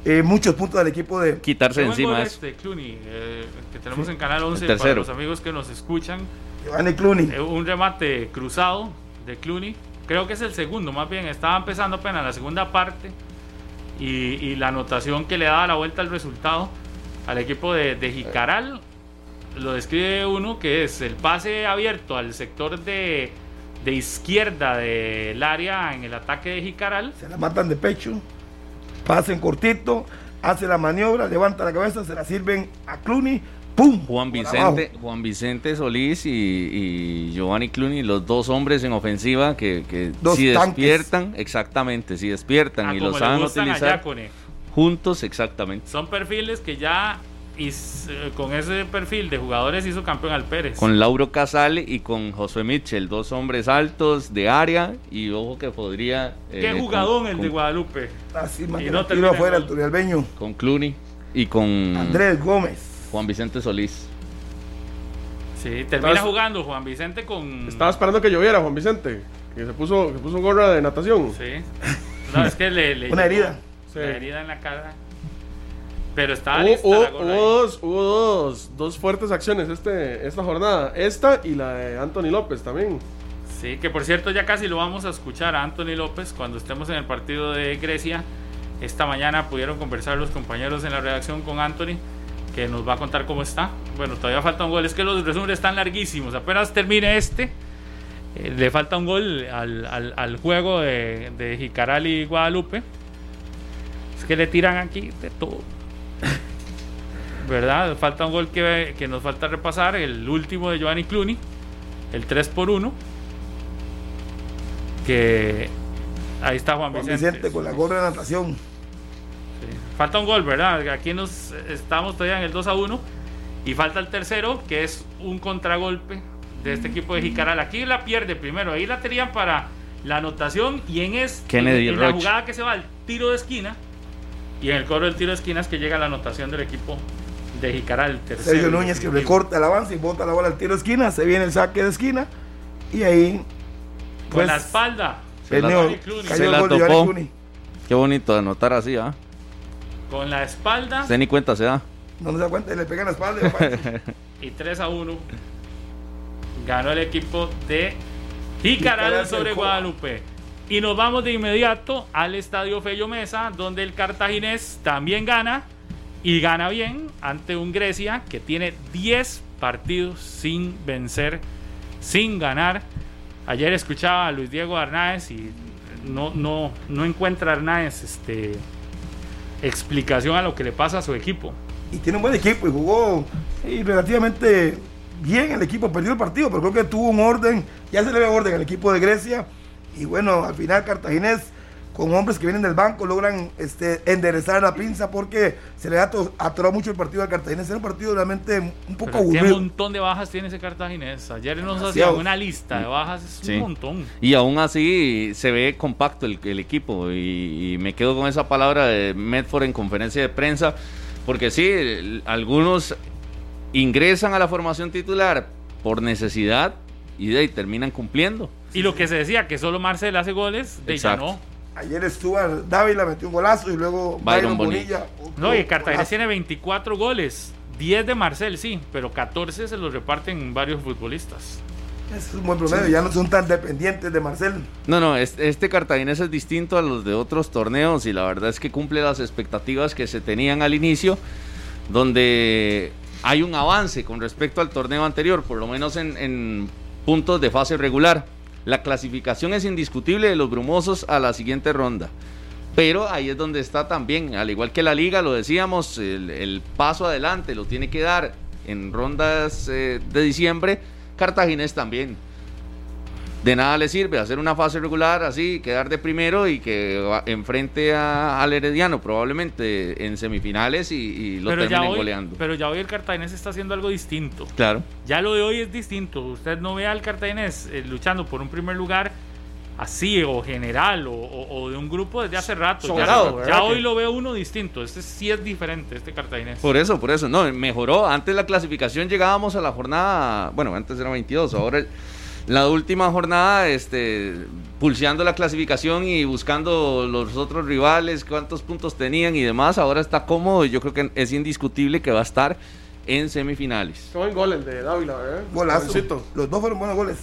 eh, muchos puntos al equipo de quitarse de encima. Este, Clooney, eh, que tenemos sí. en Canal 11 para los amigos que nos escuchan. Giovanni Clooney. Eh, un remate cruzado de Clooney. Creo que es el segundo, más bien. Estaba empezando apenas la segunda parte. Y, y, la anotación que le daba la vuelta al resultado al equipo de, de Jicaral lo describe uno que es el pase abierto al sector de, de izquierda del área en el ataque de Jicaral. Se la matan de pecho, pasen cortito, hace la maniobra, levanta la cabeza, se la sirven a Clooney. ¡Pum! Juan Vicente, Juan Vicente Solís y, y, Giovanni Clooney, los dos hombres en ofensiva que, que si tanques. despiertan, exactamente, si despiertan ah, y los saben utilizar juntos, exactamente. Son perfiles que ya y con ese perfil de jugadores hizo campeón al Pérez. Con Lauro Casale y con Josué Mitchell, dos hombres altos de área y ojo que podría... Qué eh, jugadón con, el con, de Guadalupe. Así, y no tiro afuera el Turialbeño. Con Clooney y con... Andrés Gómez. Juan Vicente Solís. Sí, termina Estabas, jugando Juan Vicente con. Estaba esperando que lloviera Juan Vicente. Que se puso, que puso gorra de natación. Sí. No, es que le, le Una llegó, herida. la herida en la cara. Pero estaba Hubo, lista hubo- la gorra ahí. hubo dos, hubo dos, dos fuertes acciones este, esta jornada. Esta y la de Anthony López también. Sí, que por cierto ya casi lo vamos a escuchar a Anthony López cuando estemos en el partido de Grecia. Esta mañana pudieron conversar los compañeros en la redacción con Anthony, que nos va a contar cómo está. Bueno, todavía falta un gol, es que los resúmenes están larguísimos. Apenas termine este, eh, le falta un gol al, al- al juego de, de Jicaral y Guadalupe. Es que le tiran aquí de todo. ¿Verdad? Falta un gol que, que nos falta repasar, el último de Giovanni Cluny, el 3 por 1 que ahí está Juan, Juan Vicente. Vicente con la gorra de natación. Sí. Falta un gol, ¿verdad? Aquí nos estamos todavía en el 2 a 1 y falta el tercero, que es un contragolpe de este equipo de Jicaral. Aquí la pierde primero, ahí la tenían para la anotación y en, es, Kennedy en, en la jugada que se va al tiro de esquina y en el cobro del tiro de esquina es que llega la anotación del equipo de Jicaral. el tercero Sergio Núñez que definitivo. recorta el avance y bota la bola al tiro de esquina. Se viene el saque de esquina. Y ahí. Con Pues, la espalda. Se la- Se el la topó. Qué bonito anotar así, ¿ah? Con la espalda Usted ni cuenta se da. No se da cuenta, le pega en la espalda. papá. y 3 a 1 ganó el equipo de Jicaral sobre Guadalupe. Y nos vamos de inmediato al estadio Fello Mesa, donde el cartaginés también gana y gana bien ante un Grecia que tiene 10 partidos sin vencer, sin ganar. Ayer escuchaba a Luis Diego Arnaez y no, no, no encuentra Arnaez este, explicación a lo que le pasa a su equipo. y tiene un buen equipo y jugó y relativamente bien el equipo. Perdió el partido, pero creo que tuvo un orden. Ya se le ve orden al equipo de Grecia. Y bueno, al final Cartaginés, con hombres que vienen del banco, logran este, enderezar la pinza porque se le ha ato- atorado mucho el partido al Cartaginés. Era un partido realmente un poco Pero ¿Qué aburrido. montón de bajas tiene ese cartaginés? Ayer nos hacían una lista de bajas, es Sí. un montón. Y aún así se ve compacto el, el equipo. Y, y me quedo con esa palabra de Medford en conferencia de prensa. Porque sí, el- algunos ingresan a la formación titular por necesidad y de ahí terminan cumpliendo. Y lo que se decía, que solo Marcel hace goles, de ya no. Ayer Stuart Dávila metió un golazo y luego Byron Byron, Bonilla. No, y golazo. tiene 24 goles. 10 de Marcel, sí, pero 14 se los reparten varios futbolistas. Es un buen promedio, ya no son tan dependientes de Marcel. No, no, este, este cartaginés es distinto a los de otros torneos y la verdad es que cumple las expectativas que se tenían al inicio, donde hay un avance con respecto al torneo anterior, por lo menos en, en puntos de fase regular. La clasificación es indiscutible de los brumosos a la siguiente ronda. Pero ahí es donde está también, al igual que la liga, lo decíamos, el, paso adelante lo tiene que dar en rondas eh, de diciembre, Cartaginés también. De nada le sirve hacer una fase regular así, quedar de primero y que va- enfrente a- al Herediano probablemente en semifinales y, y lo Pero ya, terminen hoy, goleando. pero ya hoy el Cartaginés está haciendo algo distinto. Claro. Ya lo de hoy es distinto. Usted no ve al Cartaginés eh, luchando por un primer lugar así o general o, o- o de un grupo desde hace rato. Ya- Sobrado, ya, ¿verdad? hoy lo veo uno distinto. Este sí es diferente, este Cartaginés. Por eso, por eso. No, mejoró. Antes la clasificación llegábamos a la jornada, bueno, antes era 22, ahora el- la última jornada, este, pulseando la clasificación y buscando los otros rivales, cuántos puntos tenían y demás. Ahora está cómodo y yo creo que es indiscutible que va a estar en semifinales. Qué buen gol el de Dávila, ¿verdad? Golazo. Los dos fueron buenos goles.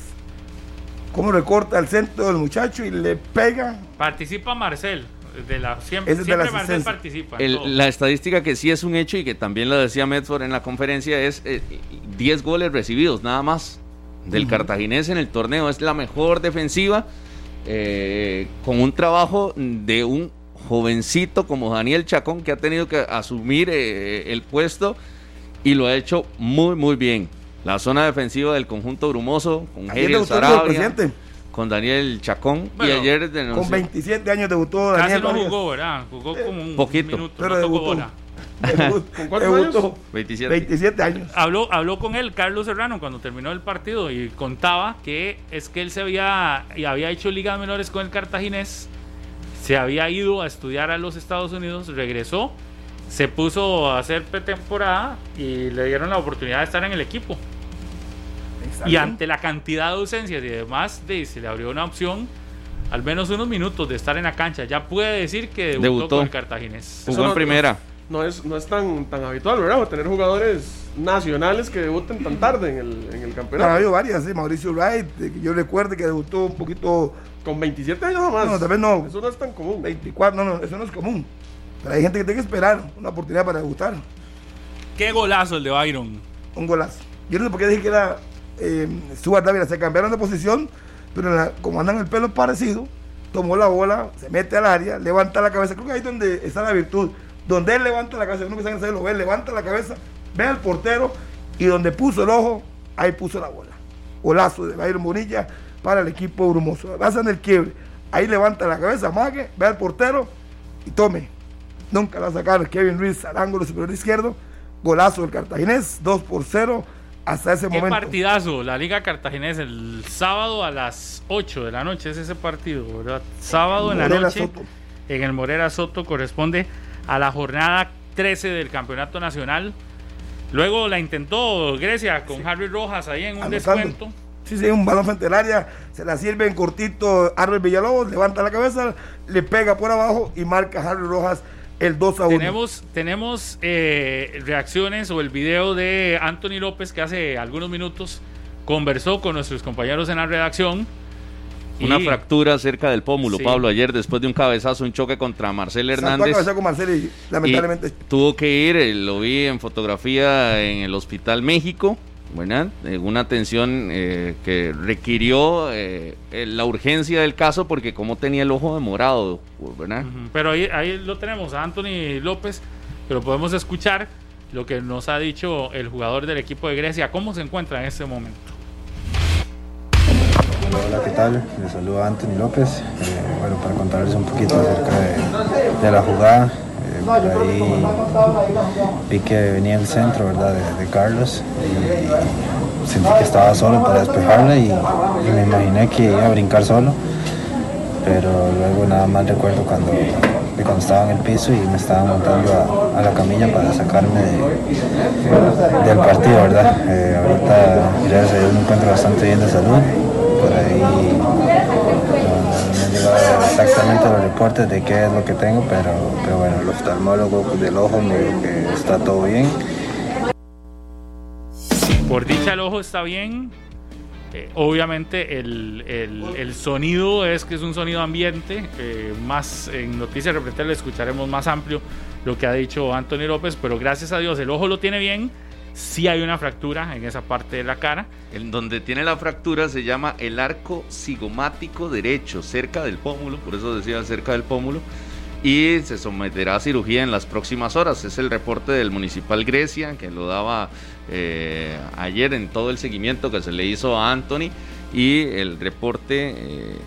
Cómo recorta el centro del muchacho y le pega. Participa Marcel. De la, siempre es de la siempre Marcel participa. El- la estadística que sí es un hecho y que también lo decía Medford en la conferencia es eh, 10 goles recibidos nada más del cartaginés en el torneo. Es la mejor defensiva eh, con un trabajo de un jovencito como Daniel Chacón que ha tenido que asumir eh, el puesto y lo ha hecho muy muy bien. La zona defensiva del conjunto brumoso con Ayer Geriel debutó el Sarabia, presidente. con Daniel Chacón Bueno, y ayer denunció- Con 27 años debutó Casi Daniel no jugó, ¿verdad? Jugó como un Poquito. minuto. Pero no tocó debutó. bola. ¿Con cuántos debutó 27. 27 años. Habló, habló con él Carlos Serrano cuando terminó el partido y contaba que es que él se había, y había hecho ligas menores con el cartaginés, se había ido a estudiar a los Estados Unidos, regresó, se puso a hacer pretemporada y le dieron la oportunidad de estar en el equipo. Y ante la cantidad de ausencias y demás, de, se le abrió una opción al menos unos minutos de estar en la cancha, ya puede decir que debutó, Debutó. con el cartaginés. Jugó en primera. No es, no es tan, tan habitual, ¿verdad? Tener jugadores nacionales que debuten tan tarde en el, en el Ha campeonato. habido varias, sí, Mauricio Wright, yo recuerdo que debutó un poquito, Con 27 años nomás. No, tal vez no. Eso no es tan común. 24, no, no, eso no es común. Pero hay gente que tiene que esperar una oportunidad para debutar. Qué golazo el de Byron. un golazo. Yo no sé por qué dije que era eh, Stuart Dávila. Se cambiaron de posición, pero la- como andan el pelo parecido, tomó la bola, se mete al área, levanta la cabeza. Creo que ahí es donde está la virtud. Donde él levanta la cabeza, uno que sabe lo ve, levanta la cabeza, ve al portero y donde puso el ojo, ahí puso la bola. Golazo de Byron Bonilla para el equipo brumoso. Hacen el quiebre. Ahí levanta la cabeza, mague, ve al portero y tome. Nunca la sacaron. Kevin Ruiz al ángulo superior izquierdo. Golazo del cartaginés, 2 por 0 hasta ese Qué momento. partidazo, la Liga Cartaginés el sábado a las 8 de la noche es ese partido, ¿verdad? Sábado en la noche Soto. en el Morera Soto corresponde a la jornada 13 del Campeonato Nacional. Luego la intentó Grecia con Harry Rojas ahí en un Anotando. descuento. Sí, sí, un balón frente al área, se la sirve en cortito Arbel Villalobos, levanta la cabeza, le pega por abajo y marca Harry Rojas el 2 a 1. Tenemos, tenemos eh, reacciones o el video de Anthony López que hace algunos minutos conversó con nuestros compañeros en la redacción. Una y- fractura cerca del pómulo, Sí. Pablo, ayer después de un cabezazo, un choque contra Marcel Saltó a Hernández. con Marcelo y lamentablemente Y tuvo que ir, eh, lo vi en fotografía en el Hospital México, ¿verdad? Eh, una atención eh, que requirió eh, la urgencia del caso porque como tenía el ojo demorado, ¿verdad? Pero ahí, ahí lo tenemos a Anthony López, que lo podemos escuchar lo que nos ha dicho el jugador del equipo de Grecia, cómo se encuentra en este momento. Hola, ¿qué tal? Les saluda Anthony López. Eh, bueno, para contarles un poquito acerca de, la jugada. eh, por ahí vi que venía el centro, ¿verdad? De, Carlos y sentí que estaba solo para despejarla y, me imaginé que iba a brincar solo. Pero luego nada más recuerdo cuando, cuando estaba en el piso y me estaban montando a, la camilla para sacarme de- del partido, ¿verdad? Eh, ahorita, gracias a Dios, me encuentro bastante bien de salud. Por ahí no, llegado exactamente los reportes de qué es lo que tengo, pero, pero bueno, el oftalmólogo del ojo me dijo que está todo bien. Por dicha el ojo está bien. Eh, obviamente el, el- el sonido es que es un sonido ambiente. eh, más en Noticias Repretel escucharemos más amplio lo que ha dicho Anthony López, pero gracias a Dios el ojo lo tiene bien. Sí hay una fractura en esa parte de la cara. En donde tiene la fractura se llama el arco cigomático derecho, cerca del pómulo, por eso decía cerca del pómulo, y se someterá a cirugía en las próximas horas. Es el reporte del Municipal Grecia, que lo daba eh, ayer en todo el seguimiento que se le hizo a Anthony, y el reporte eh,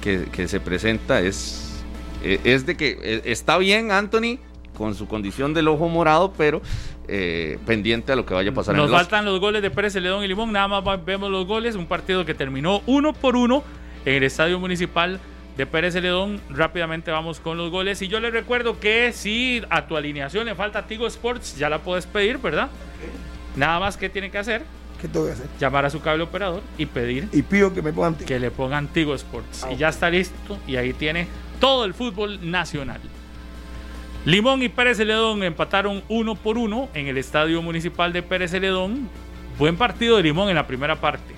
que, que se presenta es, eh, es de que está bien Anthony con su condición del ojo morado, pero eh, pendiente a lo que vaya a pasar en Nos el os- faltan los goles de Pérez Celedón y Limón. Nada más vemos los goles. Un partido que terminó uno por uno en el estadio municipal de Pérez Celedón. Rápidamente vamos con los goles. Y yo les recuerdo que si a tu alineación le falta Tigo Sports, ya la puedes pedir, ¿verdad? Nada más que tiene que hacer, ¿qué tengo que hacer? llamar a su cable operador y pedir Y pido que me pongan que le pongan Tigo Sports. Ah, Y ya está listo y ahí tiene todo el fútbol nacional. Limón y Pérez Celedón empataron uno por uno en el estadio municipal de Pérez Celedón. Buen partido de Limón en la primera parte.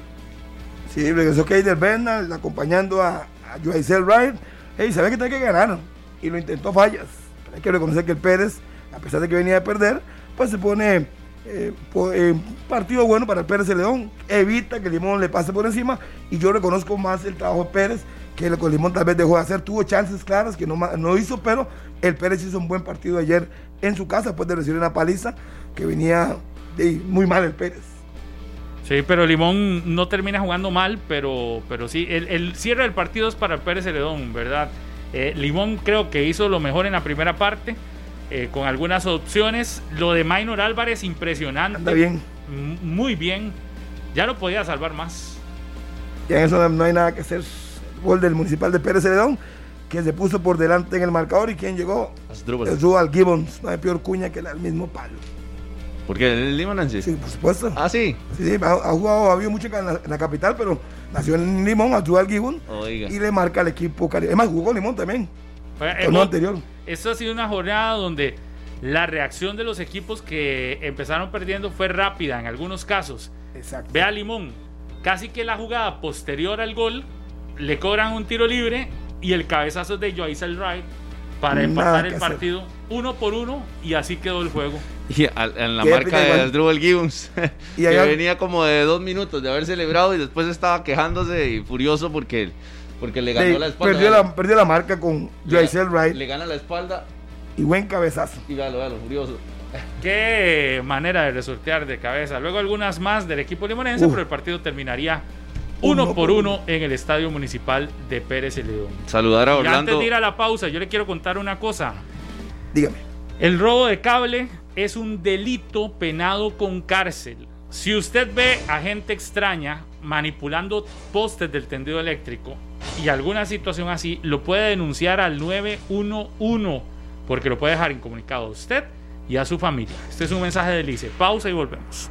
Sí, regresó Keider Bernal acompañando a, a Wright. Hey, sabe que tiene que ganar y lo intentó fallas. Hay que reconocer que el Pérez, a pesar de que venía a perder, pues se pone eh, eh, un partido bueno para el Pérez de León. Evita que Limón le pase por encima y yo reconozco más el trabajo de Pérez que lo que Limón tal vez dejó de hacer. Tuvo chances claras que no, no hizo, pero el Pérez hizo un buen partido ayer en su casa después de recibir una paliza que venía de, muy mal el Pérez. Sí, pero Limón no termina jugando mal, pero, pero sí, el, el cierre del partido es para el Pérez Celedón, ¿verdad? Eh, Limón creo que hizo lo mejor en la primera parte, eh, con algunas opciones. Lo de Maynor Álvarez, impresionante. Anda bien. Muy bien. Ya lo podía salvar más. Y en eso no hay nada que hacer. Gol del Municipal de Pérez Celedón, que se puso por delante en el marcador y quien llegó, Asdrúbal. el Dual Gibbons. No hay peor cuña que el mismo palo. Porque él es limonense. Sí, por supuesto. Ah, sí. Sí, sí, ha, ha jugado, ha habido mucho en la, en la capital, pero nació en Limón, ayuda al Gijón y le marca al equipo cari- Es más, jugó Limón también. Bueno, Torneo hemos- anterior. Esto ha sido una jornada donde la reacción de los equipos que empezaron perdiendo fue rápida en algunos casos. Exacto. Ve a Limón, casi que la jugada posterior al gol, le cobran un tiro libre y el cabezazo es de Joyce Wright para empatar el hacer. partido uno por uno y así quedó el juego. Y al- en la marca de. Asdrúbal Gibbons, Y que venía como de dos minutos de haber celebrado y después estaba quejándose y furioso porque, porque le ganó Sí, la espalda. perdió, la, perdió la marca con Le- Joyce Wright Le gana la espalda y buen cabezazo. y véalo, véalo, furioso. Qué manera de resortear de cabeza. Luego algunas más del equipo limonense, Uf. pero el partido terminaría uno, Uno por uno en el estadio municipal de Pérez León. Saludar a Y antes Orlando. de ir a la pausa, yo le quiero contar una cosa. Dígame. El robo de cable es un delito penado con cárcel. Si usted ve a gente extraña manipulando postes del tendido eléctrico y alguna situación así, lo puede denunciar al 911 porque lo puede dejar incomunicado a usted y a su familia. Este es un mensaje de Lice. Pausa y volvemos.